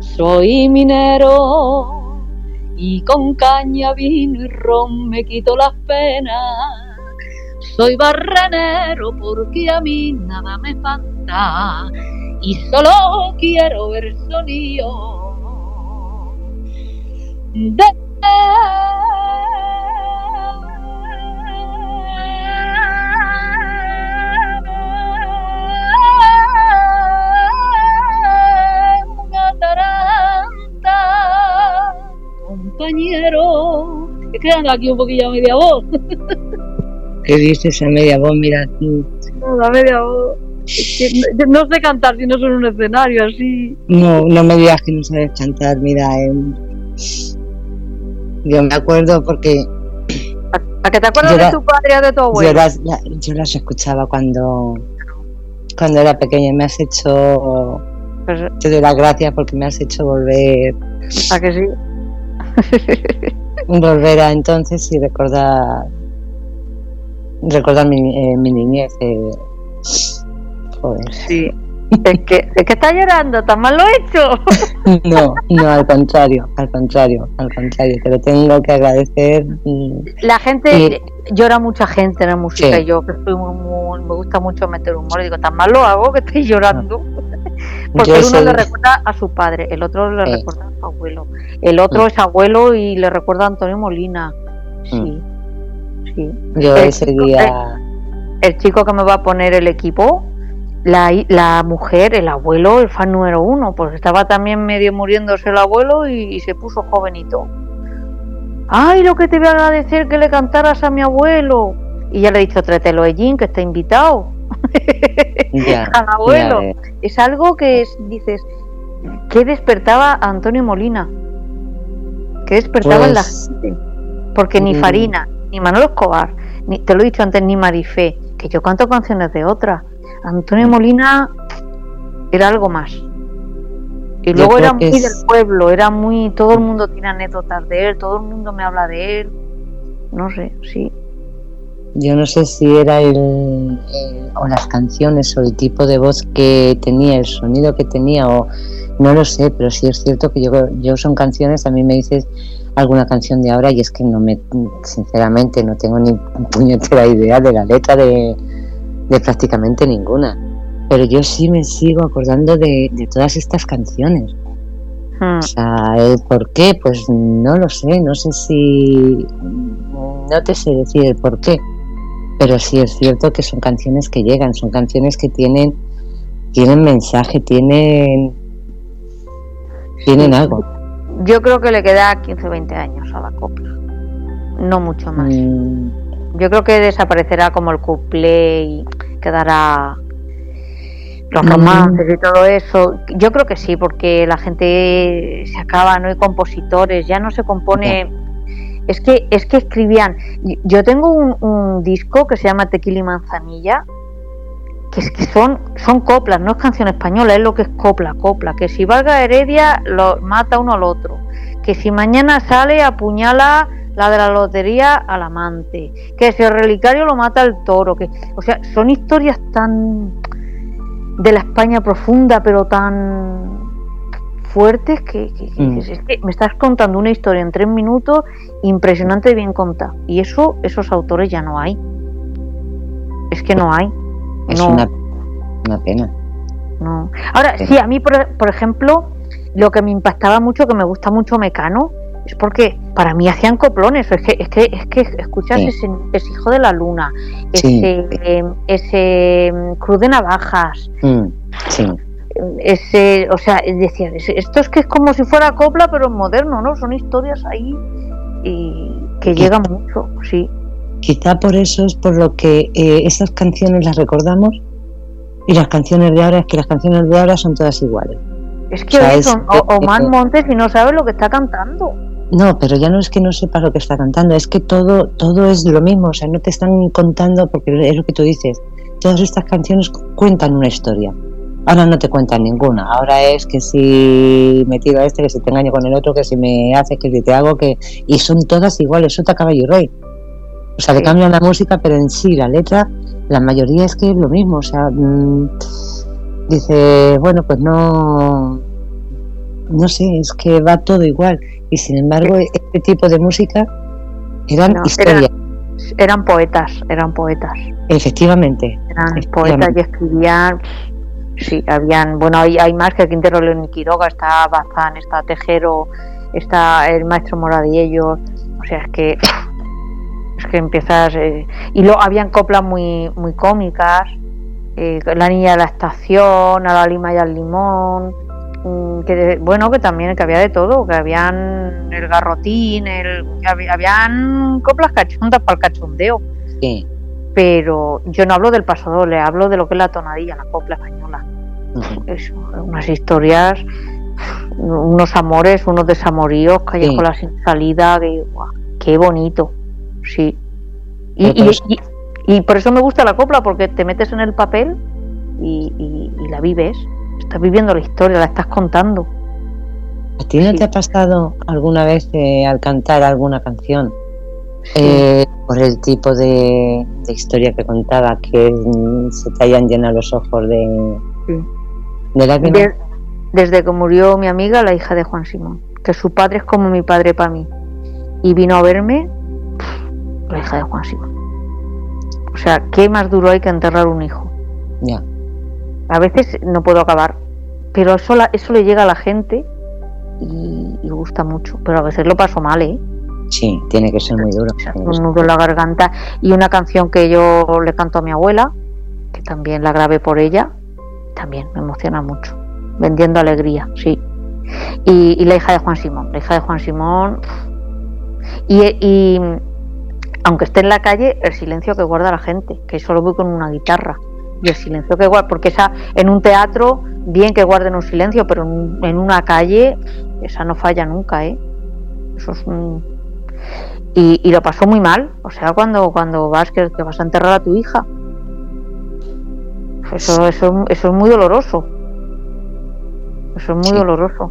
Soy minero y con caña, vino y ron me quito las penas. Soy barrenero porque a mí nada me falta y solo quiero ver sonido compañero. Es que ando aquí un poquillo a media voz. [laughs] ¿Qué dices a media voz? Mira tú. A media voz. Es que no, no sé cantar si no son un escenario así. No, no me digas que no sabes cantar, mira. em, yo me acuerdo porque ¿A que te acuerdas de la- tu padre o de tu abuelo? yo las, la- yo las escuchaba cuando, cuando era pequeña. Me has hecho, Pues, te doy las gracias porque me has hecho volver, ¿A que sí? [laughs] volver a entonces y recordar, recordar mi, eh, mi niñez. eh, joder. Sí. [laughs] Es que, es que está llorando, tan mal lo he hecho. [laughs] No, no, al contrario, al contrario, al contrario. Te lo tengo que agradecer. mm, La gente, llora mucha gente en la música Sí. yo que soy muy, muy- me gusta mucho meter humor y digo, tan mal lo hago que estoy llorando. Porque Yo uno soy- le recuerda a su padre, el otro le recuerda a su abuelo, el otro Mm. es abuelo y le recuerda a Antonio Molina. Sí, sí. Yo Eh, ese día. El chico que me va a poner el equipo, la, la mujer, el abuelo, el fan número uno, porque estaba también medio muriéndose el abuelo y, y se puso jovenito. Ay, lo que te voy a agradecer que le cantaras a mi abuelo. Y ya le he dicho, trételo Ellín, que está invitado [laughs] Al abuelo. es algo que es, dices, que despertaba a Antonio Molina? que despertaba en la Pues, gente? Porque ni mm. Farina, ni Manolo Escobar, ni, te lo he dicho antes, ni Marifé, que yo canto canciones de otra. Antonio Mm. Molina era algo más. Y luego era muy del pueblo, era muy. Todo el mundo tiene anécdotas de él, todo el mundo me habla de él. No sé, sí. Yo no sé si era el, o las canciones o el tipo de voz que tenía, el sonido que tenía, o no lo sé, pero sí es cierto que yo, yo son canciones, a mí me dices alguna canción de ahora y es que no me, sinceramente, no tengo ni puñetera idea de la letra de, de prácticamente ninguna. Pero yo sí me sigo acordando de, todas estas canciones. Hmm. O sea, ¿por qué? Pues no lo sé, no sé si... No te sé decir el por qué, pero sí es cierto que son canciones que llegan, son canciones que tienen, tienen mensaje, tienen, tienen algo. Yo creo que le queda 15 o 20 años a la copla, no mucho más. Mm. Yo creo que desaparecerá como el couple y quedará los romances y todo eso. Yo creo que sí, porque la gente se acaba, no hay compositores, ya no se compone. Es que es que escribían. Yo tengo un, disco que se llama Tequila y Manzanilla, que es que son son coplas, no es canción española, es lo que es copla, copla. Que si valga Heredia lo mata uno al otro, que si mañana sale apuñala la de la lotería al amante, que si el relicario lo mata el toro, que, o sea, son historias tan de la España profunda, pero tan fuertes que, mm. es que me estás contando una historia en tres minutos impresionante y bien contada. Y eso, esos autores ya no hay. Es que no hay. Es una, pena. No. Ahora, sí, a mí, por, por ejemplo, lo que me impactaba mucho, que me gusta mucho Mecano, es porque para mí hacían coplones. Es que, es que, es que escuchas ese, hijo de la luna, ese, ese mm, cruz de navajas. Mm, ese, o sea, decía, esto es que es como si fuera copla, pero moderno, ¿no? Son historias ahí y que llegan mucho, sí. Quizá por eso es por lo que eh, esas canciones las recordamos y las canciones de ahora es que las canciones de ahora son todas iguales. Es que o Omar Montes y no sabe lo que está cantando. No, pero ya no es que no sepa lo que está cantando, es que todo, todo es lo mismo, o sea, no te están contando, porque es lo que tú dices, todas estas canciones cuentan una historia. Ahora no te cuentan ninguna, ahora es que si me tiro a este, que si te engaño con el otro, que si me haces, que si te hago, que... Y son todas iguales, sota, caballo y rey. O sea, te cambian la música, pero en sí, la letra, la mayoría es que es lo mismo, o sea, mm, dice, bueno, pues no, no sé, es que va todo igual. Y sin embargo, este tipo de música eran historias. Eran, poetas, eran poetas. Efectivamente. Eran poetas y escribían. Sí, habían. Bueno, hay, hay más que Quintero León y Quiroga, está Bazán, está Tejero, está el maestro Moradiello. O sea, es que. Es que empiezas. Eh, y luego habían coplas muy, muy cómicas. Eh, la niña de la estación, a la lima y al limón Mm, que bueno que también que había de todo que habían el garrotín el habían coplas cachondas para el cachondeo sí. Pero yo no hablo del pasado le hablo de lo que es la tonadilla la copla española. Unas historias unos amores unos desamoríos callejolas sí. sin salida que qué bonito sí. Y, por eso me gusta la copla porque te metes en el papel y la vives estás viviendo la historia, la estás contando. ¿A ti no te ha pasado alguna vez eh, al cantar alguna canción eh, por el tipo de, historia que contaba, que se te hayan llenado los ojos de, de desde que murió mi amiga, la hija de Juan Simón, que su padre es como mi padre para mí, y vino a verme la hija de Juan Simón. O sea, ¿qué más duro hay que enterrar un hijo? Ya. A veces no puedo acabar, pero eso, eso le llega a la gente y, gusta mucho. Pero a veces lo paso mal, ¿eh? Sí, tiene que ser muy duro. Un nudo en la garganta. Y una canción que yo le canto a mi abuela, que también la grabé por ella, también me emociona mucho. Vendiendo alegría, sí. Y, la hija de Juan Simón. La hija de Juan Simón. Y, y aunque esté en la calle, el silencio que guarda la gente, que solo voy con una guitarra y el silencio que guarda, porque esa en un teatro, bien que guarden un silencio, pero en, una calle, esa no falla nunca, ¿eh? Eso es y, lo pasó muy mal, o sea, cuando, cuando vas que, vas a enterrar a tu hija. Eso, eso, eso es muy doloroso. Eso es muy doloroso.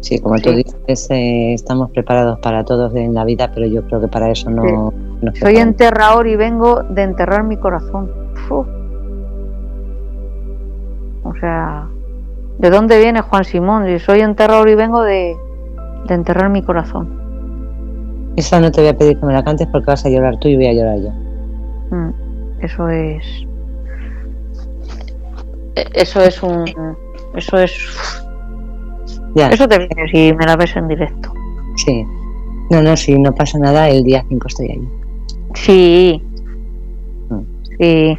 Sí, como tú dices, eh, estamos preparados para todos en la vida, pero yo creo que para eso no. Soy enterrador y vengo de enterrar mi corazón. O sea, ¿de dónde viene Juan Simón? Soy enterrador y vengo de, de enterrar mi corazón. Esa no te voy a pedir que me la cantes porque vas a llorar tú y voy a llorar yo. Mm, eso es. E, eso es un. Eso es. Eso te viene si me la ves en directo. Sí. No, no, si no pasa nada, el día 5 estoy ahí. Sí. Mm. Sí.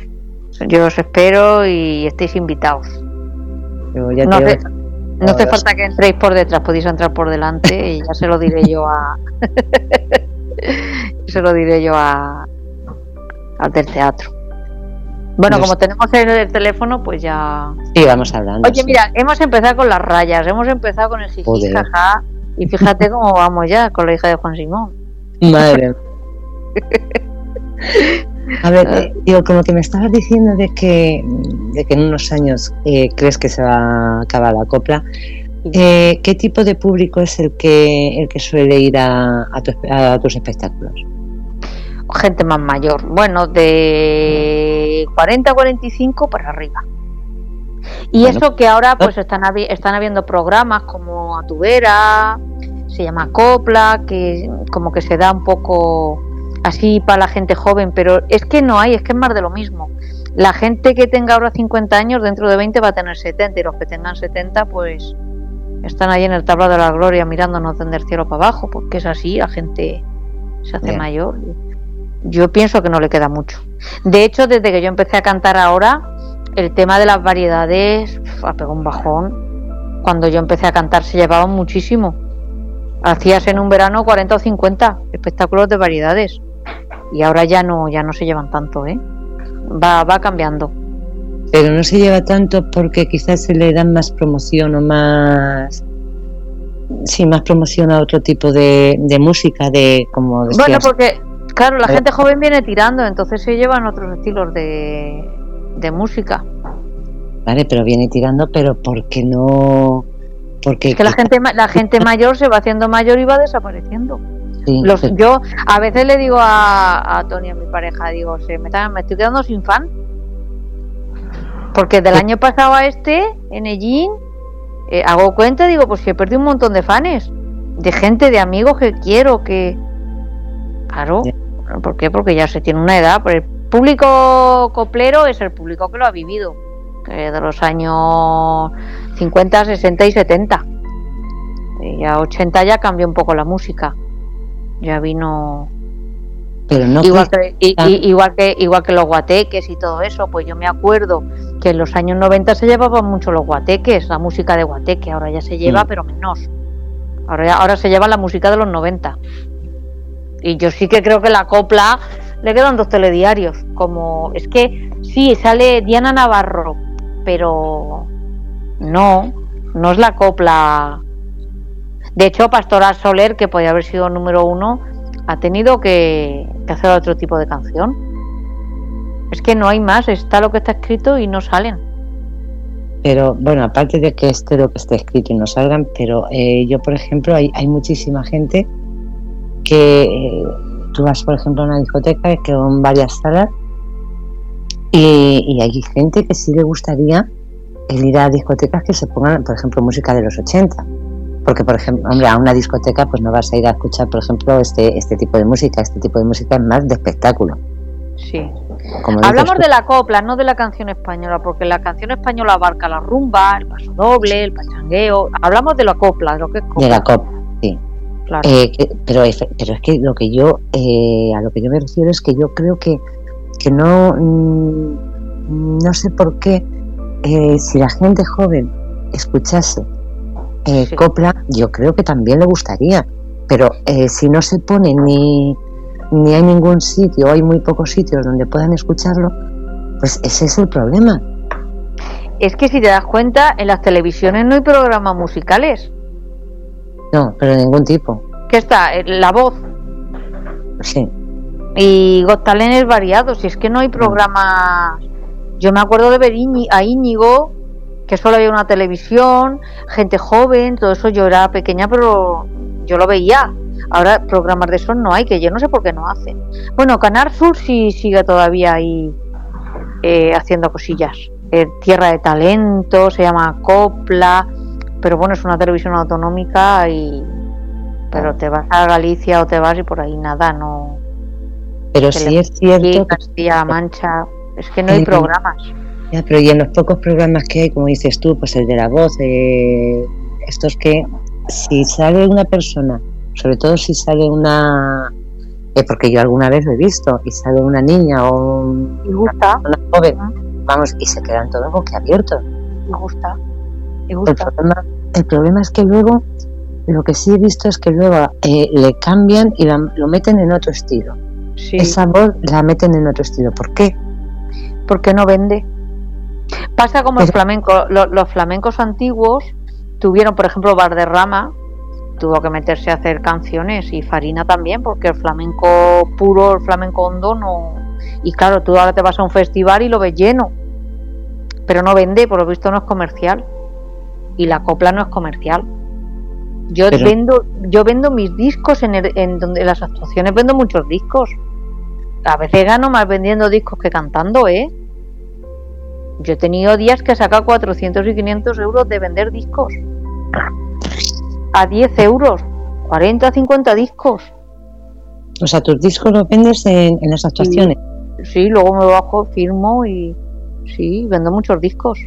Yo os espero y estéis invitados. no, hace, no hace falta que entréis por detrás, podéis entrar por delante y ya se lo diré yo a. [laughs] se lo diré yo a. al del teatro. Bueno, como tenemos el teléfono, pues ya. Sí, vamos hablando. Oye, mira, hemos empezado con las rayas, hemos empezado con el jiji, jaja, y fíjate cómo vamos ya con la hija de Juan Simón. Madre. [laughs] A ver, eh, digo, como que me estabas diciendo de que, de que en unos años eh, crees que se va a acabar la copla. Eh, ¿Qué tipo de público es el que, el que suele ir a, a tus espectáculos? gente más mayor. Bueno, de 40 a 45 para arriba. Y eso que ahora pues están, están habiendo programas como Atubera, se llama Copla, que como que se da un poco así para la gente joven, pero es que no hay, es que es más de lo mismo. La gente que tenga ahora 50 años, dentro de 20 va a tener 70 y los que tengan 70 pues están ahí en el tablado de la gloria mirándonos desde el cielo para abajo, porque es así, la gente se hace mayor yo pienso que no le queda mucho. De hecho, desde que yo empecé a cantar ahora, el tema de las variedades ha pegado un bajón. Cuando yo empecé a cantar se llevaban muchísimo. Hacías en un verano 40 o 50 espectáculos de variedades. Y ahora ya no, ya no se llevan tanto, ¿eh? Va, va cambiando. Pero no se lleva tanto porque quizás se le dan más promoción o más sí, más promoción a otro tipo de, de música, de como Bueno, porque Claro, la eh. gente joven viene tirando, entonces se llevan otros estilos de, de música. Vale, pero viene tirando, pero ¿por qué no? Porque es que la gente la gente [laughs] mayor se va haciendo mayor y va desapareciendo. Los, Yo a veces le digo a, a Tony, a mi pareja, digo, se me, me estoy quedando sin fan. Porque del año pasado a este, en Ellín, eh, hago cuenta, digo, pues que he perdido un montón de fans. De gente, de amigos que quiero, que... Claro. ¿Por qué? Porque ya se tiene una edad. el público coplero es el público que lo ha vivido, de los años 50, 60 y 70. Y ya 80 ya cambió un poco la música. Ya vino pero no igual que, igual que igual que los guateques y todo eso pues yo me acuerdo que en los años 90 se llevaban mucho los guateques la música de guateque ahora ya se lleva mm. pero menos ahora ahora se lleva la música de los 90 y yo sí que creo que la copla le quedan dos telediarios. Como es que sí, sale Diana Navarro, pero no, no es la copla. De hecho, Pastora Soler, que podía haber sido número uno, ha tenido que, hacer otro tipo de canción. Es que no hay más, está lo que está escrito y no salen. Pero bueno, aparte de que esté lo que esté escrito y no salgan, pero eh, yo, por ejemplo, hay, hay muchísima gente que eh, tú vas, por ejemplo, a una discoteca que son varias salas y, hay gente que sí le gustaría el ir a discotecas que se pongan, por ejemplo, música de los 80. Porque, por ejemplo, hombre, a una discoteca pues no vas a ir a escuchar, por ejemplo, este, este tipo de música. Este tipo de música es más de espectáculo. Sí. Hablamos de la copla, no de la canción española, porque la canción española abarca la rumba, el paso doble, el pachangueo. Hablamos de la copla, de lo que es copla. De la copla, sí. Eh, pero, pero es que lo que yo eh, a lo que yo me refiero es que yo creo que, que no mm, no sé por qué eh, si la gente joven escuchase copla yo creo que también le gustaría pero si no se pone ni ni hay ningún sitio hay muy pocos sitios donde puedan escucharlo pues ese es el problema es que si te das cuenta en las televisiones no hay programas musicales no, pero de ningún tipo. ¿Qué está? Eh, la voz. Sí. Y Got Talent es variado, si es que no hay programas. Yo me acuerdo de ver a Íñigo, que solo había una televisión, gente joven, todo eso yo era pequeña, pero yo lo veía. Ahora programas de eso no hay, que yo no sé por qué no hacen. Bueno, Canal Sur sí sigue todavía ahí eh, haciendo cosillas. Eh, Tierra de Talento, se llama Copla, pero bueno, es una televisión autonómica y... Pero te vas a Galicia o te vas y por ahí nada, no... Pero sí es cierto... Castilla-La Mancha, es que no hay programas. Ya, pero y en los pocos programas que hay, como dices tú, pues el de la voz, eh, estos que si sale una persona, sobre todo si sale una, eh, porque yo alguna vez lo he visto, y sale una niña o gusta. una joven, vamos, y se quedan todos boquiabiertos. Me gusta. Me gusta. El problema, el problema es que luego, lo que sí he visto es que luego eh, le cambian y lo meten en otro estilo. Esa voz la meten en otro estilo. ¿Por qué? Porque no vende. Pasa como el flamenco, los, flamencos antiguos tuvieron, por ejemplo, Barderrama, tuvo que meterse a hacer canciones y Farina también, porque el flamenco puro, el flamenco hondo no. Y claro, tú ahora te vas a un festival y lo ves lleno, pero no vende, por lo visto no es comercial. Y la copla no es comercial. Yo vendo, yo vendo mis discos en, en donde las actuaciones vendo muchos discos. A veces gano más vendiendo discos que cantando, ¿eh? Yo he tenido días que he sacado 400 y 500 euros de vender discos. A 10 euros. 40, 50 discos. O sea, tus discos los vendes en, las actuaciones. Sí, luego me bajo, firmo y sí, vendo muchos discos.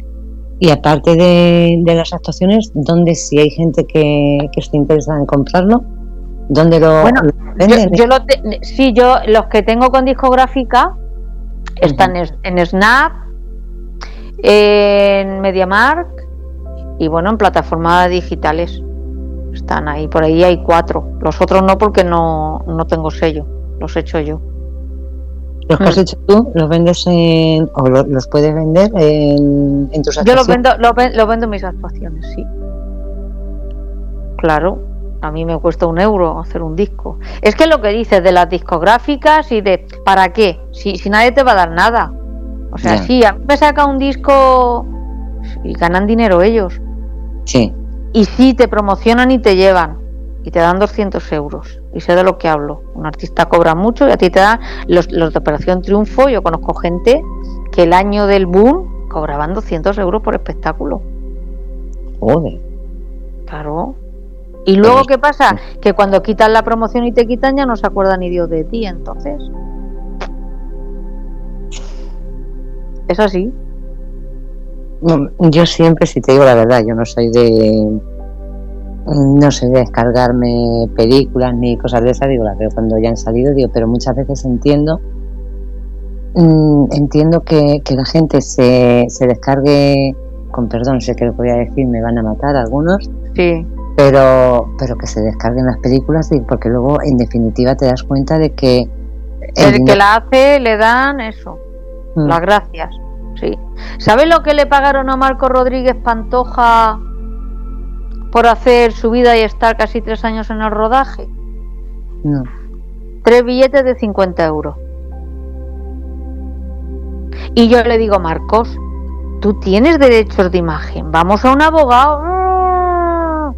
Y aparte de, las actuaciones, ¿dónde si hay gente que, que esté interesada en comprarlo? ¿Dónde lo, venden? Yo, sí, yo los que tengo con discográfica están en Snap, en MediaMark y bueno, en plataformas digitales. Están ahí, por ahí hay cuatro. Los otros no porque no, no tengo sello, los he hecho yo. ¿Los que has mm. hecho tú los vendes en, o los, puedes vender en, en tus actuaciones? Yo los vendo, los, vendo en mis actuaciones, sí. Claro, a mí me cuesta un euro hacer un disco. Es que lo que dices de las discográficas y de ¿para qué? Si, si nadie te va a dar nada. O sea, sí, a mí me saca un disco y ganan dinero ellos. Sí. Y sí, te promocionan y te llevan. Y te dan 200 euros. Y sé de lo que hablo. Un artista cobra mucho y a ti te dan los, los de Operación Triunfo. Yo conozco gente que el año del boom cobraban 200 euros por espectáculo. Joder. Claro. Y luego, ¿qué pasa? Que cuando quitan la promoción y te quitan, ya no se acuerdan ni Dios de ti. Entonces. ¿Es así? yo siempre, si te digo la verdad, yo no soy de. No sé de descargarme películas ni cosas de esas, digo, las veo cuando ya han salido, digo, pero muchas veces entiendo. Mm, entiendo que, la gente se, se descargue, con perdón, sé que lo voy a decir, me van a matar algunos. Sí. Pero, pero que se descarguen las películas, porque luego, en definitiva, te das cuenta de que. El, que la hace le dan eso Mm. Las gracias, sí. ¿Sabes lo que le pagaron a Marco Rodríguez Pantoja por hacer su vida y estar casi tres años en el rodaje? No. Tres billetes de 50 euros. Y yo le digo, Marcos, tú tienes derechos de imagen, vamos a un abogado.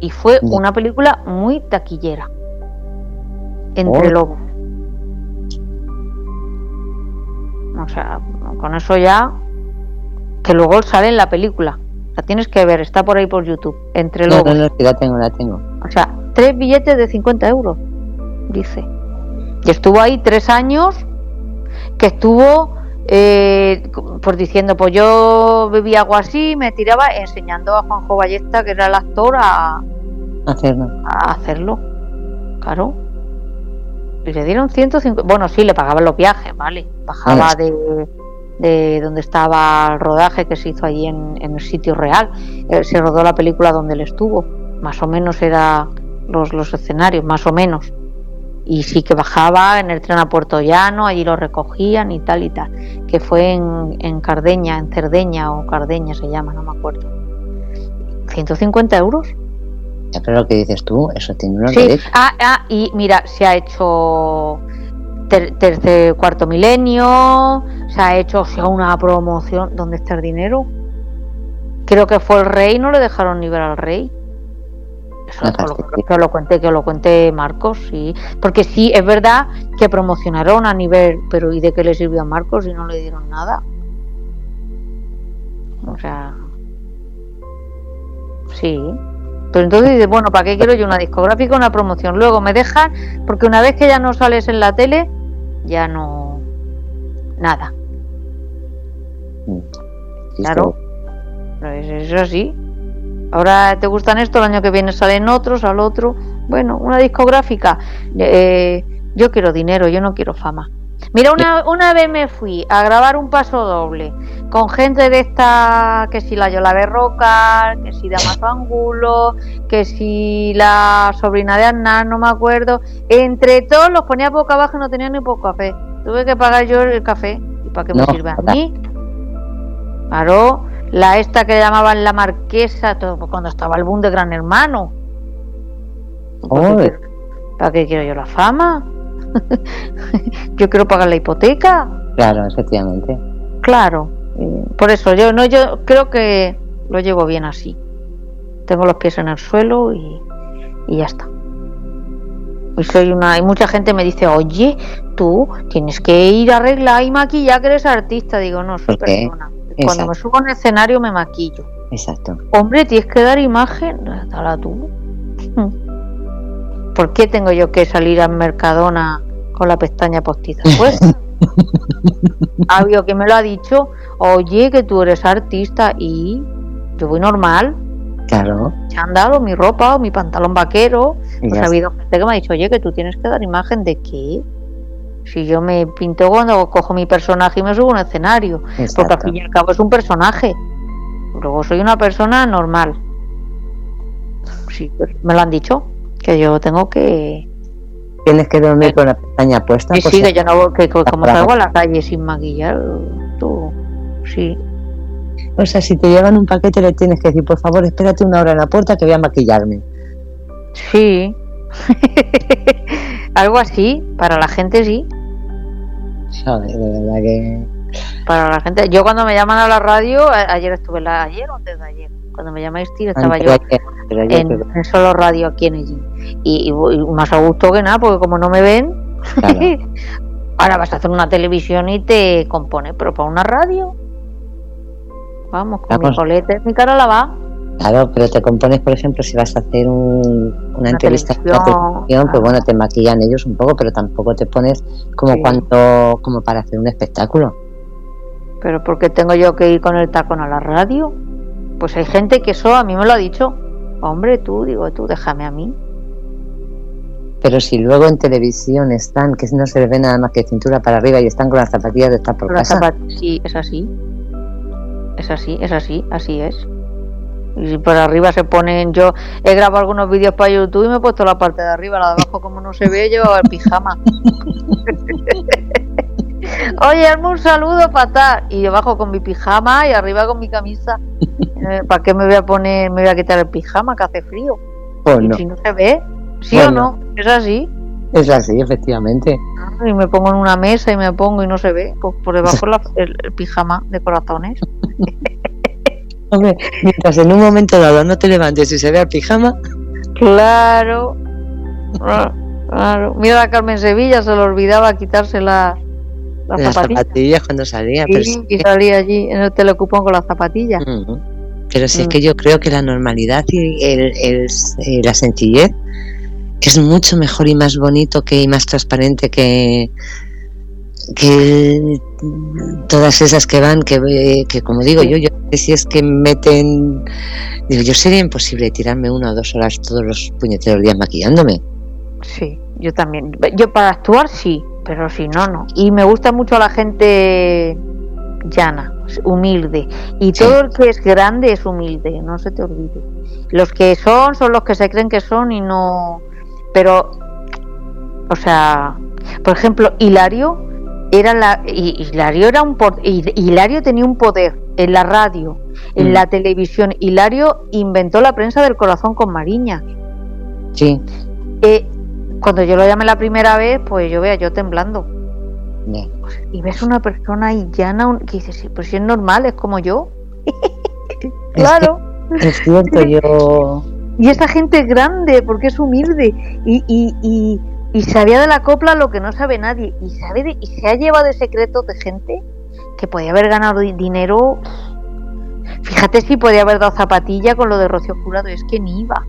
Y fue una película muy taquillera. Entre lobos. O sea, con eso ya. Que luego sale en la película. La tienes que ver, está por ahí por YouTube. Entre los. No, no, la tengo, la tengo. O sea, tres billetes de 50 euros, dice. Y estuvo ahí tres años, que estuvo eh, pues diciendo, pues yo bebía algo así, me tiraba enseñando a Juanjo Ballesta, que era el actor, a hacerlo. A hacerlo, claro y le dieron 150. Bueno, sí, le pagaban los viajes, ¿vale? Bajaba de, de donde estaba el rodaje que se hizo allí en, el sitio real. Eh, se rodó la película donde él estuvo. Más o menos era los, los escenarios, más o menos. Y sí que bajaba en el tren a Puerto Llano, allí lo recogían y tal y tal. Que fue en, en Cardeña, en Cerdeña o Cardeña se llama, no me acuerdo. 150 euros pero lo que dices tú, eso tiene una sí. Ah, ah, y mira, se ha hecho tercer, cuarto milenio, se ha hecho sea, una promoción. ¿Dónde está el dinero? creo que fue el rey, no le dejaron ni ver al rey. Eso que lo, sí. que lo cuente, que lo cuente Marcos, sí. Porque sí, es verdad que promocionaron a nivel, pero ¿y de qué le sirvió a Marcos si no le dieron nada? O sea, sí. Pero entonces dices, bueno, ¿para qué quiero yo una discográfica, una promoción? Luego me dejan, porque una vez que ya no sales en la tele, ya no. Nada. Claro. Pero es, es así. Ahora te gustan esto, el año que viene salen otros, al otro. Bueno, una discográfica. eh, yo quiero dinero, yo no quiero fama. Mira, una, una vez me fui a grabar un paso doble con gente de esta, que si la Yola Berrocal, que si Damaso Angulo, que si la sobrina de Hernán, no me acuerdo. Entre todos los ponía boca abajo y no tenía ni poco café. Tuve que pagar yo el café. ¿Y para qué me No, sirve a mí? Claro, la esta que llamaban la marquesa, todo, pues, cuando estaba el boom de Gran Hermano. ¿Para qué, quiero, para qué quiero yo la fama? [laughs] yo quiero pagar la hipoteca. Claro, efectivamente. Claro, por eso yo no yo creo que lo llevo bien así. Tengo los pies en el suelo y, y ya está. Y soy una y mucha gente me dice, "Oye, tú tienes que ir a arreglar y maquillar que eres artista." Digo, "No, soy persona." Cuando me subo en escenario me maquillo. Exacto. Hombre, tienes que dar imagen. Dala tú. ¿Por qué tengo yo que salir a Mercadona con la pestaña postiza [laughs] puesta? ha habido que me lo ha dicho. Oye, que tú eres artista y yo voy normal. Claro. Chándal o mi ropa o mi pantalón vaquero. Pues ha habido gente que me ha dicho, oye, que tú tienes que dar imagen de qué. Si yo me pinto cuando cojo mi personaje y me subo a un escenario. Porque al fin y al cabo es un personaje. Luego soy una persona normal. Sí, pues me lo han dicho. Que yo tengo que. Tienes que dormir con la pestaña puesta. Sí, pues sí, que yo no. Que, como salgo a la calle sin maquillar, tú. Sí. O sea, si te llevan un paquete le tienes que decir, por favor, espérate una hora en la puerta que voy a maquillarme. Sí. [laughs] Algo así. Para la gente sí. Joder, de verdad que... Para la gente. Yo cuando me llaman a la radio, ayer estuve la. Ayer o antes de ayer. Cuando me llamáis, tío, estaba yo. En, solo radio aquí en allí. Y, y- y más a gusto que nada, porque como no me ven, claro. [laughs] ahora vas a hacer una televisión y te compone, pero para una radio. Vamos, con mi Vamos. colete, mi cara la va. Claro, pero te compones, por ejemplo, si vas a hacer un- una, Una entrevista televisión, televisión, pues bueno, te maquillan ellos un poco, pero tampoco te pones como Sí. cuando, como para hacer un espectáculo. Pero ¿por qué tengo yo que ir con el tacón a la radio? Pues hay gente que eso a mí me lo ha dicho. Hombre, tú, digo, tú, déjame a mí. Pero si luego en televisión están, que no se les ve nada más que cintura para arriba y están con las zapatillas de estar por Pero casa, Sí, es así. Es así, es así, así es. Y si por arriba se ponen, yo he grabado algunos vídeos para YouTube y me he puesto la parte de arriba, la de abajo como no se ve, yo el pijama. [laughs] Oye, hazme un saludo fatal. Y yo bajo con mi pijama y arriba con mi camisa. Eh, ¿Para qué me voy a poner, me voy a quitar el pijama que hace frío? pues no. si no se ve, ¿sí o no? Es así. Es así, efectivamente. Y me pongo en una mesa y me pongo y no se ve. Pues por debajo la- el, el pijama de corazones. [laughs] Hombre, mientras en un momento dado no te levantes y se vea el pijama, Claro. Ah, Claro. Mira a Carmen Sevilla, se le olvidaba quitarse la, la las zapatilla. zapatillas cuando salía. pero Sí, sí y salía allí en el telecupón con las zapatillas. Pero si es Mm. que yo creo que la normalidad y el, el- eh, la sencillez, es mucho mejor y más bonito que y más transparente que que todas esas que van, que, eh, que como digo yo, yo si es que meten, digo, yo sería imposible tirarme una o dos horas todos los puñeteros días maquillándome. Sí, yo también. Yo para actuar sí, pero si no, no. Y me gusta mucho la gente llana, humilde. Y Sí. todo el que es grande es humilde, no se te olvide. Los que son son los que se creen que son y no. Pero, o sea, por ejemplo, Hilario era la. Hi- Hilario era un. Hilario tenía un poder en la radio, en Mm. la televisión. Hilario inventó la prensa del corazón con Mariña. Sí, Eh, cuando yo lo llamé la primera vez, pues yo vea yo temblando. Y ves una persona ahí llana que dices, "Sí, pues si es normal, es como yo. [laughs] claro. Es, cierto, yo. [laughs] Y esa gente es grande porque es humilde y, y, y, y, sabía de la copla lo que no sabe nadie y sabe y se ha llevado de secretos de gente que podía haber ganado dinero. Fíjate si podía haber dado zapatilla con lo de Rocío Jurado, es que ni iba.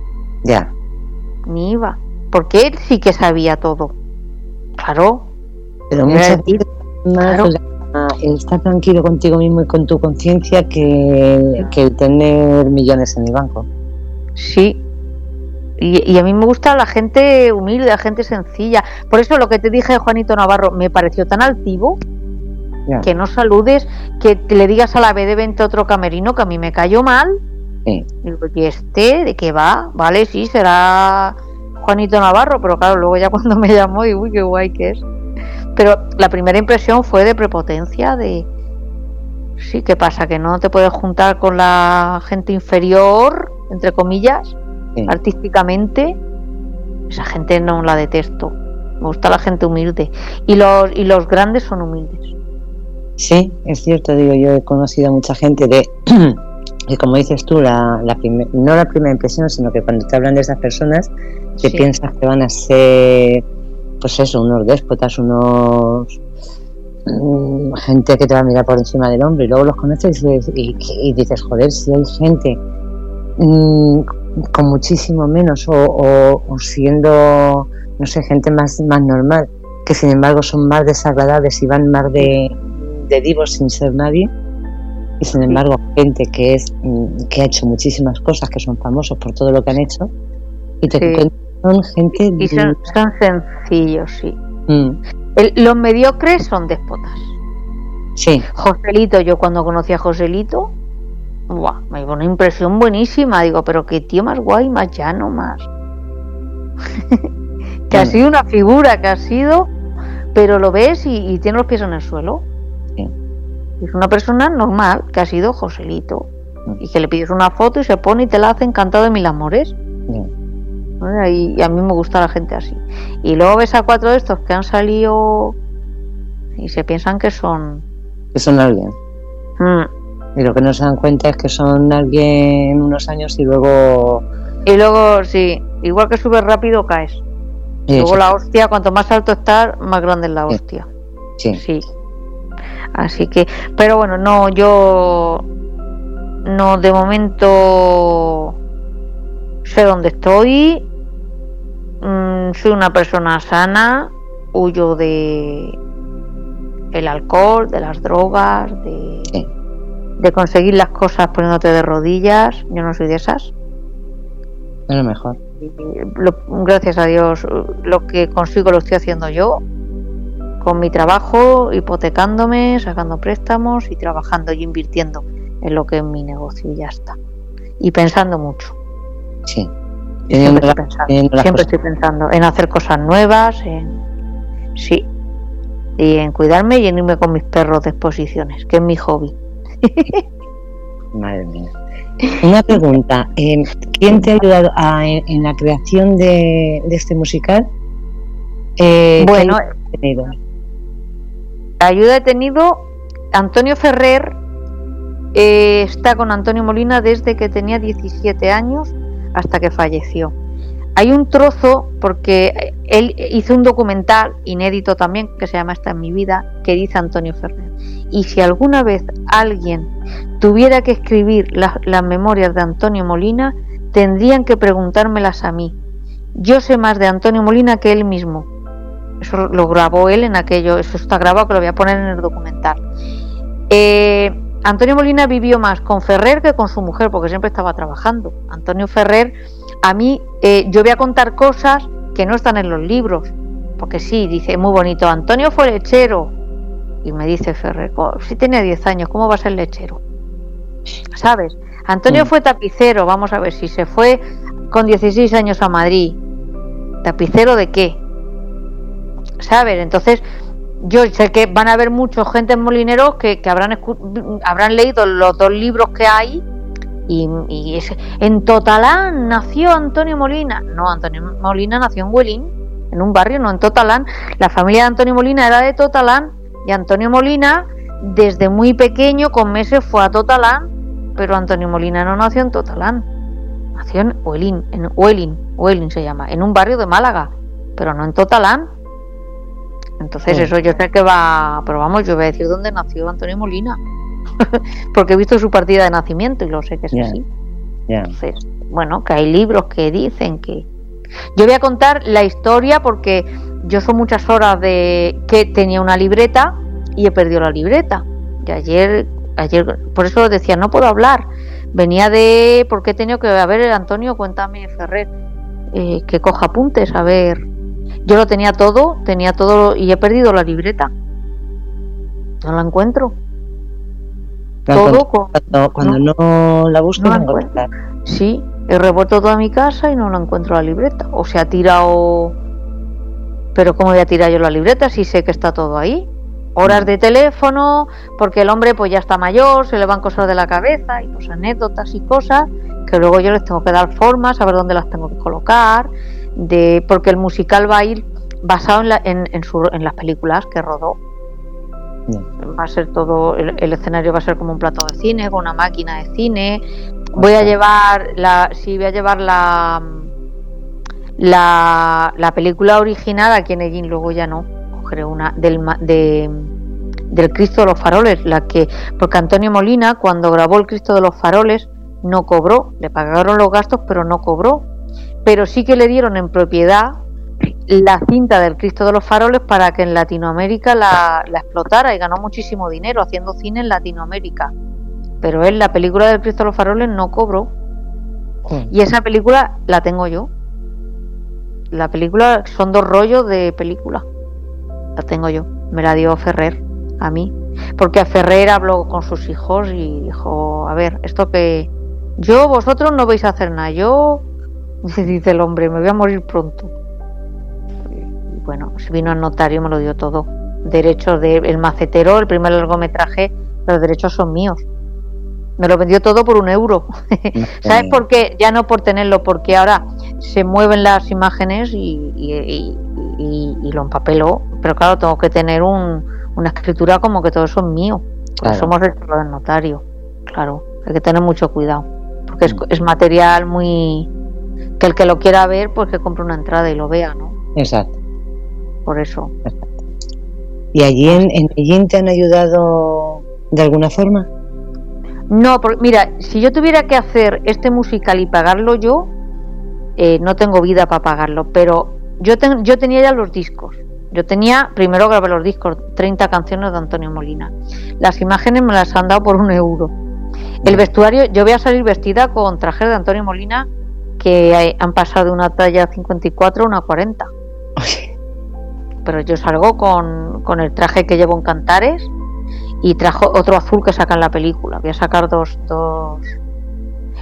Ya. Ni iba. Porque él sí que sabía todo. Claro. Pero muchas veces estar tranquilo contigo mismo y con tu conciencia que, que tener millones en el banco. Sí, y, a mí me gusta la gente humilde, la gente sencilla. Por eso lo que te dije, Juanito Navarro, me pareció tan altivo que no saludes, que le digas a la B de vente otro camerino que a mí me cayó mal. Y este? ¿De qué va? Vale, sí, será Juanito Navarro, pero claro, luego ya [laughs] cuando me llamó, y uy, qué guay que es. Pero la primera impresión fue de prepotencia, de... Sí, ¿qué pasa? ¿Que no te puedes juntar con la gente inferior, entre comillas, artísticamente? Esa gente no la detesto. Me gusta la gente humilde. Y los, y los grandes son humildes. Sí, es cierto, digo, yo he conocido a mucha gente de, [clears throat] que como dices tú, la, la no la primera impresión, sino que cuando te hablan de esas personas, te piensas que van a ser, pues eso, unos déspotas, unos mm, gente que te va a mirar por encima del hombre, y luego los conoces y, dices, joder, si hay gente mm, con muchísimo menos o, o, siendo, no sé, gente más, más normal, que sin embargo son más desagradables y van más de de divos sin ser nadie y sin embargo gente que es mm, que ha hecho muchísimas cosas que son famosos por todo lo que han hecho y te son gente y son, sencillos sí. Mm. los mediocres son déspotas sí. Joselito yo cuando conocí a Joselito me dio una impresión buenísima. Digo pero qué tío más guay más llano más. [laughs] Que ha sido una figura que ha sido pero lo ves y tiene los pies en el suelo es una persona normal que ha sido Joselito y que le pides una foto y se pone y te la hace encantado de mil amores. Y, a mí me gusta la gente así. Y luego ves a cuatro de estos que han salido y se piensan que son. Que son alguien. Mm. Y lo que no se dan cuenta es que son alguien unos años y luego. Y luego, sí, igual que subes rápido, caes. luego la hostia, cuanto más alto estás, más grande es la hostia. Sí. sí. Así que, pero bueno, no, yo no de momento sé dónde estoy, mm, soy una persona sana, huyo de el alcohol, de las drogas, de, de conseguir las cosas poniéndote de rodillas, yo no soy de esas. Es lo mejor. gracias a Dios, lo que consigo lo estoy haciendo yo con mi trabajo, hipotecándome, sacando préstamos y trabajando y invirtiendo en lo que es mi negocio y ya está. Y pensando mucho. Sí. Siempre, estoy, pensando, en hacer cosas nuevas, en sí, y en cuidarme y en irme con mis perros de exposiciones, que es mi hobby. [laughs] Madre mía. Una pregunta, eh, ¿quién te ha ayudado en, la creación de, este musical? Eh, bueno, ayuda he tenido Antonio Ferrer eh, está con Antonio Molina desde que tenía 17 años hasta que falleció. Hay un trozo, porque él hizo un documental inédito también, que se llama Esta en mi vida, que dice Antonio Ferrer. Y si alguna vez alguien tuviera que escribir las memorias de Antonio Molina, tendrían que preguntármelas a mí. Yo sé más de Antonio Molina que él mismo, eso lo grabó él en aquello, eso está grabado que lo voy a poner en el documental. Eh, Antonio Molina vivió más con Ferrer que con su mujer, porque siempre estaba trabajando. Antonio Ferrer, a mí, eh, yo voy a contar cosas que no están en los libros, porque sí, dice muy bonito, Antonio fue lechero. Y me dice Ferrer, si tenía 10 años, ¿cómo va a ser lechero? ¿Sabes? Antonio mm. fue tapicero, vamos a ver si se fue con 16 años a Madrid. ¿Tapicero de qué? ¿Sabes? Entonces, yo sé que van a haber muchos gente molineros que, que habrán, habrán leído los dos libros que hay y, y en Totalán nació Antonio Molina. No, Antonio Molina nació en Huelín, en un barrio, no en Totalán. La familia de Antonio Molina era de Totalán y Antonio Molina desde muy pequeño, con meses, fue a Totalán pero Antonio Molina no nació en Totalán, nació en Huelín, en Huelín, Huelín se llama, en un barrio de Málaga, pero no en Totalán. Entonces eso yo sé que va, pero vamos, yo voy a decir dónde nació Antonio Molina, [laughs] porque he visto su partida de nacimiento y lo sé que es así. Entonces, bueno, que hay libros que dicen que... Yo voy a contar la historia porque yo son muchas horas de que tenía una libreta y he perdido la libreta. Y ayer, ayer, por eso decía, no puedo hablar. Venía de, porque he tenido que, a ver, Antonio, cuéntame, Ferrer, eh, que coja apuntes, a ver. Yo lo tenía todo, tenía todo y he perdido la libreta. No la encuentro. todo cuando, no, la busco, no la Sí, he revuelto toda mi casa y no la encuentro la libreta. O se ha tirado. Pero ¿cómo voy a tirar yo la libreta si sé que está todo ahí? Horas de teléfono, porque el hombre pues ya está mayor, se le van cosas de la cabeza y pues anécdotas y cosas que luego yo les tengo que dar forma, saber dónde las tengo que colocar, de porque el musical va a ir basado en, en, las películas que rodó. Va a ser todo, el, escenario va a ser como un plato de cine, con una máquina de cine. Voy a llevar la, sí, voy a llevar la, la, la película original aquí en Egin, luego ya no, cogeré una del, de, del Cristo de los Faroles, la que, porque Antonio Molina cuando grabó el Cristo de los Faroles no cobró, le pagaron los gastos pero no cobró, pero sí que le dieron en propiedad la cinta del Cristo de los Faroles para que en Latinoamérica la, explotara y ganó muchísimo dinero haciendo cine en Latinoamérica. Pero él la película del Cristo de los Faroles no cobró. Hmm. Y esa película la tengo yo. La película son dos rollos de película. La tengo yo. Me la dio Ferrer a mí. Porque a Ferrer habló con sus hijos y dijo, a ver, esto que yo, vosotros no vais a hacer nada. Yo, [laughs] dice el hombre, me voy a morir pronto bueno, se vino al notario, me lo dio todo. Derechos del macetero, el primer largometraje, los derechos son míos. Me lo vendió todo por un euro. [laughs] ¿Sabes por qué? Ya no por tenerlo, porque ahora se mueven las imágenes y, y, lo empapeló. Pero claro, tengo que tener un, una escritura como que todo eso es mío. Somos el del notario. Claro, hay que tener mucho cuidado. Porque es, es material muy. Que el que lo quiera ver, pues que compre una entrada y lo vea, ¿no? Exacto por eso. ¿Y allí en, en te han ayudado de alguna forma? No, porque mira, si yo tuviera que hacer este musical y pagarlo yo, eh, no tengo vida para pagarlo, pero yo, yo tenía ya los discos. Yo tenía, primero grabé los discos, 30 canciones de Antonio Molina. Las imágenes me las han dado por un euro. El vestuario, yo voy a salir vestida con trajes de Antonio Molina que han pasado de una talla 54 a una 40 pero yo salgo con, el traje que llevo en Cantares y trajo otro azul que saca en la película. Voy a sacar dos, dos.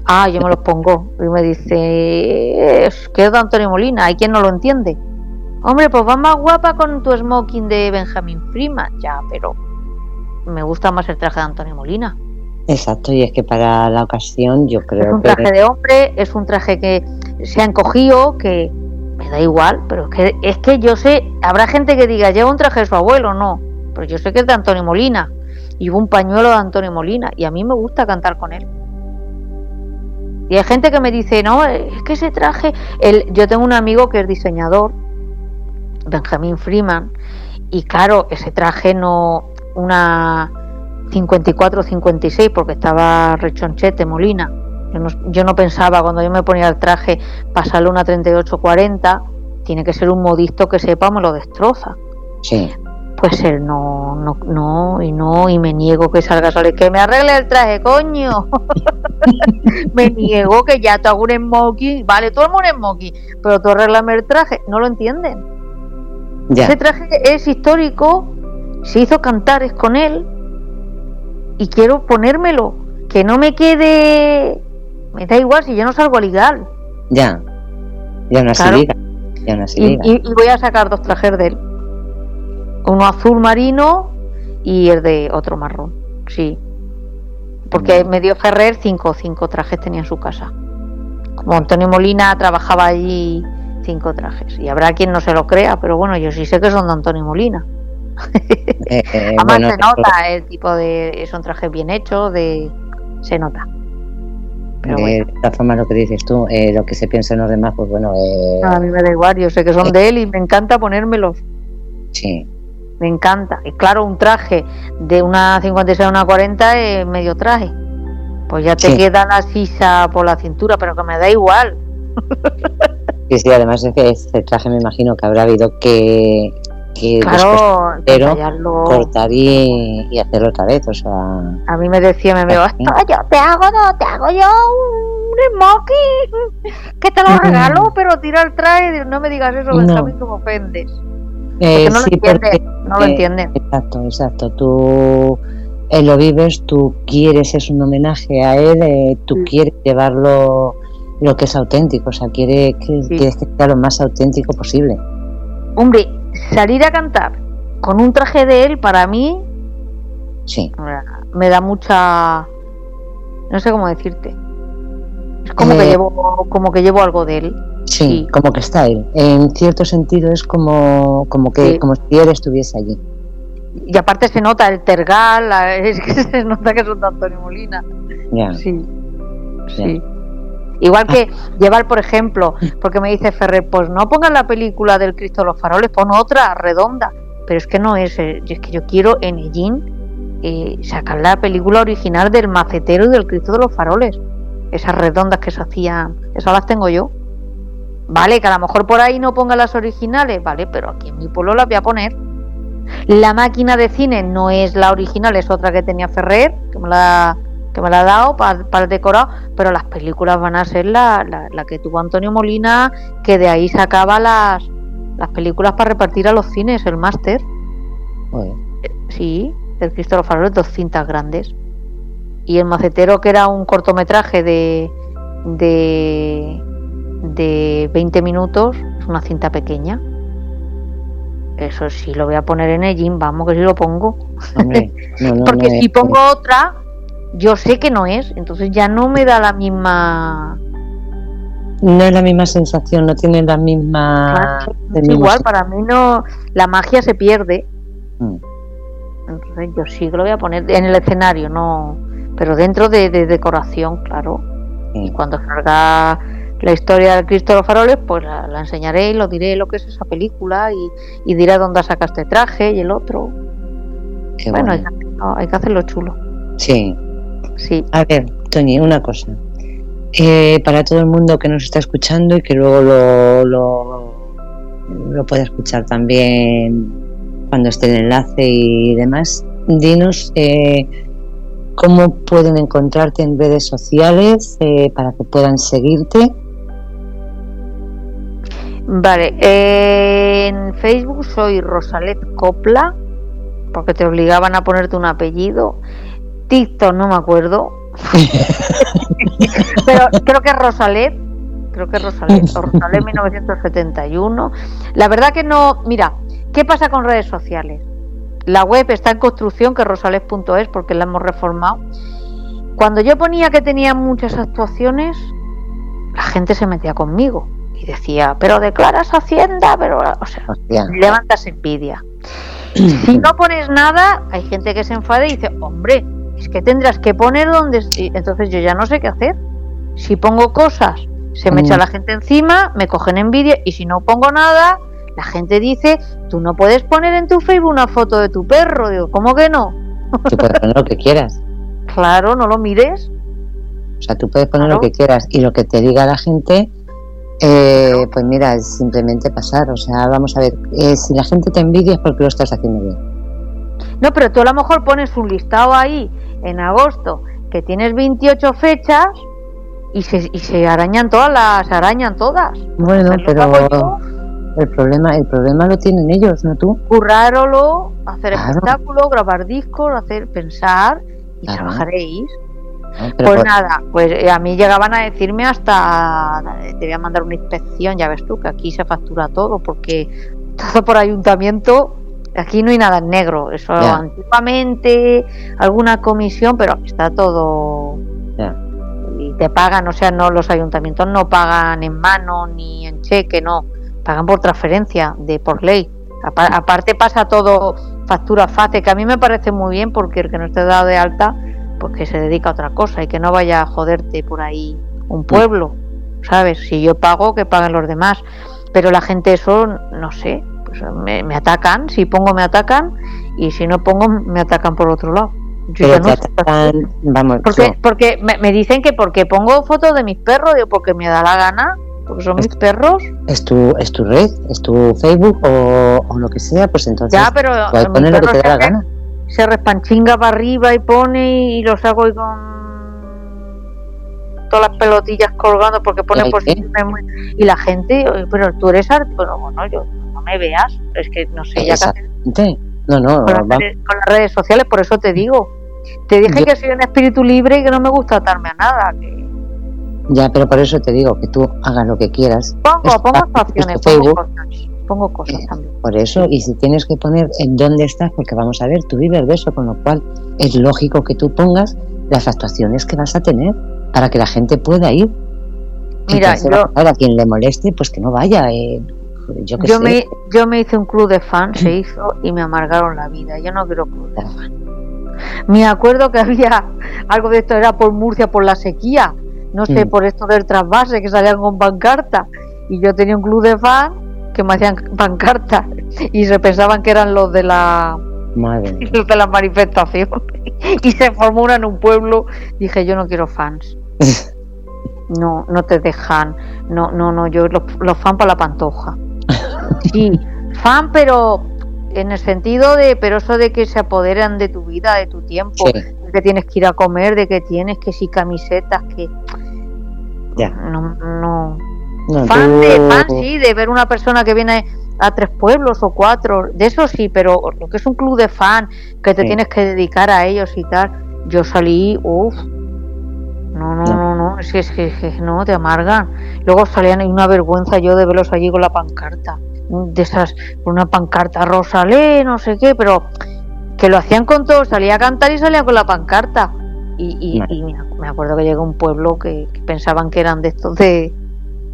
Ah, yo me los pongo. Y me dice, es que es de Antonio Molina, hay quien no lo entiende. Hombre, pues va más guapa con tu smoking de Benjamin Freeman. Ya, pero me gusta más el traje de Antonio Molina. Exacto, y es que para la ocasión yo creo que... Es un traje de hombre, es un traje que se ha encogido, que, me da igual, pero es que, es que yo sé, habrá gente que diga, lleva un traje de su abuelo, no, pero yo sé que es de Antonio Molina, y un pañuelo de Antonio Molina, y a mí me gusta cantar con él. Y hay gente que me dice, no, es que ese traje, el, yo tengo un amigo que es diseñador, Benjamin Freeman, y claro, ese traje no, una 54-56, porque estaba rechonchete Molina, yo no, pensaba cuando yo me ponía el traje pasarle una 38-40, tiene que ser un modisto que sepa me lo destroza. Sí. Pues él no, no, no, y no, y me niego que salga solo, que me arregle el traje, coño. [laughs] me niego que ya te hago un smoking, vale, todo el mundo smoking, pero tú arreglame el traje, no lo entienden. Ese traje es histórico, se hizo cantares con él, y quiero ponérmelo, que no me quede me da igual si yo no salgo legal. Ya, ya no claro. Ya no y, y, voy a sacar dos trajes de él. Uno azul marino y el de otro marrón. Sí. Porque me dio Ferrer cinco, cinco trajes tenía en su casa. Como Antonio Molina trabajaba allí cinco trajes. Y habrá quien no se lo crea, pero bueno, yo sí sé que son de Antonio Molina. Eh, [laughs] eh, Además se nota el tipo de. son trajes bien hechos, de se nota. Pero de bueno. esta forma lo que dices tú, eh, lo que se piensa en los demás, pues bueno, eh, A mí me da igual, yo sé que son de él y me encanta ponérmelos. sí, Me encanta. Y claro, un traje de una 56 a una 40 es medio traje. Pues ya te Sí. queda la sisa por la cintura, pero que me da igual. [laughs] sí, sí, además es que este traje me imagino que habrá habido que, que después Claro, cortar y, y hacerlo otra vez, o sea, A mí me decía, me veo, Sí. "Esto yo te hago, no, te hago yo un smoking, [laughs] que te lo Mm. regalo, pero tira el traje, no me digas eso, No. Que me ofendes. eh, no lo sí, entiende, porque no lo eh, entienden. Exacto, exacto. Tú eh, lo vives, tú quieres, es un homenaje a él, eh, tú Sí. quieres llevarlo lo que es auténtico, o sea, quieres que, Sí. quieres que sea lo más auténtico posible. Hombre, salir a cantar con un traje de él, para mí, Sí. me da mucha no sé cómo decirte es como Eh, que llevo como que llevo algo de él Sí, como que está él. En cierto sentido es como, como que Sí. como si él estuviese allí. y aparte se nota el tergal la- [laughs] es que se nota que son de Antonio Molina Ya. sí Ya. sí igual que llevar por ejemplo porque me dice Ferrer pues no pongas la película del Cristo de los Faroles pon otra redonda pero es que no es eh, es que yo quiero en Ellín eh, sacar la película original del macetero y del Cristo de los Faroles. Esas redondas que se hacían esas las tengo yo. Vale, que a lo mejor por ahí no ponga las originales, vale, pero aquí en mi pueblo las voy a poner. La máquina de cine no es la original, es otra que tenía Ferrer, que me la, que me la ha dado para el decorado, pero las películas van a ser la, la, la que tuvo Antonio Molina, que de ahí sacaba las, las películas para repartir a los cines, el máster, Joder. sí, del Cristo de los Faroles, dos cintas grandes. Y el macetero, que era un cortometraje de, de, de 20 minutos, es una cinta pequeña. Eso sí, lo voy a poner en el gym, vamos, que si lo pongo. Hombre, no, no, [laughs] Porque no si es- pongo otra, yo sé que no es, entonces ya no me da la misma. no es la misma sensación, no tiene la misma. Claro, es igual, para mí no. La magia se pierde. Mm. Entonces yo sí que lo voy a poner en el escenario, no. Pero dentro de, de decoración, claro. Sí. Y cuando salga la historia del Cristo de los Faroles, pues la, la enseñaré y lo diré lo que es esa película y, y diré dónde saca este traje y el otro. Qué bueno, hay que, hacerlo- hay que hacerlo chulo. Sí. Sí. A ver, Toñi, una cosa. Eh, para todo el mundo que nos está escuchando y que luego lo, lo, pueda escuchar también cuando esté el enlace y demás, dinos eh, cómo pueden encontrarte en redes sociales eh, para que puedan seguirte. Vale, eh, en Facebook soy Rosalet Copla, porque te obligaban a ponerte un apellido. TikTok no me acuerdo, [laughs] pero creo que es Rosalet, creo que es Rosalet, o Rosalet 1971. La verdad que no, mira, ¿qué pasa con redes sociales? La web está en construcción, que es rosalet.es, porque la hemos reformado. Cuando yo ponía que tenía muchas actuaciones, la gente se metía conmigo y decía, pero declaras Hacienda, pero, o sea, Hostia. levantas envidia. Si no pones nada, hay gente que se enfada y dice, hombre, es que tendrás que poner donde... y Entonces yo ya no sé qué hacer. Si pongo cosas, se me Mm. echa la gente encima, me cogen envidia y si no pongo nada, la gente dice, tú no puedes poner en tu Facebook una foto de tu perro. Digo, ¿cómo que no? Tú puedes poner lo que quieras. [laughs] Claro, no lo mires. O sea, tú puedes poner Claro. lo que quieras y lo que te diga la gente, eh, pues mira, es simplemente pasar. O sea, vamos a ver, eh, si la gente te envidia es porque lo estás haciendo bien. No, pero tú a lo mejor pones un listado ahí en agosto que tienes 28 fechas y se, y se arañan todas las, arañan todas. Bueno, pero el problema, el problema lo tienen ellos, no tú. currárolo, hacer Claro. espectáculos, grabar discos, hacer pensar y Claro. trabajaréis. Pues por- nada, pues eh, a mí llegaban a decirme hasta te voy a mandar una inspección, ya ves tú que aquí se factura todo porque [laughs] todo por ayuntamiento aquí no hay nada en negro, eso antiguamente alguna comisión, pero aquí está todo y te pagan, o sea, no los ayuntamientos no pagan en mano ni en cheque, no, pagan por transferencia de por ley. Apa- Aparte pasa todo factura fácil, que a mí me parece muy bien porque el que no esté dado de alta pues que se dedica a otra cosa y que no vaya a joderte por ahí un pueblo, ¿sabes? Si yo pago, que paguen los demás. Pero la gente eso, no sé, me, me atacan, si pongo me atacan y si no pongo me atacan por otro lado. Yo ya no atacan, vamos, Porque, porque me, me dicen que porque pongo fotos de mis perros, digo, porque me da la gana, porque son mis perros. es tu, es tu red, es tu Facebook o, o lo que sea, pues entonces Ya, pero puedes mi poner lo que perro te dé la se- gana. se respanchinga para arriba y pone y los hago ahí con todas las pelotillas colgando porque pone ¿Y muy... y la gente "Oye, pero tú eres arte bueno bueno yo no me veas es que no sé ya Exactamente. No, no, con las, redes, con las redes sociales por eso te digo te dije Yo- que soy un espíritu libre y que no me gusta atarme a nada que ya, pero por eso te digo que tú hagas lo que quieras. pongo pongo fácil, actuaciones es tu pongo cosas pongo cosas también Por eso, y si tienes que poner en dónde estás, porque vamos a ver, tú vives de eso, con lo cual es lógico que tú pongas las actuaciones que vas a tener para que la gente pueda ir. Mira, Entonces, yo- a quien le moleste, pues que no vaya. eh, yo me, yo me hice un club de fans, se hizo y me amargaron la vida. Yo no quiero club de fans. Me acuerdo que [laughs] había algo de esto, era por Murcia, por la sequía. No sé, Mm. por esto del trasvase que salían con pancarta. Y yo tenía un club de fans que me hacían [laughs] pancartas y se pensaban que eran los de la Madre [laughs] los de la manifestación. Y se formó una en un pueblo. Dije, yo no quiero fans. No, no te dejan. No, no, no, yo los, los fan para la pantoja. Sí, fan, pero en el sentido de, pero eso de que se apoderan de tu vida, de tu tiempo, Sí, de que tienes que ir a comer, de que tienes que si camisetas, que ya. no, no. No, Fan tú- de, fan sí, de ver una persona que viene a tres pueblos o cuatro, de eso sí, pero lo que es un club de fan, que te Sí. tienes que dedicar a ellos y tal, yo salí, uff, no, no, No. no, es que, es que, es que no, te amargan. Luego salían y una vergüenza yo de verlos allí con la pancarta, de esas, con una pancarta Rosalé, no sé qué, pero que lo hacían con todo, salía a cantar y salía con la pancarta. Y, y, y me ac- me acuerdo que llegó un pueblo que, que pensaban que eran de estos de,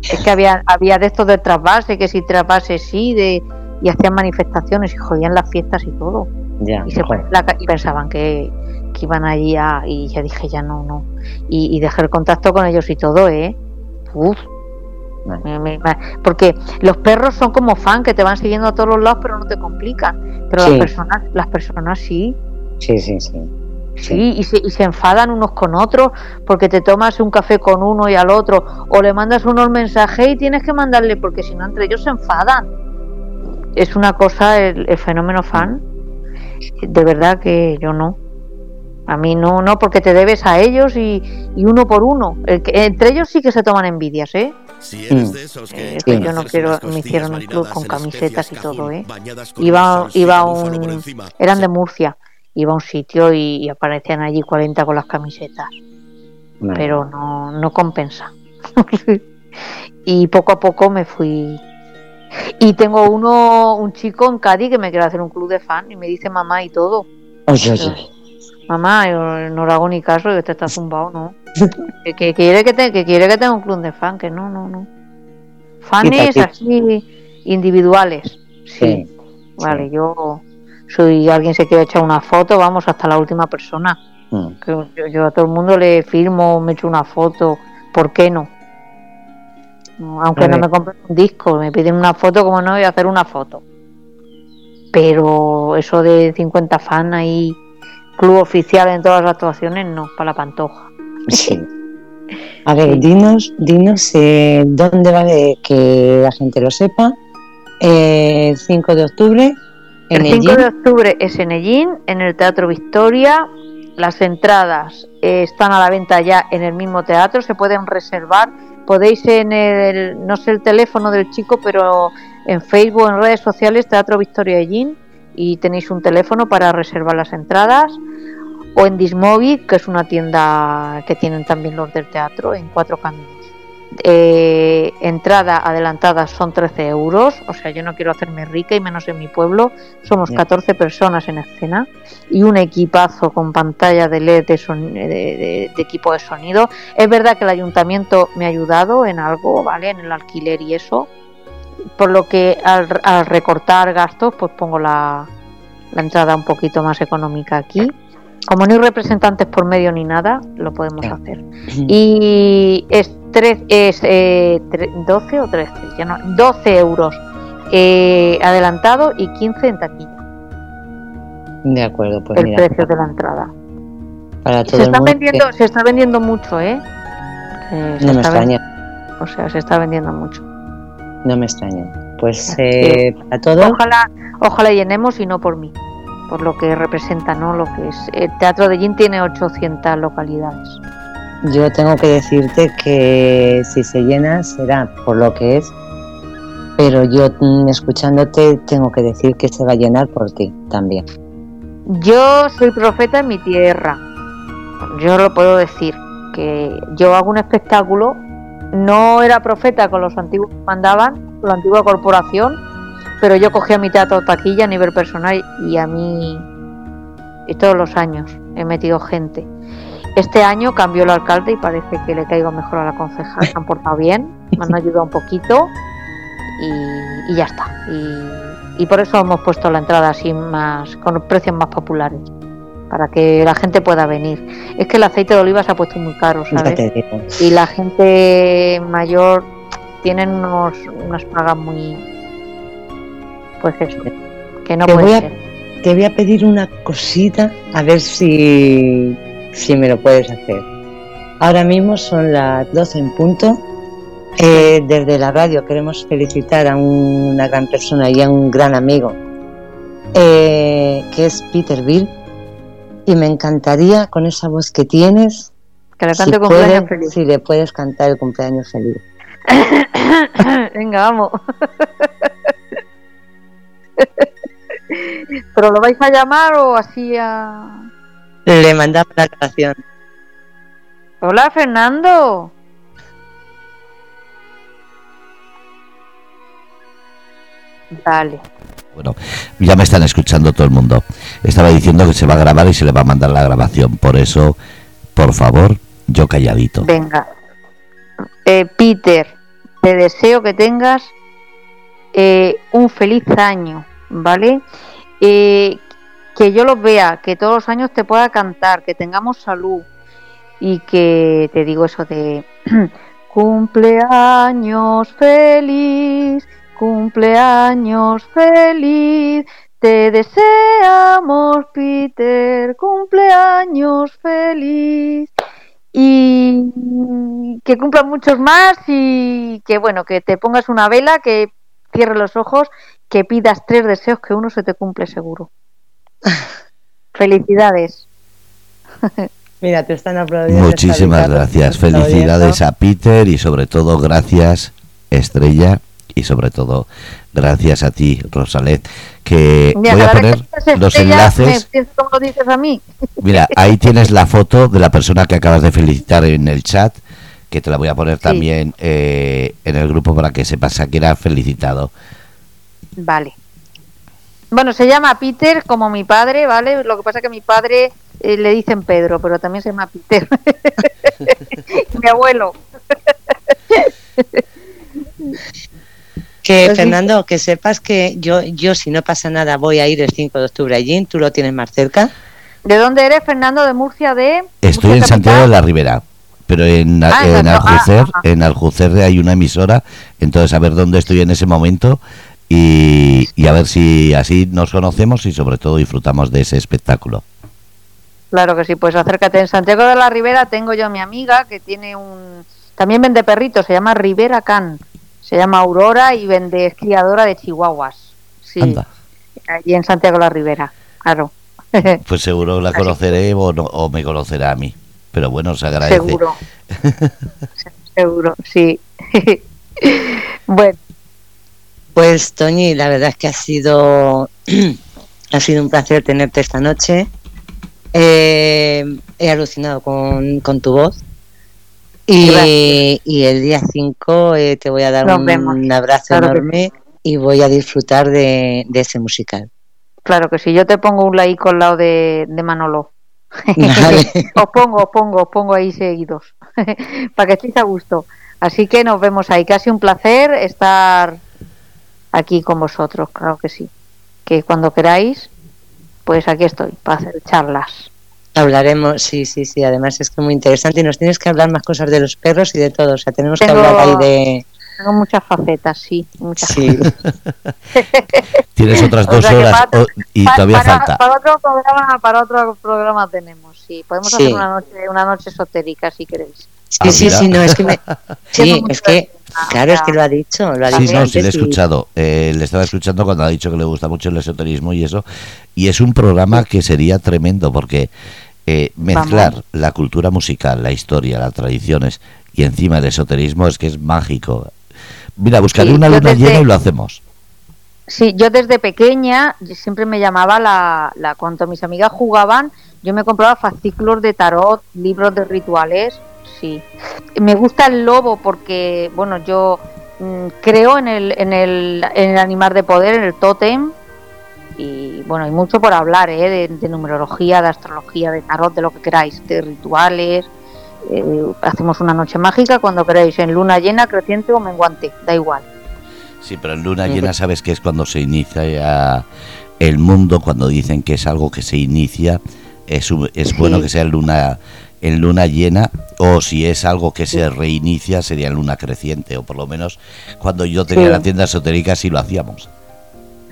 es que había, había de estos de trasvase, que si trasvase sí, de, y hacían manifestaciones y jodían las fiestas y todo. Ya, Y, se la y pensaban que, que iban allí a, y ya dije, ya no, no. Y, y dejé el contacto con ellos y todo, ¿eh? Uf. Porque los perros son como fan que te van siguiendo a todos los lados pero no te complican pero Sí. las personas las personas sí Sí, sí, sí. Sí, y se, y se enfadan unos con otros porque te tomas un café con uno y al otro, o le mandas unos mensajes y tienes que mandarle, porque si no, entre ellos se enfadan. Es una cosa, el, el fenómeno fan, de verdad que yo no. A mí no, no, porque te debes a ellos y, y uno por uno. El que- entre ellos sí que se toman envidias, ¿eh? Si eres Mm. de esos Eh, que es que yo no quiero- me hicieron un club con camisetas y todo, ¿eh? Iba, iba un, eran de Murcia, iba a un sitio y, y aparecían allí 40 con las camisetas. Pero no, no compensa. [laughs] y poco a poco me fui. Y tengo uno, un chico en Cádiz que me quiere hacer un club de fan y me dice mamá y todo. Oye, oye. Mamá, no le hago ni caso, que te está [laughs] zumbado, ¿no? que, que quiere que, te, que quiere que tenga un club de fan, que no, no, no. Fanes así individuales, sí. Sí. Vale, yo soy alguien se quiere echar una foto, vamos hasta la última persona. Mm. Que yo, yo a todo el mundo le firmo, me echo una foto, ¿por qué no? Aunque no me compren un disco, me piden una foto, como no voy a hacer una foto. Pero eso de 50 fans ahí, club oficial en todas las actuaciones, no, para la pantoja. Sí. [laughs] A ver, dinos, dinos eh, dónde vale que la gente lo sepa. Eh, 5 de octubre en el 5 Ellín. de octubre es en Ellín, en el Teatro Victoria. Las entradas eh, están a la venta ya en el mismo teatro, se pueden reservar. Podéis en el, no sé el teléfono del chico, pero en Facebook, en redes sociales, Teatro Victoria Ellín, y tenéis un teléfono para reservar las entradas. O en Dismovic, que es una tienda que tienen también los del teatro, en Cuatro Caminos. Eh, entrada adelantada son 13 euros, o sea, yo no quiero hacerme rica y menos en mi pueblo. Somos Ya. 14 personas en escena y un equipazo con pantalla de LED de, son- de- de- de equipo de sonido. Es verdad que el ayuntamiento me ha ayudado en algo, ¿vale? En el alquiler y eso. Por lo que al, al recortar gastos, pues pongo la, la entrada un poquito más económica aquí. como no hay representantes por medio ni nada, lo podemos hacer. Y es, tres, es eh, 12 o 13, ya no, 12 euros eh, adelantado y 15 en taquilla. De acuerdo, pues el mira, precio de la entrada. para todo Se está, vendiendo, se está vendiendo mucho, ¿eh? Eh, no me extraña, O sea, se está vendiendo mucho. No me extraña. Pues eh, para todo, Ojalá, ojalá llenemos y no por mí, por lo que representa, ¿no? Lo que es. El Teatro de Gin tiene 800 localidades. yo tengo que decirte que si se llena será por lo que es, pero yo mm, escuchándote tengo que decir que se va a llenar por ti también. Yo soy profeta en mi tierra. Yo lo puedo decir. Que yo hago un espectáculo. No era profeta con los antiguos que mandaban, con la antigua corporación, pero yo cogía mi teatro taquilla a nivel personal y a mí, y todos los años, he metido gente. Este año cambió el alcalde y parece que le caigo mejor a la concejal. Se han portado bien, me han ayudado un poquito y, ya está. Y, y por eso hemos puesto la entrada así más, con precios más populares, para que la gente pueda venir. Es que el aceite de oliva se ha puesto muy caro, ¿sabes? Y la gente mayor tienen unos, unas pagas muy. Pues eso, que no Te puede voy a-. Te voy a pedir una cosita a ver si, si me lo puedes hacer. Ahora mismo son las 12 en punto. Eh, desde la radio queremos felicitar a una gran persona y a un gran amigo, eh, que es Peter Bill. Y me encantaría con esa voz que tienes, Que le si, cante cumpleaños puedes- feliz. si le puedes cantar el cumpleaños feliz. [coughs] Venga, vamos. [laughs] ¿Pero lo vais a llamar o así a.? Le mandamos la grabación. Hola, Fernando. Vale. Bueno, ya me están escuchando todo el mundo. Estaba diciendo que se va a grabar y se le va a mandar la grabación. Por eso, por favor, yo calladito. Venga. Eh, Peter, te deseo que tengas eh, un feliz año, ¿vale? Eh, que yo los vea, que todos los años te pueda cantar, que tengamos salud y que te digo eso de [clears throat] cumpleaños feliz, cumpleaños feliz, te deseamos Peter, cumpleaños feliz y que cumplan muchos más y que bueno, que te pongas una vela, que cierres los ojos, que pidas tres deseos que uno se te cumple seguro. [laughs] Felicidades. Mira, te están aplaudiendo. Muchísimas gracias. Felicidades a Peter y sobre todo gracias Estrella y sobre todo gracias a ti Rosalet que voy a poner los enlaces. me como dices a mí. [laughs] Mira, ahí tienes la foto de la persona que acabas de felicitar en el chat que te la voy a poner Sí. también eh, en el grupo para que sepas a quién ha felicitado. Vale. Bueno, se llama Peter como mi padre, ¿vale? Lo que pasa es que mi padre eh, le dicen Pedro, pero también se llama Peter. [laughs] mi abuelo. [laughs] Que Pues sí. Fernando, que sepas que yo, yo si no pasa nada voy a ir el 5 de octubre allí, tú lo tienes más cerca. ¿De dónde eres, Fernando? ¿De Murcia? ¿De? Estoy Murcia en Santiago de la Ribera, pero en, Ah, en. Ah, Aljucer, ah, ah. en Aljucer hay una emisora, entonces a ver dónde estoy en ese momento y, y a ver si así nos conocemos y sobre todo disfrutamos de ese espectáculo. Claro que sí, pues acércate. En Santiago de la Ribera tengo yo a mi amiga que tiene un... También vende perritos, se llama Rivera Can. Se llama Aurora y vende, es criadora de chihuahuas. Sí, Anda, allí en Santiago de la Ribera, claro. [laughs] pues seguro la conoceré o, no- o me conocerá a mí. Pero bueno, se agradece. Seguro. Se- [laughs] Seguro, sí. [laughs] bueno, Pues Toñi, la verdad es que ha sido [clears throat] ha sido un placer tenerte esta noche. Eh, he alucinado con, con tu voz. Y, el día 5 eh, te voy a dar un, abrazo Claro que enorme y voy a disfrutar de, de ese musical. claro que sí. Yo te pongo un like al lado de, de Manolo. Vale. [laughs] os pongo, os pongo, os pongo ahí seguidos. [laughs] para que estéis a gusto. Así que nos vemos ahí. Casi un placer estar aquí con vosotros, claro que sí. Que cuando queráis, pues aquí estoy, para hacer charlas. Hablaremos, sí, sí, sí. Además es que es muy interesante y nos tienes que hablar más cosas de los perros y de todo. O sea, tenemos que hablar ahí de. Tengo muchas facetas, sí. Muchas sí. [laughs] Tienes otras [laughs] dos horas y todavía falta. Para otro programa, para otro programa tenemos, sí. Podemos hacer una noche, una noche esotérica si queréis. Sí, ah, sí, sí, no, es que me... [laughs] Sí, es que... Claro, es que lo ha dicho. Lo ha sí, no, sí, le he escuchado. Eh, le estaba escuchando cuando ha dicho que le gusta mucho el esoterismo y eso. Y es un programa que sería tremendo porque eh, mezclar la cultura musical, la historia, las tradiciones y encima el esoterismo es que es mágico. Mira, buscaré una luna llena y lo hacemos. Sí, yo desde pequeña siempre me llamaba la, la. Cuando mis amigas jugaban, yo me compraba fascículos de tarot, libros de rituales sí. Me gusta el lobo porque, bueno, yo mm, creo en el, en, el, en el animal de poder, en el tótem. Y bueno, hay mucho por hablar, ¿eh? de, numerología, de astrología, de tarot, de lo que queráis, de rituales. Eh, hacemos una noche mágica cuando queráis, en luna llena, creciente o menguante, da igual. Sí, pero en luna llena sabes que es cuando se inicia ya el mundo, cuando dicen que es algo que se inicia, es, es bueno que sea luna en luna llena o si es algo que se reinicia sería en luna creciente o por lo menos cuando yo tenía la tienda esotérica sí lo hacíamos.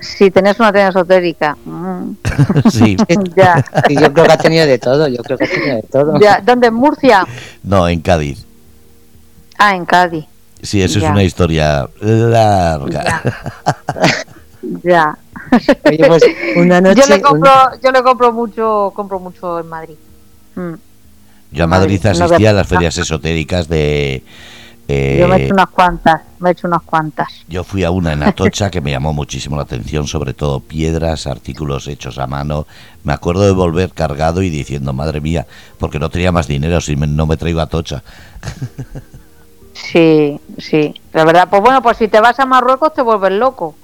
Si tenés una tienda esotérica. [laughs] Mm. sí. [laughs] ya. yo creo que ha tenido de todo, yo creo que ha tenido de todo. ¿Dónde? ¿En Murcia? No, en Cádiz. Ah, en Cádiz. Sí, eso es una historia larga. Ya. [laughs] Pues, una noche, yo le compro, yo le compro mucho, compro mucho en Madrid. Mm. Yo a Madrid asistía a las ferias esotéricas de... Eh, yo me he hecho unas cuantas, me he hecho unas cuantas. Yo fui a una en Atocha que me llamó muchísimo la atención, sobre todo piedras, artículos hechos a mano. Me acuerdo de volver cargado y diciendo, madre mía, porque no tenía más dinero si no me traigo Atocha. [laughs] Sí, sí, la verdad. Pues bueno, pues si te vas a Marruecos te vuelves loco.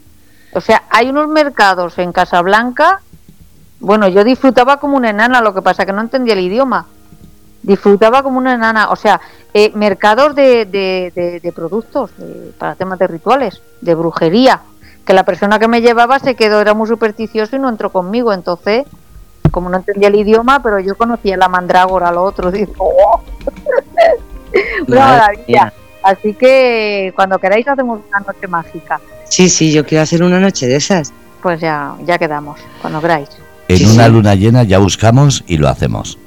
O sea, hay unos mercados en Casablanca. Bueno, yo disfrutaba como una enana, lo que pasa que no entendía el idioma disfrutaba como una enana. O sea, eh, mercados de, de, productos para temas de rituales, de brujería. Que la persona que me llevaba se quedó, era muy supersticioso y no entró conmigo. Entonces, como no entendía el idioma, pero yo conocía la mandrágora, lo otro, [laughs] digo, ¡oh! una maravilla. Así que cuando queráis hacemos una noche mágica. Sí, sí, yo quiero hacer una noche de esas. Pues ya, ya quedamos, cuando queráis. En una luna llena ya buscamos y lo hacemos.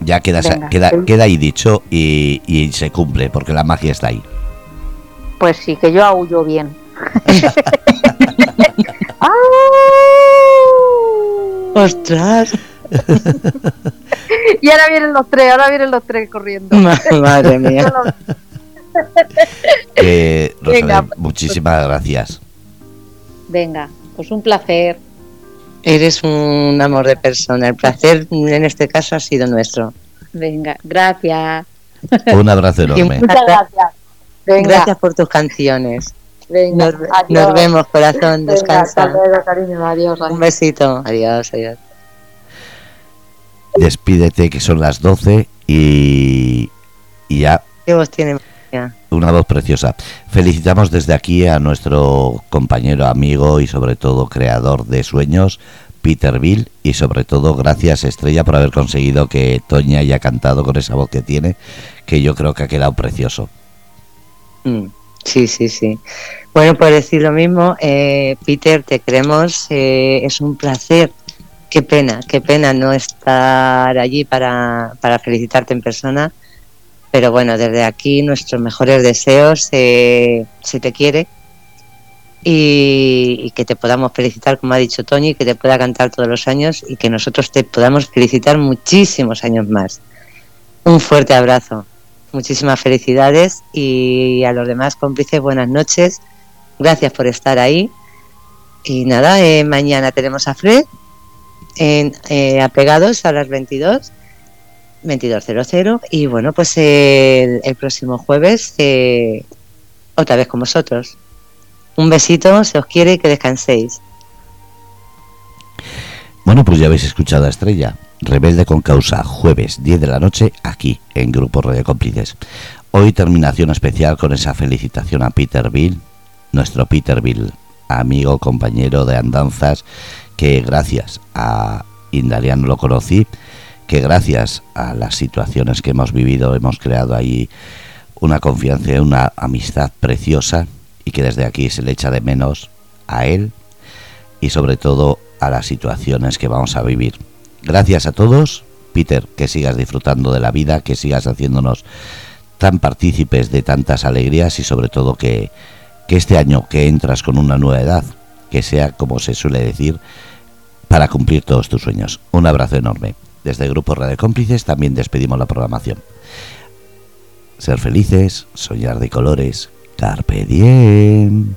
Ya queda, queda, queda ahí dicho y, se cumple, porque la magia está ahí. Pues sí, que yo aullo bien. [laughs] ¡Ostras! [laughs] y ahora vienen los tres, ahora vienen los tres corriendo. [laughs] Madre mía. eh, muchísimas gracias. Venga, pues un placer. Eres un amor de persona. El placer en este caso ha sido nuestro. Venga, gracias. Un abrazo enorme. Muchas gracias. Gracias por tus canciones. Venga, nos, vemos, corazón. descansa. Adiós, Un besito. Adiós, adiós. Despídete, que son las 12 y, y ya. ¿Qué voz tiene? Una voz preciosa. Felicitamos desde aquí a nuestro compañero, amigo y sobre todo creador de sueños, Peter Bill, y sobre todo gracias Estrella por haber conseguido que Toña haya cantado con esa voz que tiene, que yo creo que ha quedado precioso. Mm, sí, sí, sí. Bueno, por decir lo mismo, eh, Peter, te queremos, eh, es un placer. Qué pena, qué pena no estar allí para, para felicitarte en persona pero bueno, desde aquí nuestros mejores deseos, eh, si te quiere, y, que te podamos felicitar, como ha dicho Tony, que te pueda cantar todos los años y que nosotros te podamos felicitar muchísimos años más. Un fuerte abrazo, muchísimas felicidades y a los demás cómplices buenas noches, gracias por estar ahí. Y nada, eh, mañana tenemos a Fred en eh, Apegados a las 22 2200 y bueno, pues el, próximo jueves eh, otra vez con vosotros. Un besito, se os quiere y que descanséis. Bueno, pues ya habéis escuchado a Estrella, Rebelde con Causa, jueves 10 de la noche, aquí en Grupo Radio Cómplices. Hoy terminación especial con esa felicitación a Peter Bill, nuestro Peter Bill, amigo, compañero de andanzas, que gracias a Indaliano lo conocí que gracias a las situaciones que hemos vivido hemos creado ahí una confianza y una amistad preciosa y que desde aquí se le echa de menos a él y sobre todo a las situaciones que vamos a vivir. Gracias a todos, Peter, que sigas disfrutando de la vida, que sigas haciéndonos tan partícipes de tantas alegrías y sobre todo que, que este año que entras con una nueva edad, que sea, como se suele decir, para cumplir todos tus sueños. Un abrazo enorme. Desde el Grupo Radio Cómplices también despedimos la programación. Ser felices, soñar de colores, carpe diem.